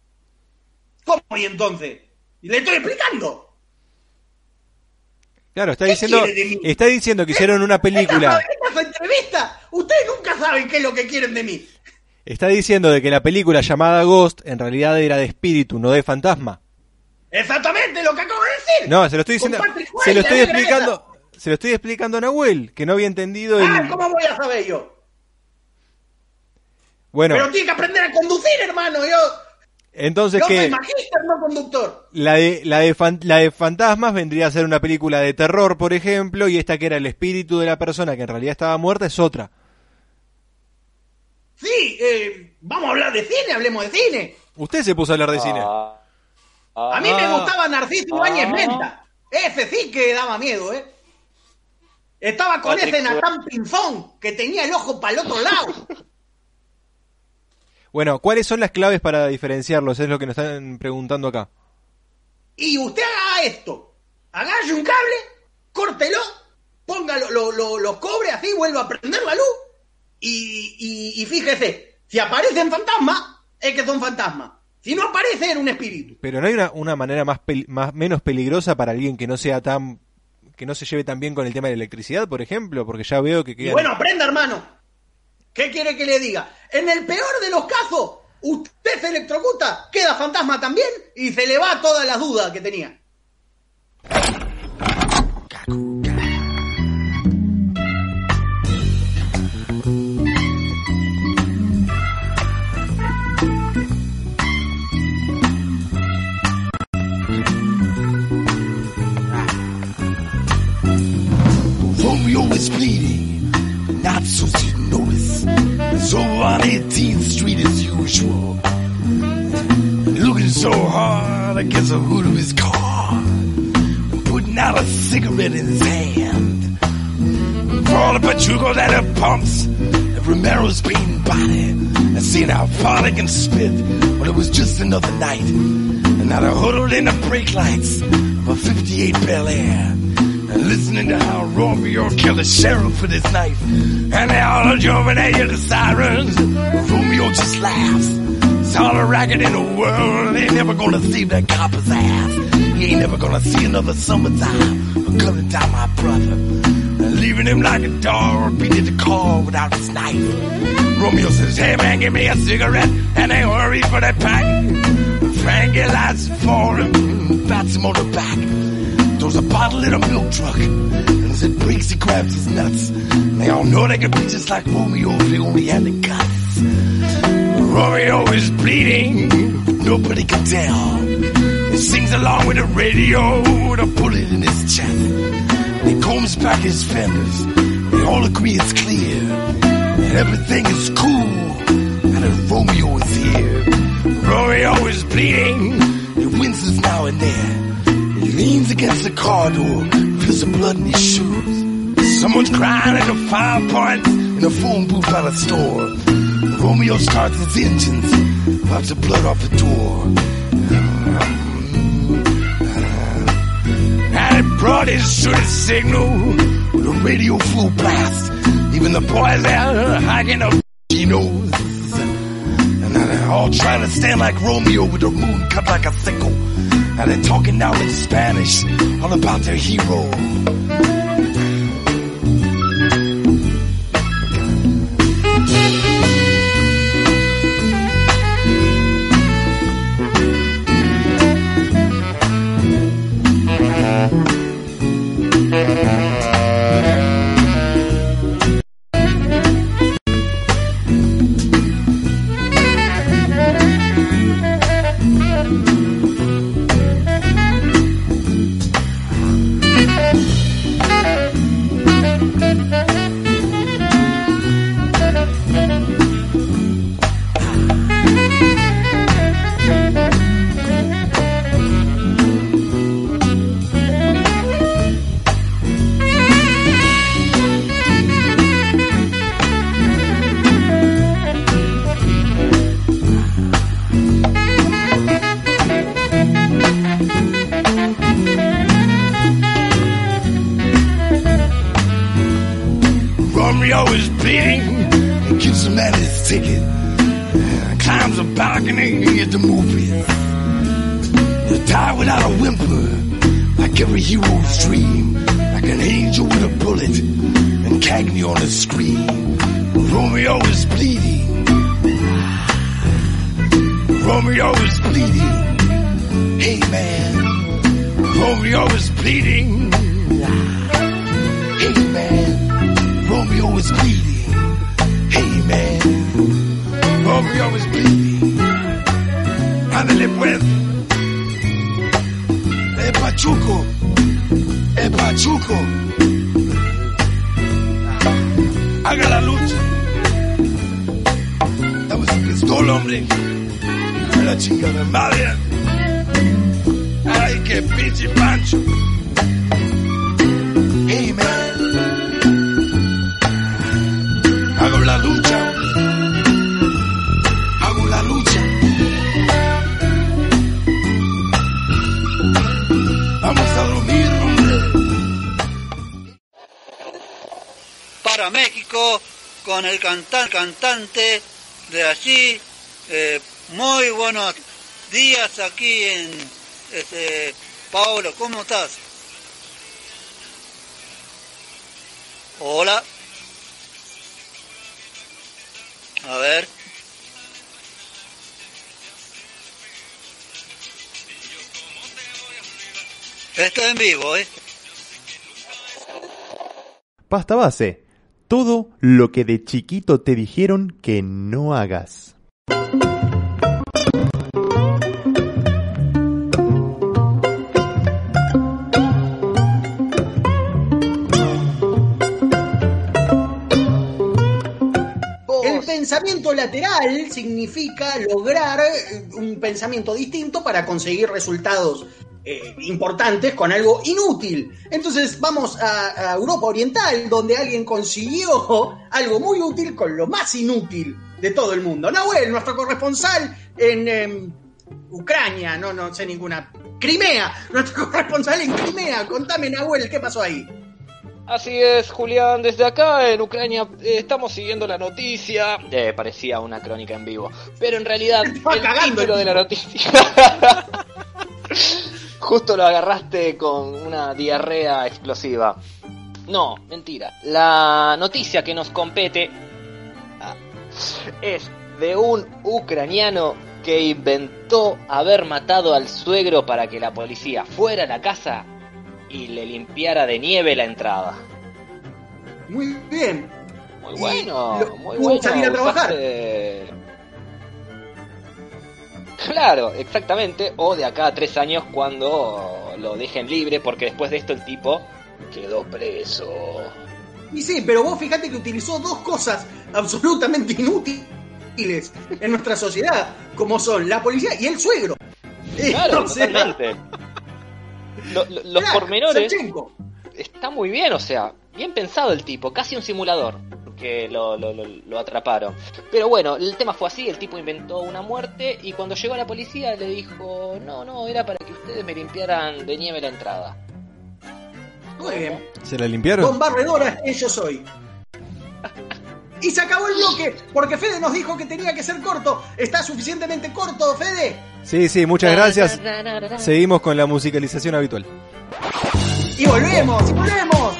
¿Cómo y entonces? Y le estoy explicando. Claro, está ¿Qué diciendo, está diciendo que hicieron una película. Esta, esta es entrevista. Ustedes nunca saben qué es lo que quieren de mí. Está diciendo de que la película llamada Ghost en realidad era de espíritu, no de fantasma. Exactamente lo que acabo de decir. No, se lo estoy diciendo, se lo estoy negra explicando, se lo estoy explicando a Nahuel, que no había entendido. Ah, el, ¿cómo voy a saber yo? bueno, Pero tiene que aprender a conducir, hermano. Yo, entonces yo soy que magíster, no conductor. la de la de fan- la de fantasmas vendría a ser una película de terror, por ejemplo, y esta que era el espíritu de la persona que en realidad estaba muerta es otra. Sí, eh, vamos a hablar de cine, hablemos de cine. Usted se puso a hablar de cine. A mí me Ah. gustaba Narciso Ibáñez Ah. Menta. Ese sí que daba miedo, ¿eh? Estaba con Patrick ese. Natán Pinzón, que tenía el ojo para el otro lado. Bueno, ¿cuáles son las claves para diferenciarlos? Es lo que nos están preguntando acá. y usted haga esto. Agarre un cable, córtelo, póngalo, lo, lo, lo cobre así, vuelva a prender la luz. Y, y, y fíjese, si aparecen fantasmas, es que son fantasmas. Si no aparece, era un espíritu. Pero no hay una, una manera más, pel- más menos peligrosa para alguien que no sea tan que no se lleve tan bien con el tema de la electricidad, por ejemplo, porque ya veo que Y quedan- bueno, aprenda, hermano. ¿Qué quiere que le diga? En el peor de los casos, usted se electrocuta, queda fantasma también y se le va todas las dudas que tenía. So on 18th Street as usual. Looking so hard against the hood of his car. Putting out a cigarette in his hand. For all the pachucos at the pumps. And Romero's being body. And seeing how far they can spit. Well, it was just another night. And now they're huddled in the brake lights of a 58 Bel Air listening to how Romeo killed the sheriff with his knife. And they all are jumping at the sirens. Romeo just laughs. It's all a racket in the world. They ain't never gonna save that copper's ass. He ain't never gonna see another summertime. But coming down, my brother. Leaving him like a dog repeated the call without his knife. Romeo says, hey man, give me a cigarette, and they hurry for that pack. Frankie lights for him, bats him on the back. Throws a bottle in a milk truck, and as it breaks, he grabs his nuts. And they all know they could be just like Romeo if they only had the guts. Romeo is bleeding, nobody can tell. He sings along with the radio with a bullet in his chest. And he combs back his fenders. They all agree it's clear that everything is cool and that Romeo is here. Romeo is bleeding. He winces now and then. Leans against the car door, feels the blood in his shoes. Someone's crying at the five points in a phone booth at a store. Romeo starts his engines, wipes the blood off the door. And it brought his shooting signal with a radio full blast. Even the boys there hiking up he knows. And they're all trying to stand like Romeo with their moon cut like a sickle. Now they're talking now in Spanish, all about their hero. Aquí en este, Paolo, ¿cómo estás? Hola. A ver. Esto en vivo, ¿eh? Pasta base. Todo lo que de chiquito te dijeron que no hagas. Lateral significa lograr eh, un pensamiento distinto para conseguir resultados eh, importantes con algo inútil. Entonces vamos a, Europa Oriental, donde alguien consiguió algo muy útil con lo más inútil de todo el mundo. Nahuel, nuestro corresponsal en em, Ucrania, no, no sé ninguna. Crimea, nuestro corresponsal en Crimea. Contame, Nahuel, ¿qué pasó ahí? Así es, Julián, desde acá en Ucrania eh, estamos siguiendo la noticia. Eh, parecía una crónica en vivo, pero en realidad el cagando título de la noticia. Justo lo agarraste con una diarrea explosiva. No, mentira. La noticia que nos compete ah, es de un ucraniano que inventó haber matado al suegro para que la policía fuera a la casa y le limpiara de nieve la entrada. Muy bien. Muy bueno, lo- muy bueno. salir a trabajar. usaste- Claro, exactamente. O de acá a tres años cuando lo dejen libre, porque después de esto el tipo quedó preso. Y sí, pero vos fíjate que utilizó dos cosas absolutamente inútiles en nuestra sociedad, como son la policía y el suegro. Claro, totalmente. Lo- lo- los pormenores está muy bien, o sea, bien pensado el tipo, casi un simulador que lo, lo- lo- lo atraparon. Pero bueno, el tema fue así, el tipo inventó una muerte y cuando llegó la policía le dijo, no, no, era para que ustedes me limpiaran de nieve la entrada. Muy bien. ¿Se la limpiaron? Don Barredora es que yo soy. Y se acabó el bloque, porque Fede nos dijo que tenía que ser corto. ¿Está suficientemente corto, Fede? Sí, sí, muchas gracias. Seguimos con la musicalización habitual. Y volvemos, y volvemos.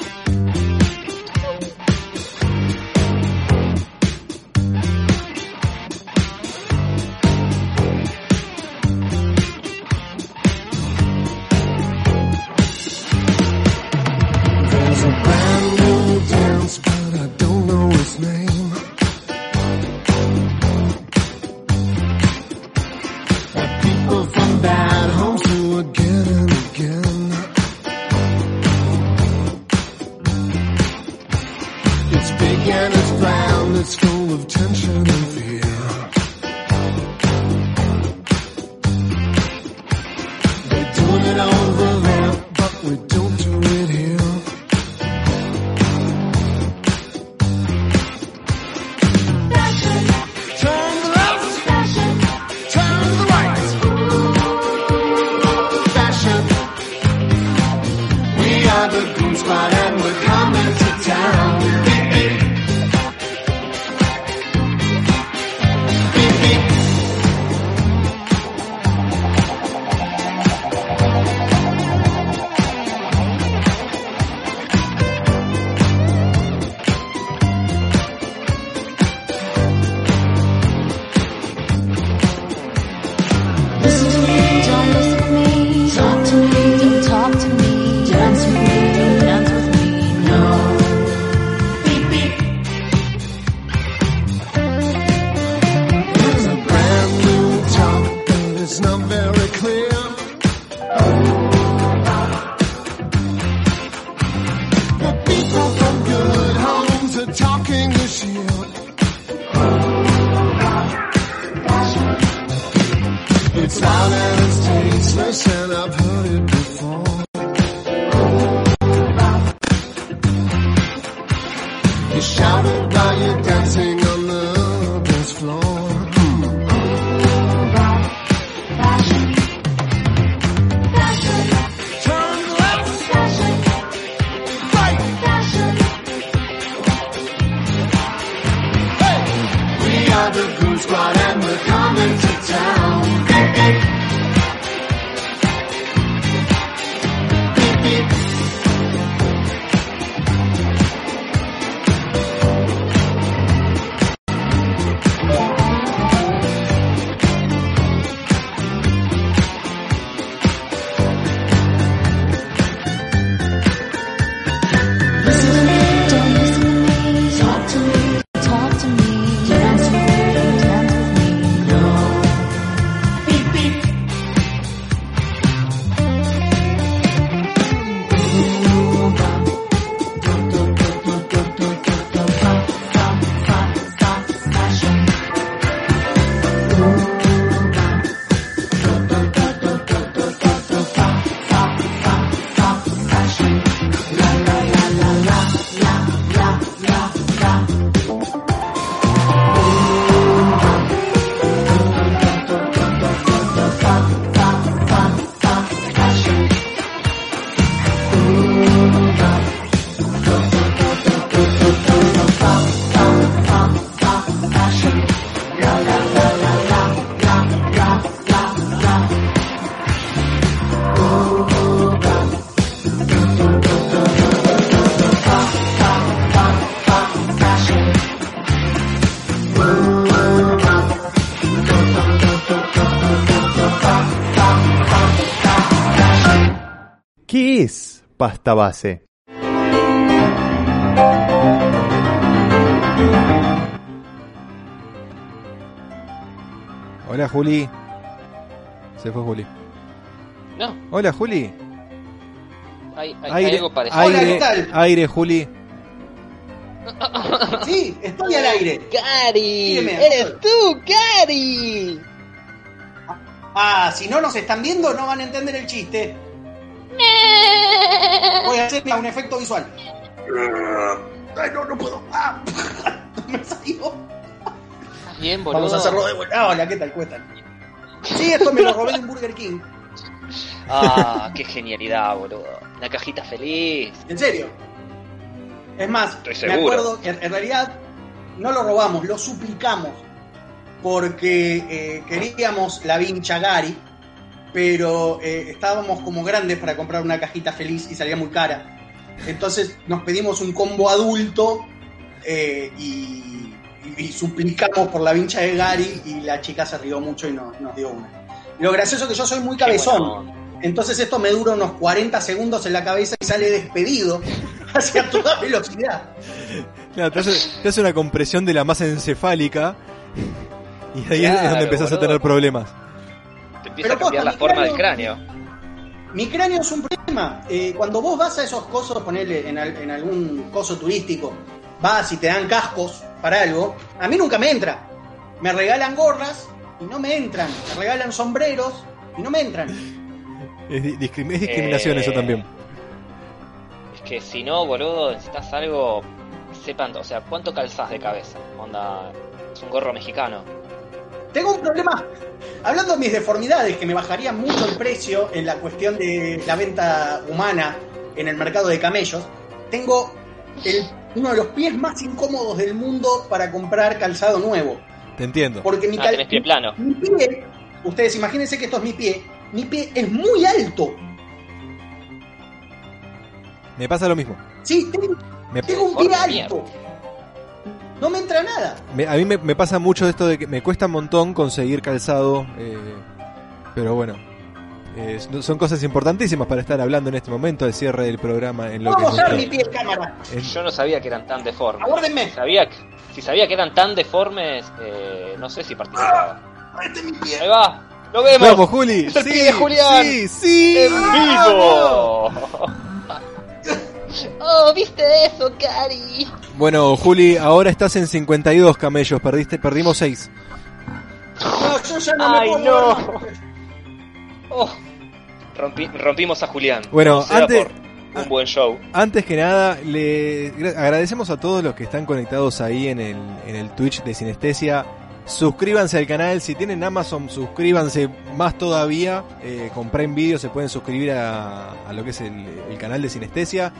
Pasta base? Hola Juli. Se fue Juli. No, Hola Juli. hay, hay, hay Aire, algo parecido. aire, aire Juli. Sí, estoy al aire. Gary, Dígame, eres tú, Gary. Ah, si no nos están viendo, no van a entender el chiste. Voy a hacer un efecto visual. Ay, no, no puedo. Ah, me salió. Bien, boludo. Vamos a hacerlo de vuelta. Ah, hola, ¿qué tal? Cuentan. Sí, esto me lo robé de un Burger King. Ah, qué genialidad, boludo. Una cajita feliz. En serio. Es más, Estoy me acuerdo que en realidad no lo robamos, lo suplicamos. Porque eh, queríamos la vincha Gary, pero eh, estábamos como grandes para comprar una cajita feliz y salía muy cara. Entonces nos pedimos un combo adulto eh, y, y- y suplicamos por la vincha de Gary y la chica se rió mucho y nos, nos dio una. Lo gracioso es que yo soy muy cabezón. Entonces esto me dura unos 40 segundos en la cabeza y sale despedido hacia toda velocidad. Claro, te hace, te hace una compresión de la masa encefálica y ahí es donde empezás a tener problemas. Empieza Pero a cambiar posta, la mi forma del cráneo-. Mi cráneo es un problema. Eh, cuando vos vas a esos cosos, ponele en, al- en algún coso turístico, vas y te dan cascos para algo, a mí nunca me entra. Me regalan gorras y no me entran. Me regalan sombreros y no me entran. Es, di- discrim- es discriminación Eh, eso también. Es que si no, boludo, necesitas algo. Sepan, o sea, ¿cuánto calzás de cabeza? Onda, es un gorro mexicano. Tengo un problema. Hablando de mis deformidades, que me bajaría mucho el precio en la cuestión de la venta humana en el mercado de camellos, tengo el- uno de los pies más incómodos del mundo para comprar calzado nuevo. Te entiendo. Porque mi, Ah, pie plano. mi pie, ustedes imagínense que esto es mi pie, mi pie es muy alto. Me pasa lo mismo. Sí, tengo, Me- tengo un pie alto. No me entra nada. Me- a mí me, me pasa mucho esto de que me cuesta un montón conseguir calzado, eh, pero bueno, eh, son- cosas importantísimas para estar hablando en este momento del cierre del programa en lo que Vamos a ver mi pie en cámara. Yo no sabía que eran tan deformes. Abórdenme. Si sabía, que- si sabía que eran tan deformes, eh, no sé si participaba. Este es mi pie. Ahí va, lo vemos. Vamos, Juli. Es el Sí, pie de Julián. sí, sí. En vivo. oh, ¿viste eso, Cari? Bueno, Juli, ahora estás en 52 camellos, perdiste, perdimos 6. No, yo ya no me Ay, puedo no. mover. Oh, rompi- rompimos a Julián. Bueno, antes- un buen show. Antes que nada, le gra- agradecemos a todos los que están conectados ahí en el, en el Twitch de Sinestesia. Suscríbanse al canal, si tienen Amazon, suscríbanse más todavía. Eh, con Prime Video se pueden suscribir a, a lo que es el, el canal de Sinestesia.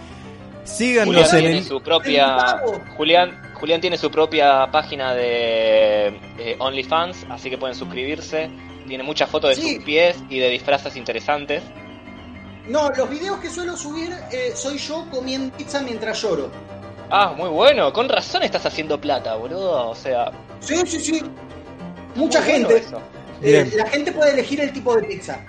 Síganos Julián en tiene el... su propia Julián Julián tiene su propia página de eh, OnlyFans, así que pueden suscribirse. Tiene muchas fotos de Sí. sus pies y de disfraces interesantes. No, los videos que suelo subir eh, soy yo comiendo pizza mientras lloro. Ah, muy bueno. Con razón estás haciendo plata, boludo. O sea, Sí, sí, sí. Mucha muy gente. Eh, la gente puede elegir el tipo de pizza.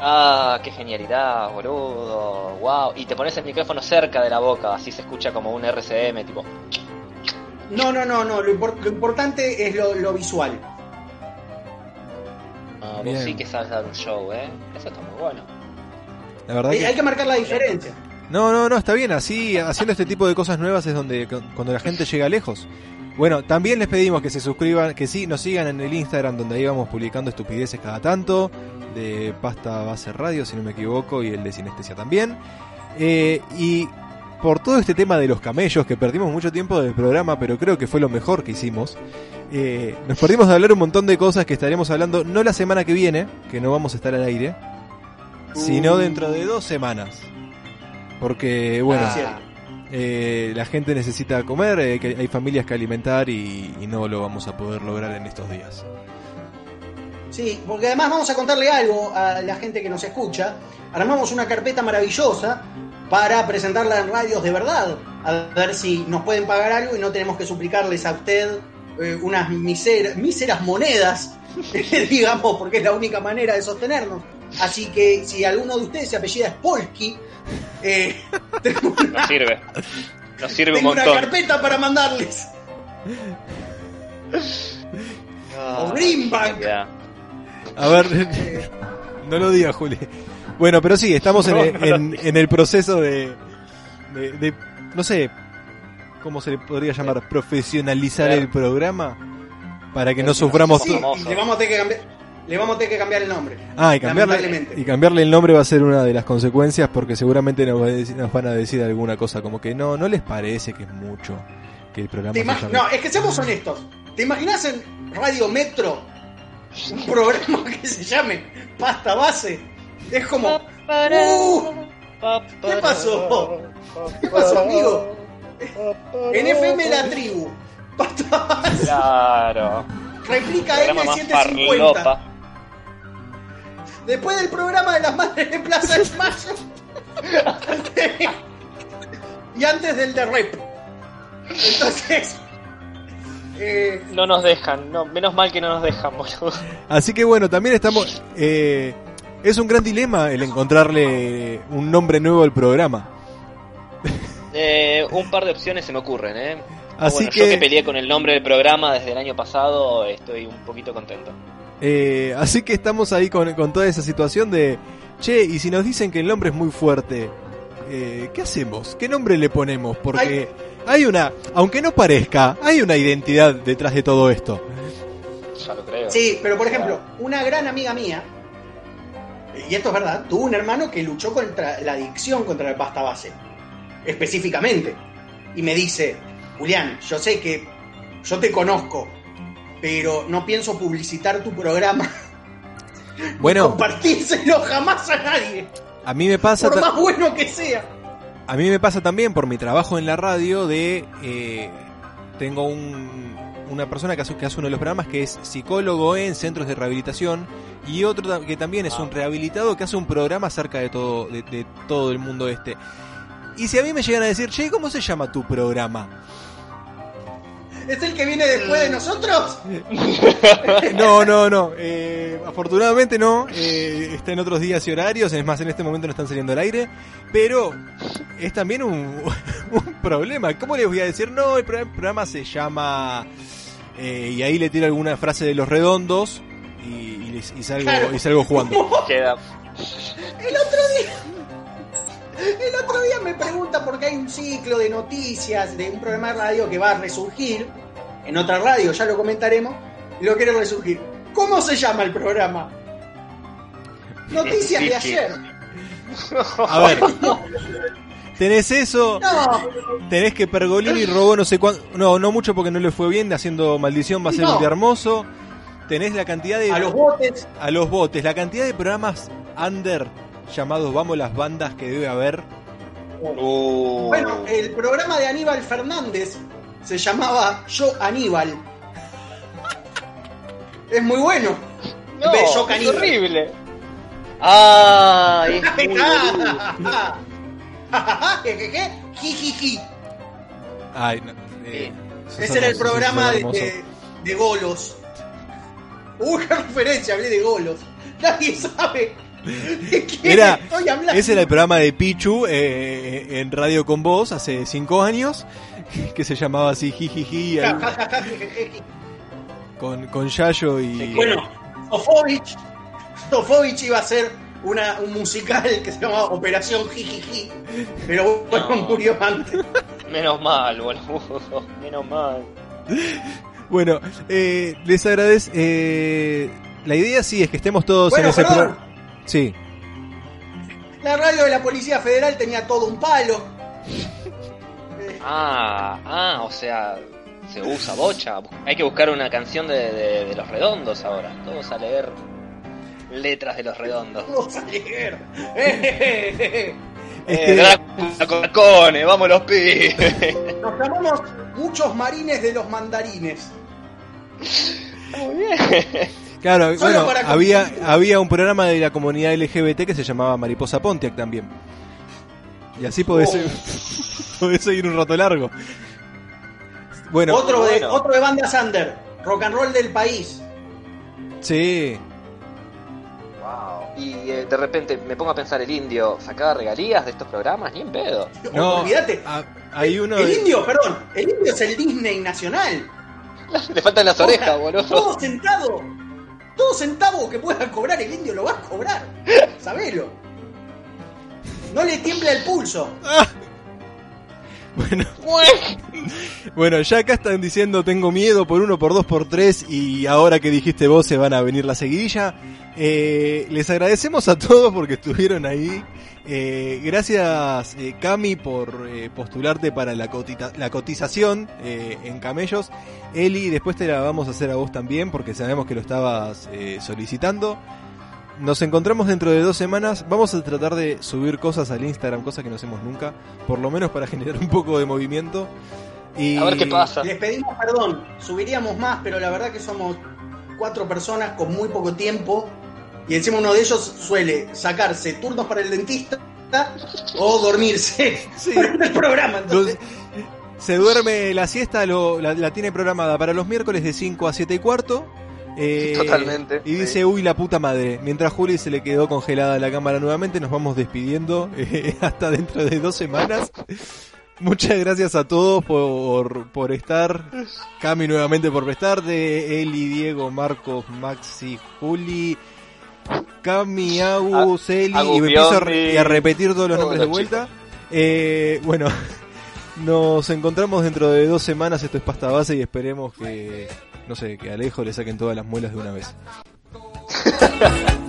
Ah, qué genialidad, boludo. Wow. Y te pones el micrófono cerca de la boca, así se escucha como un RCM, tipo. No, no, no, no. Lo, impor- lo importante es lo, lo visual. Ah, vos sí que sabes dar un show, ¿eh? Eso está muy bueno. La verdad Eh, que... Hay que marcar la diferencia. No, no, no, está bien. Así, haciendo este tipo de cosas nuevas es donde cu- cuando la gente llega lejos. Bueno, también les pedimos que se suscriban, que sí, nos sigan en el Instagram donde ahí vamos publicando estupideces cada tanto, de Pasta Base Radio, si no me equivoco, y el de Sinestesia también. Eh, y por todo este tema de los camellos, que perdimos mucho tiempo del programa, pero creo que fue lo mejor que hicimos, eh, nos perdimos de hablar un montón de cosas que estaremos hablando, no la semana que viene, que no vamos a estar al aire, sino dentro de dos semanas. Porque, bueno, Ah, eh, la gente necesita comer, eh, hay familias que alimentar y, no lo vamos a poder lograr en estos días. Sí, porque además vamos a contarle algo a la gente que nos escucha. Armamos una carpeta maravillosa para presentarla en radios de verdad. A ver si nos pueden pagar algo y no tenemos que suplicarles a usted eh, unas miser- míseras monedas, digamos, porque es la única manera de sostenernos. Así que si alguno de ustedes se apellida Spolky, eh, tengo una, Nos sirve. Nos sirve un tengo una montón. carpeta para mandarles. Ah, o. A ver, no lo digas, Juli. Bueno, pero sí, estamos en, el- en- en el proceso de, de, de- no sé, ¿cómo se le podría llamar? Profesionalizar el programa para que no suframos... Sí, y le vamos a tener que cambiar, le vamos a tener que cambiar el nombre. Ah, y cambiarle, y cambiarle el nombre va a ser una de las consecuencias porque seguramente nos, va a decir- nos van a decir alguna cosa como que no, no les parece que es mucho que el programa se No, es que seamos honestos. ¿Te imaginas en Radio Metro un programa que se llame Pasta Base? Es como. "Uh, ¿Qué pasó? ¿Qué pasó, amigo? En FM La Tribu. Pasta Base. Claro. Replica Programa más M750. Después del programa de las madres de Plaza de Mayo. y antes del de Rep. Entonces. eh, No nos dejan, no, menos mal que no nos dejan, boludo. Así que bueno, también estamos... eh, es un gran dilema el encontrarle un nombre nuevo al programa. Eh, un par de opciones se me ocurren, ¿eh? Así bueno, yo que- que peleé con el nombre del programa desde el año pasado, estoy un poquito contento. Eh, así que estamos ahí con, con toda esa situación de, che, y si nos dicen que el nombre es muy fuerte, eh, ¿qué hacemos? ¿Qué nombre le ponemos? Porque hay una, aunque no parezca, hay una identidad detrás de todo esto. Ya lo creo. Sí, pero por ejemplo, una gran amiga mía, y esto es verdad, tuvo un hermano que luchó contra la adicción contra la pasta base, específicamente. Y me dice, Julián, yo sé que yo te conozco, pero no pienso publicitar tu programa, Bueno, compartírselo jamás a nadie, a mí me pasa... por más bueno que sea. A mí me pasa también por mi trabajo en la radio de... eh, tengo un- una persona que hace, que hace uno de los programas que es psicólogo en centros de rehabilitación y otro que también es un rehabilitado que hace un programa acerca de todo, de, de todo el mundo este. Y si a mí me llegan a decir, che, ¿cómo se llama tu programa? ¿Es el que viene después de nosotros? No, no, no. eh, afortunadamente no. eh, está en otros días y horarios. Es más, en este momento no están saliendo al aire. Pero es también un, un problema. ¿Cómo les voy a decir? No, el pro- programa se llama... eh, y ahí le tiro alguna frase de los redondos y, y les- y salgo, Claro. y salgo jugando. Queda. El otro día. El otro día me pregunta por qué hay un ciclo de noticias de un programa de radio que va a resurgir. En otra radio, ya lo comentaremos. Lo quiere resurgir. ¿Cómo se llama el programa? Noticias de ayer. A ver. Tenés eso, No, tenés que Pergolini robó no sé cuánto, no, no mucho porque no le fue bien, haciendo maldición va a ser No. un día hermoso. Tenés la cantidad de a los botes. a los botes, la cantidad de programas under llamados Vamos las bandas que debe haber. Uh, Bueno, el programa de Aníbal Fernández se llamaba Yo Aníbal. Es muy bueno. no, Ve, Yo es horrible. Ay, es muy boludo. ¿Qué, qué, qué? Jijiji. Ay, no, eh, sos Ese era el programa de, de, de Golos. Uy, qué referencia, hablé de Golos. Nadie sabe de Era, estoy hablando. ese era el programa de Pichu eh, en Radio con Voz hace cinco años, que se llamaba así Jijiji, Ja, ja, ja, con, con Yayo y... Bueno, Sofovich, Sofovich iba a hacer una, un musical que se llamaba Operación Jijiji, pero bueno, No. murió antes. Menos mal, boludo. Menos mal. Bueno, eh, les agradezco. eh, la idea sí es que estemos todos Bueno, en ese perdón. Sí, La radio de la Policía Federal tenía todo un palo. Ah, ah, o sea, se usa bocha. Hay que buscar una canción de, de- de los redondos ahora. Todos a leer letras de los redondos. Vamos a leer. Eh, Eh, que- Drácula con tacones, vamos los pibes. Nos llamamos muchos marines de los mandarines. Muy bien. Claro, Solo bueno, para había, había un programa de la comunidad LGBT que se llamaba Mariposa Pontiac también. Y así podés, Oh. podés seguir un rato largo. Bueno, otro, de, bueno. otro de bandas under. Rock and roll del país. sí. Wow. y eh, de repente me pongo a pensar el indio sacaba regalías de estos programas, ni en pedo. No, olvídate. hay uno El de- indio, perdón, el indio es el Disney nacional. Le faltan las orejas, boludo. Todo centavo, todo centavo que pueda cobrar el indio lo va a cobrar. Sabelo. No le tiembla el pulso. Bueno, ya acá están diciendo tengo miedo por uno, por dos, por tres y ahora que dijiste vos se van a venir la seguidilla. Eh, les agradecemos a todos porque estuvieron ahí. Eh, gracias eh, Cami por eh, postularte para la, cotita- la cotización eh, en Camellos. Eli, después te la vamos a hacer a vos también porque sabemos que lo estabas eh, solicitando. Nos encontramos dentro de dos semanas. Vamos a tratar de subir cosas al Instagram, cosas que no hacemos nunca, por lo menos para generar un poco de movimiento. Y... Les pedimos perdón, subiríamos más, pero la verdad que somos cuatro personas con muy poco tiempo. Y encima uno de ellos suele sacarse turnos para el dentista o dormirse en el programa. Entonces, Se duerme la siesta, lo- la, la tiene programada para los miércoles de 5 a 7 y cuarto. Eh, Totalmente, Y dice, uy, la puta madre. Mientras Juli se le quedó congelada la cámara nuevamente, nos vamos despidiendo eh, hasta dentro de dos semanas. Muchas gracias a todos por, por estar. Cami nuevamente por prestarte. Eli, Diego, Marcos, Maxi, Juli. Cami, Agus, Eli. Agus Y me empiezo a, re- repetir todos los nombres de vuelta. Eh, bueno, nos encontramos dentro de dos semanas. Esto es pasta base y esperemos que, no sé, que Alejo le saquen todas las muelas de una vez.